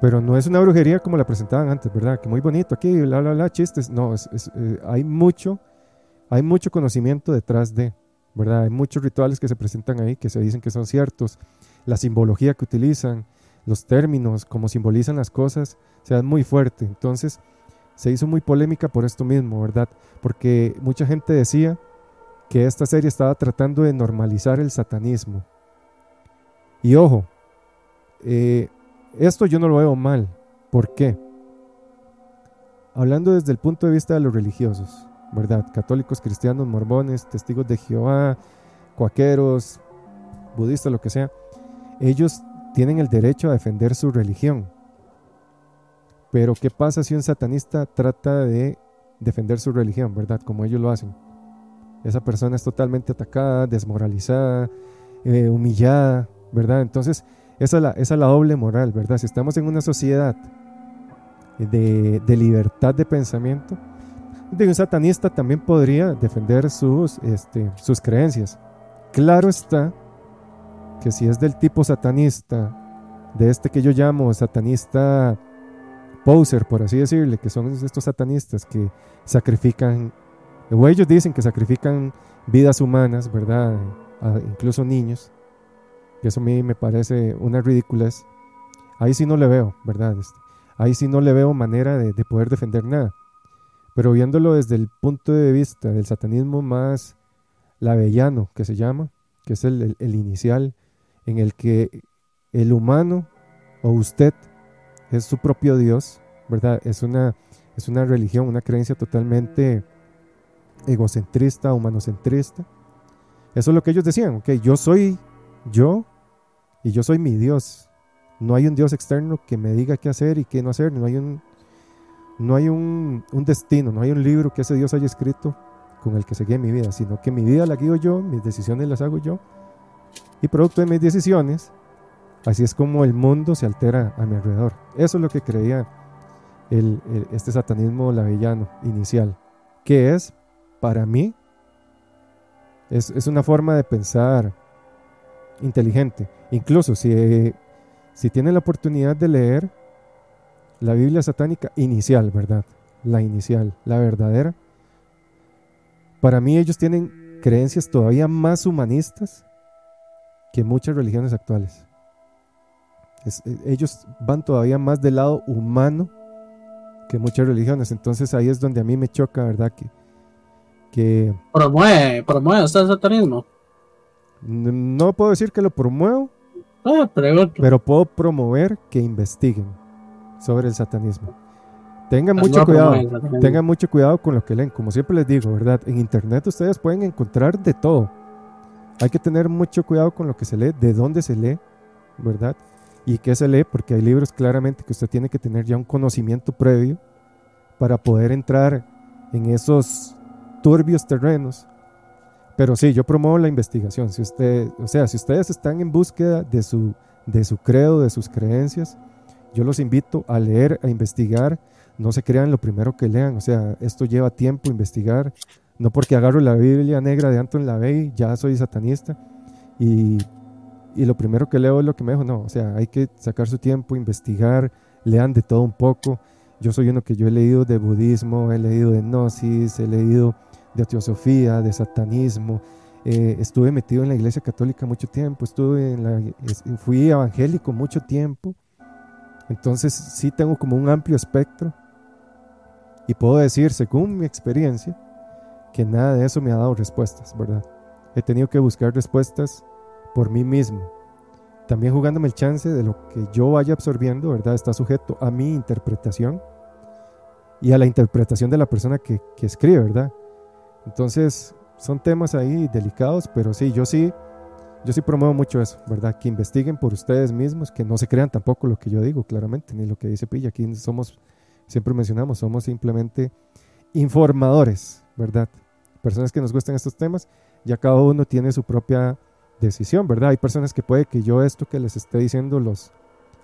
pero no es una brujería como la presentaban antes, ¿verdad? Que muy bonito aquí, bla, bla, bla, chistes. No, es, eh, hay mucho, hay mucho conocimiento detrás de, ¿verdad? Hay muchos rituales que se presentan ahí que se dicen que son ciertos, la simbología que utilizan, los términos, cómo simbolizan las cosas, o sea, muy fuerte. Entonces, se hizo muy polémica por esto mismo, ¿verdad? Porque mucha gente decía que esta serie estaba tratando de normalizar el satanismo. Y ojo, eh, esto yo no lo veo mal. ¿Por qué? Hablando desde el punto de vista de los religiosos, ¿verdad? Católicos, cristianos, mormones, testigos de Jehová, cuaqueros, budistas, lo que sea, ellos tienen el derecho a defender su religión. Pero ¿qué pasa si un satanista trata de defender su religión, ¿verdad? Como ellos lo hacen. Esa persona es totalmente atacada, desmoralizada, eh, humillada, ¿verdad? Entonces, esa es, la, esa doble moral, ¿verdad? Si estamos en una sociedad de libertad de pensamiento, de un satanista también podría defender sus, este, sus creencias. Claro está que si es del tipo satanista, de este que yo llamo satanista poser, por así decirle, que son estos satanistas que sacrifican, o ellos dicen que sacrifican vidas humanas, ¿verdad? Incluso niños, que eso a mí me parece una ridiculez. Ahí sí no le veo, ¿verdad? Este, ahí sí no le veo manera de, de poder defender nada. Pero viéndolo desde el punto de vista del satanismo más lavellano, que se llama, que es el, el- inicial, en el que el humano o usted es su propio Dios, ¿verdad? Es una, es una religión, una creencia totalmente egocentrista, humanocentrista. Eso es lo que ellos decían, ok, yo soy yo y yo soy mi Dios. No hay un Dios externo que me diga qué hacer y qué no hacer, no hay un, no hay un, destino, no hay un libro que ese Dios haya escrito con el que se guíe mi vida, sino que mi vida la guío yo, mis decisiones las hago yo y producto de mis decisiones, así es como el mundo se altera a mi alrededor. Eso es lo que creía el- este satanismo lavellano inicial, que es, para mí, es, es una forma de pensar inteligente. Incluso si, si tienen la oportunidad de leer la Biblia satánica inicial, ¿verdad? La inicial, la verdadera. Para mí ellos tienen creencias todavía más humanistas que muchas religiones actuales. Es- eh, ellos van todavía más del lado humano que muchas religiones. Entonces ahí es donde a mí me choca, ¿verdad? Que, que Promueve, promueve el satanismo. no puedo decir que lo promuevo, Ah, pero puedo promover que investiguen sobre el satanismo. Tengan No mucho cuidado. Tengan mucho cuidado con lo que leen. Como siempre les digo, ¿verdad? En internet ustedes pueden encontrar de todo. Hay que tener mucho cuidado con lo que se lee, de dónde se lee, ¿verdad? Y qué se lee, porque hay libros claramente que usted tiene que tener ya un conocimiento previo para poder entrar en esos turbios terrenos. Pero sí, yo promuevo la investigación. Si usted, o sea, si ustedes están en búsqueda de su, de su credo, de sus creencias, yo los invito a leer, a investigar. No se crean lo primero que lean. O sea, esto lleva tiempo investigar. No porque agarro la Biblia negra de Anton LaVey, ya soy satanista. Y, y lo primero que leo es lo que me dijo. No, o sea, hay que sacar su tiempo, investigar, lean de todo un poco. Yo soy uno que yo he leído de budismo, he leído de gnosis, he leído de teosofía, de satanismo. Eh, estuve metido en la iglesia católica mucho tiempo, estuve en la, fui evangélico mucho tiempo. Entonces sí tengo como un amplio espectro Y puedo decir, según mi experiencia, que nada de eso me ha dado respuestas, ¿verdad? He tenido que buscar respuestas por mí mismo. También jugándome el chance de lo que yo vaya absorbiendo, ¿verdad? Está sujeto a mi interpretación y a la interpretación de la persona que, escribe, ¿verdad? Entonces, son temas ahí delicados, pero sí, yo sí, yo sí promuevo mucho eso, ¿verdad? Que investiguen por ustedes mismos, que no se crean tampoco lo que yo digo, claramente, ni lo que dice Pilla. Aquí somos, siempre mencionamos, somos simplemente informadores, ¿verdad? Personas que nos gustan estos temas, ya cada uno tiene su propia decisión, ¿verdad? Hay personas que puede que yo esto que les esté diciendo los,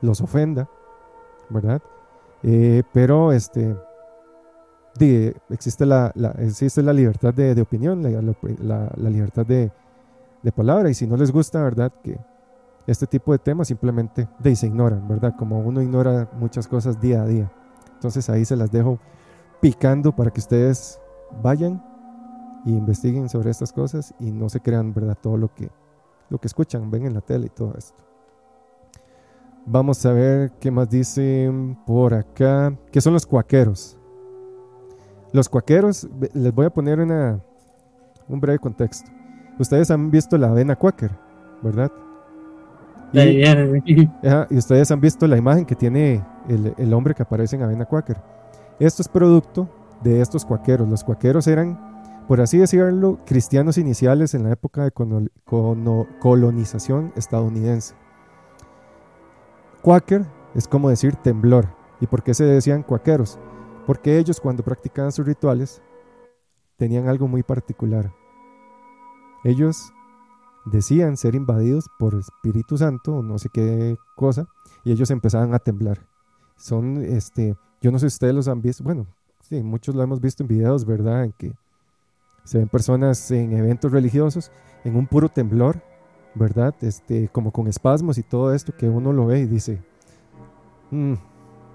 los ofenda, ¿verdad? Eh, pero este existe, la, existe la libertad de, opinión, la, libertad de, palabra, y si no les gusta, ¿verdad? Que este tipo de temas simplemente de, se ignoran, ¿verdad? Como uno ignora muchas cosas día a día. Entonces ahí se las dejo picando para que ustedes vayan y investiguen sobre estas cosas y no se crean, ¿verdad? Todo lo que, lo que escuchan, ven en la tele y todo esto. Vamos a ver qué más dicen por acá. ¿Qué son los cuaqueros? Los cuaqueros, les voy a poner una, un breve contexto. Ustedes han visto la avena cuáquer, ¿verdad? Y, y, ustedes han visto la imagen que tiene el, hombre que aparece en avena cuáquer. Esto es producto de estos cuaqueros. Los cuaqueros eran, por así decirlo, cristianos iniciales en la época de colonización estadounidense. Quaker es como decir temblor. ¿Y por qué se decían cuaqueros? Porque ellos cuando practicaban sus rituales tenían algo muy particular. Ellos decían ser invadidos por Espíritu Santo o no sé qué cosa y ellos empezaban a temblar. Son, este, yo no sé si ustedes los han visto, bueno, sí, muchos lo hemos visto en videos, ¿verdad? En que se ven personas en eventos religiosos en un puro temblor, ¿verdad? Este, como con espasmos y todo esto que uno lo ve y dice, mm,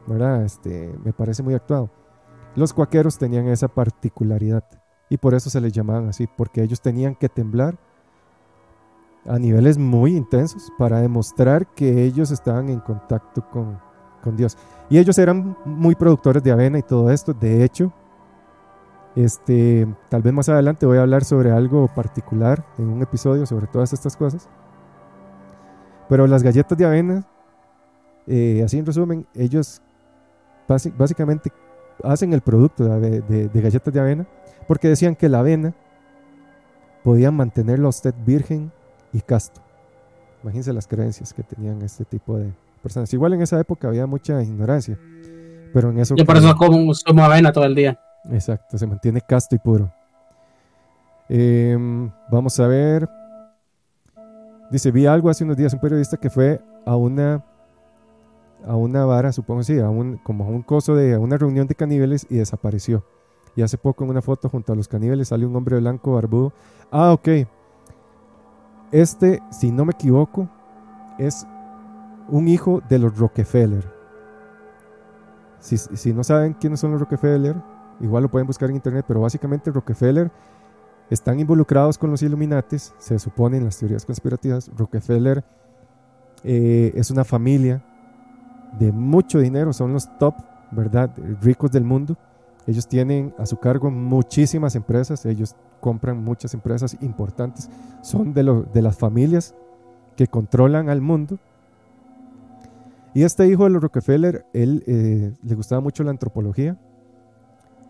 ¿verdad? Este, me parece muy actuado. Los cuaqueros tenían esa particularidad y por eso se les llamaban así, porque ellos tenían que temblar a niveles muy intensos para demostrar que ellos estaban en contacto con, con Dios. Y ellos eran muy productores de avena y todo esto. De hecho, este, tal vez más adelante voy a hablar sobre algo particular en un episodio sobre todas estas cosas. Pero las galletas de avena, eh, así en resumen, ellos básicamente hacen el producto de, galletas de avena porque decían que la avena podía mantenerlo a usted virgen y casto. Imagínense las creencias que tenían este tipo de personas. Igual en esa época había mucha ignorancia, pero en eso... Yo por eso como, como avena todo el día. Exacto, se mantiene casto y puro. Em, vamos a ver. Dice, vi algo hace unos días, un periodista que fue a una a una vara, supongo sí, a un, como a un coso de una reunión de caníbales y desapareció. Y hace poco en una foto junto a los caníbales sale un hombre blanco barbudo. Ah, ok. Este, si no me equivoco, es un hijo de los Rockefeller. Si, si no saben quiénes son los Rockefeller, igual lo pueden buscar en internet, pero básicamente Rockefeller están involucrados con los Illuminates, se supone en las teorías conspirativas. Rockefeller eh, es una familia de mucho dinero, son los top, ¿verdad? Ricos del mundo. Ellos tienen a su cargo muchísimas empresas, ellos compran muchas empresas importantes, son de, de las familias que controlan al mundo. Y este hijo de los Rockefeller, él eh, le gustaba mucho la antropología,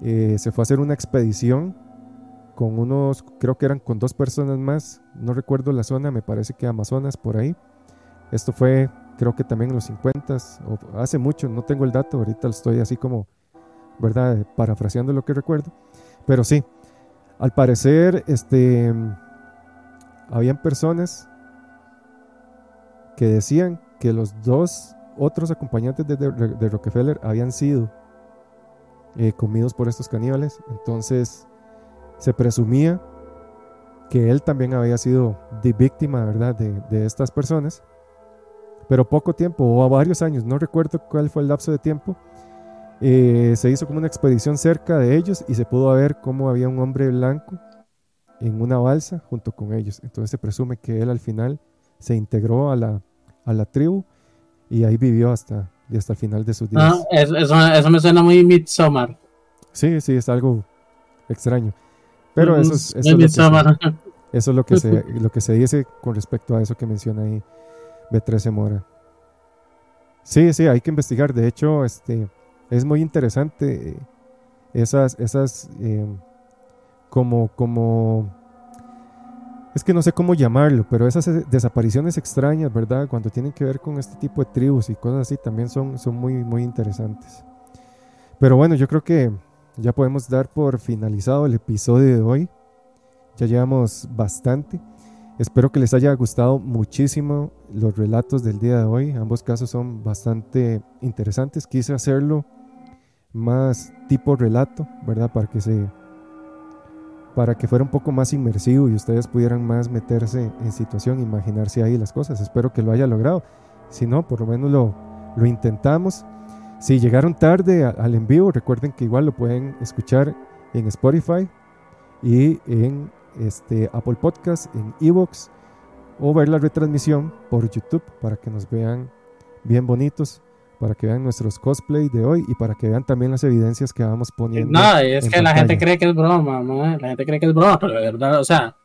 eh, se fue a hacer una expedición con unos, creo que eran con dos personas más, no recuerdo la zona, me parece que Amazonas por ahí. Esto fue creo que también en los 50 o hace mucho, no tengo el dato, ahorita estoy así como, ¿verdad? Parafraseando lo que recuerdo. Pero sí, al parecer, este, habían personas que decían que los dos otros acompañantes de, Rockefeller habían sido eh, comidos por estos caníbales. Entonces se presumía que él también había sido de víctima, ¿verdad? De, de estas personas pero poco tiempo, o a varios años, no recuerdo cuál fue el lapso de tiempo, eh, se hizo como una expedición cerca de ellos y se pudo ver cómo había un hombre blanco en una balsa junto con ellos. Entonces se presume que él al final se integró a la, a la tribu y ahí vivió hasta, hasta el final de sus días. Ah, eso, eso, me suena muy Midsommar. Sí, sí, es algo extraño. Pero eso es, eso, es lo que se, lo que se dice con respecto a eso que menciona ahí B13 Mora. Sí, sí, hay que investigar. De hecho, este es muy interesante eh, esas, esas eh, como, como, es que no sé cómo llamarlo, pero esas eh, desapariciones extrañas, ¿verdad? Cuando tienen que ver con este tipo de tribus y cosas así, también son, son muy, muy interesantes. Pero bueno, yo creo que ya podemos dar por finalizado el episodio de hoy. Ya llevamos bastante. Espero que les haya gustado muchísimo los relatos del día de hoy. Ambos casos son bastante interesantes. Quise hacerlo más tipo relato, ¿verdad? Para que se para que fuera un poco más inmersivo y ustedes pudieran más meterse en situación, imaginarse ahí las cosas. Espero que lo haya logrado. Si no, por lo menos lo, lo intentamos. Si llegaron tarde al en vivo, recuerden que igual lo pueden escuchar en Spotify y en este, Apple Podcast, en Evox o ver la retransmisión por YouTube para que nos vean bien bonitos para que vean nuestros cosplay de hoy y para que vean también las evidencias que vamos poniendo. No, es que la gente cree que es broma, la gente cree que es broma, pero de verdad, o sea,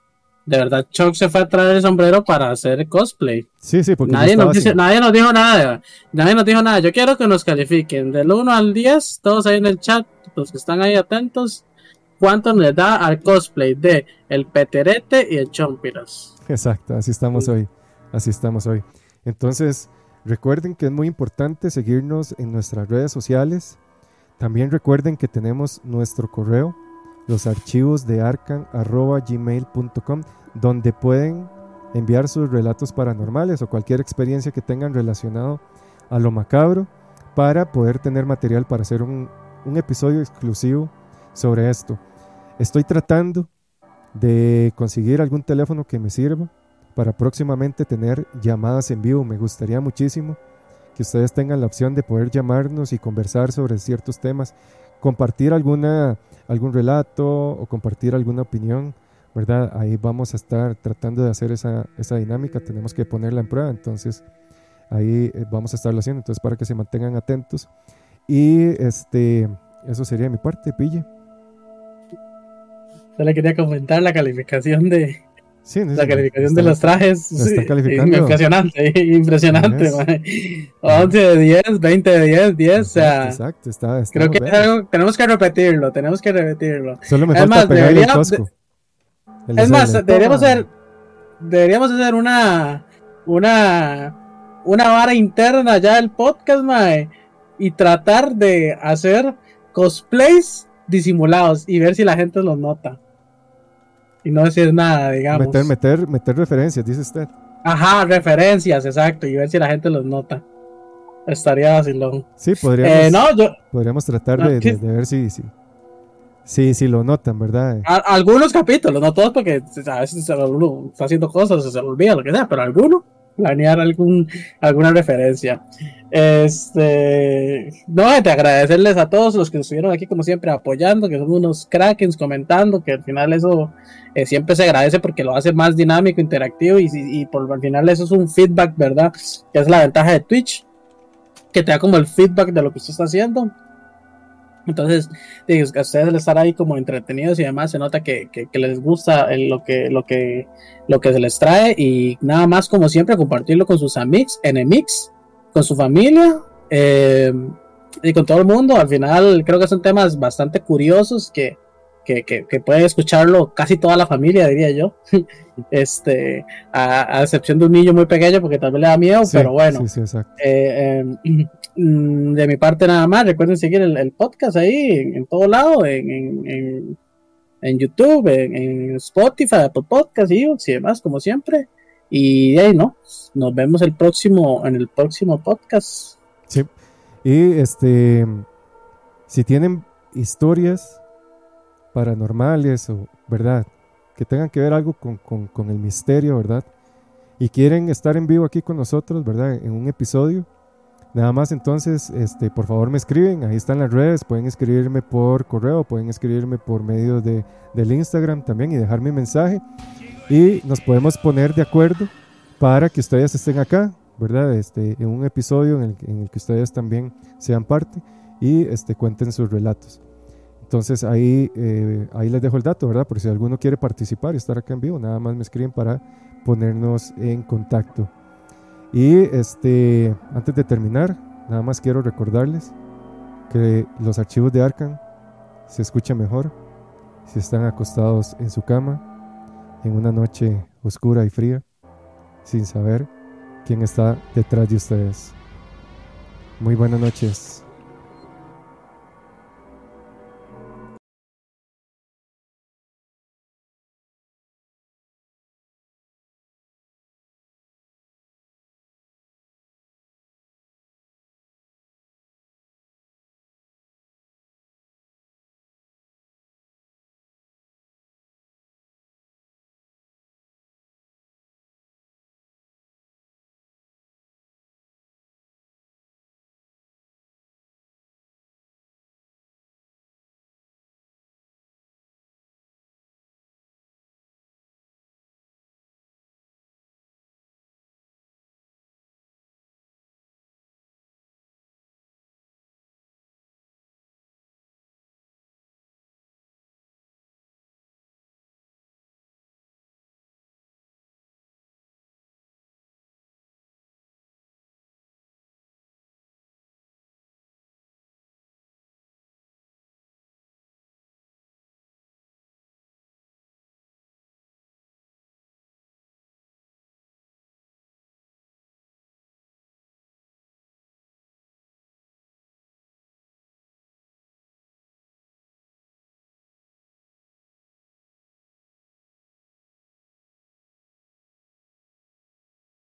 de verdad Chuck se fue a traer el sombrero para hacer cosplay. Sí, sí, porque nadie nos, nadie nos dijo nada, nadie nos dijo nada. Yo quiero que nos califiquen del 1 al 10, todos ahí en el chat, los que están ahí atentos, cuánto les da al cosplay de el Peterete y el Chompiras. Exacto, así estamos hoy, así estamos hoy. Entonces, Recuerden que es muy importante seguirnos en nuestras redes sociales. También recuerden que tenemos nuestro correo, los archivos de arcan.gmail.com, donde pueden enviar sus relatos paranormales o cualquier experiencia que tengan relacionado a lo macabro para poder tener material para hacer un, un episodio exclusivo sobre esto. Estoy tratando de conseguir algún teléfono que me sirva para próximamente tener llamadas en vivo. Me gustaría muchísimo que ustedes tengan la opción de poder llamarnos y conversar sobre ciertos temas, compartir alguna, algún relato o compartir alguna opinión, ¿verdad? Ahí vamos a estar tratando de hacer esa, esa dinámica, tenemos que ponerla en prueba, entonces ahí eh, vamos a estarlo haciendo, entonces para que se mantengan atentos. Y este, eso sería mi parte, Pille. Solo quería comentar la calificación de, la calificación de los trajes. impresionante, impresionante. 11 de 10, 20 de 10, 10. o sea, exacto, está, creo que tenemos que repetirlo, tenemos que repetirlo. Solo me falta pegarle el es más, deberíamos hacer, deberíamos hacer una, una, una vara interna ya del podcast, mae, y tratar de hacer cosplays disimulados y ver si la gente los nota y no decir nada, digamos. Meter, meter, meter referencias, dice usted. Ajá, referencias, exacto, y ver si la gente los nota. Estaría vacilón. Sí, podríamos, eh, no, yo, podríamos tratar de, ver si, si, si, si, lo notan, ¿verdad? algunos capítulos, no todos, porque a veces uno está haciendo cosas, se le olvida, lo que sea, pero algunos planear algún, alguna referencia. Este, no, te agradecerles a todos los que estuvieron aquí como siempre apoyando, que son unos krakens comentando, que al final eso eh, siempre se agradece porque lo hace más dinámico, interactivo y, y, por al final eso es un feedback, ¿verdad? Que es la ventaja de Twitch, que te da como el feedback de lo que usted está haciendo. Entonces, digo, a ustedes al estar ahí como entretenidos y demás, se nota que, les gusta lo, que, lo, que, lo que se les trae y nada más como siempre compartirlo con sus amigos, enemigos, con su familia eh, y con todo el mundo. Al final creo que son temas bastante curiosos que, que, que, puede escucharlo casi toda la familia, diría yo. este, a, excepción de un niño muy pequeño, porque tal vez le da miedo, pero bueno. Eh, em, mm, de mi parte nada más, recuerden seguir el, podcast ahí, en, todo lado, en, en, en YouTube, en, Spotify, Apple Podcast y demás, como siempre. Y ahí no, nos vemos el próximo, en el próximo podcast. Sí. Y este, si tienen historias paranormales o, ¿verdad? Que tengan que ver algo con, con, el misterio, ¿verdad? Y quieren estar en vivo aquí con nosotros, ¿verdad? En un episodio. Nada más entonces, este, por favor me escriben, ahí están las redes, pueden escribirme por correo, pueden escribirme por medio de, del Instagram también y dejar mi mensaje. Y nos podemos poner de acuerdo para que ustedes estén acá, ¿verdad? Este, en un episodio en el, que ustedes también sean parte y este, cuenten sus relatos. Entonces ahí, eh, ahí les dejo el dato, ¿verdad? Por si alguno quiere participar y estar acá en vivo, nada más me escriben para ponernos en contacto. Y este, antes de terminar, nada más quiero recordarles que los archivos de Arcan se escuchan mejor si están acostados en su cama en una noche oscura y fría, sin saber quién está detrás de ustedes. Muy buenas noches.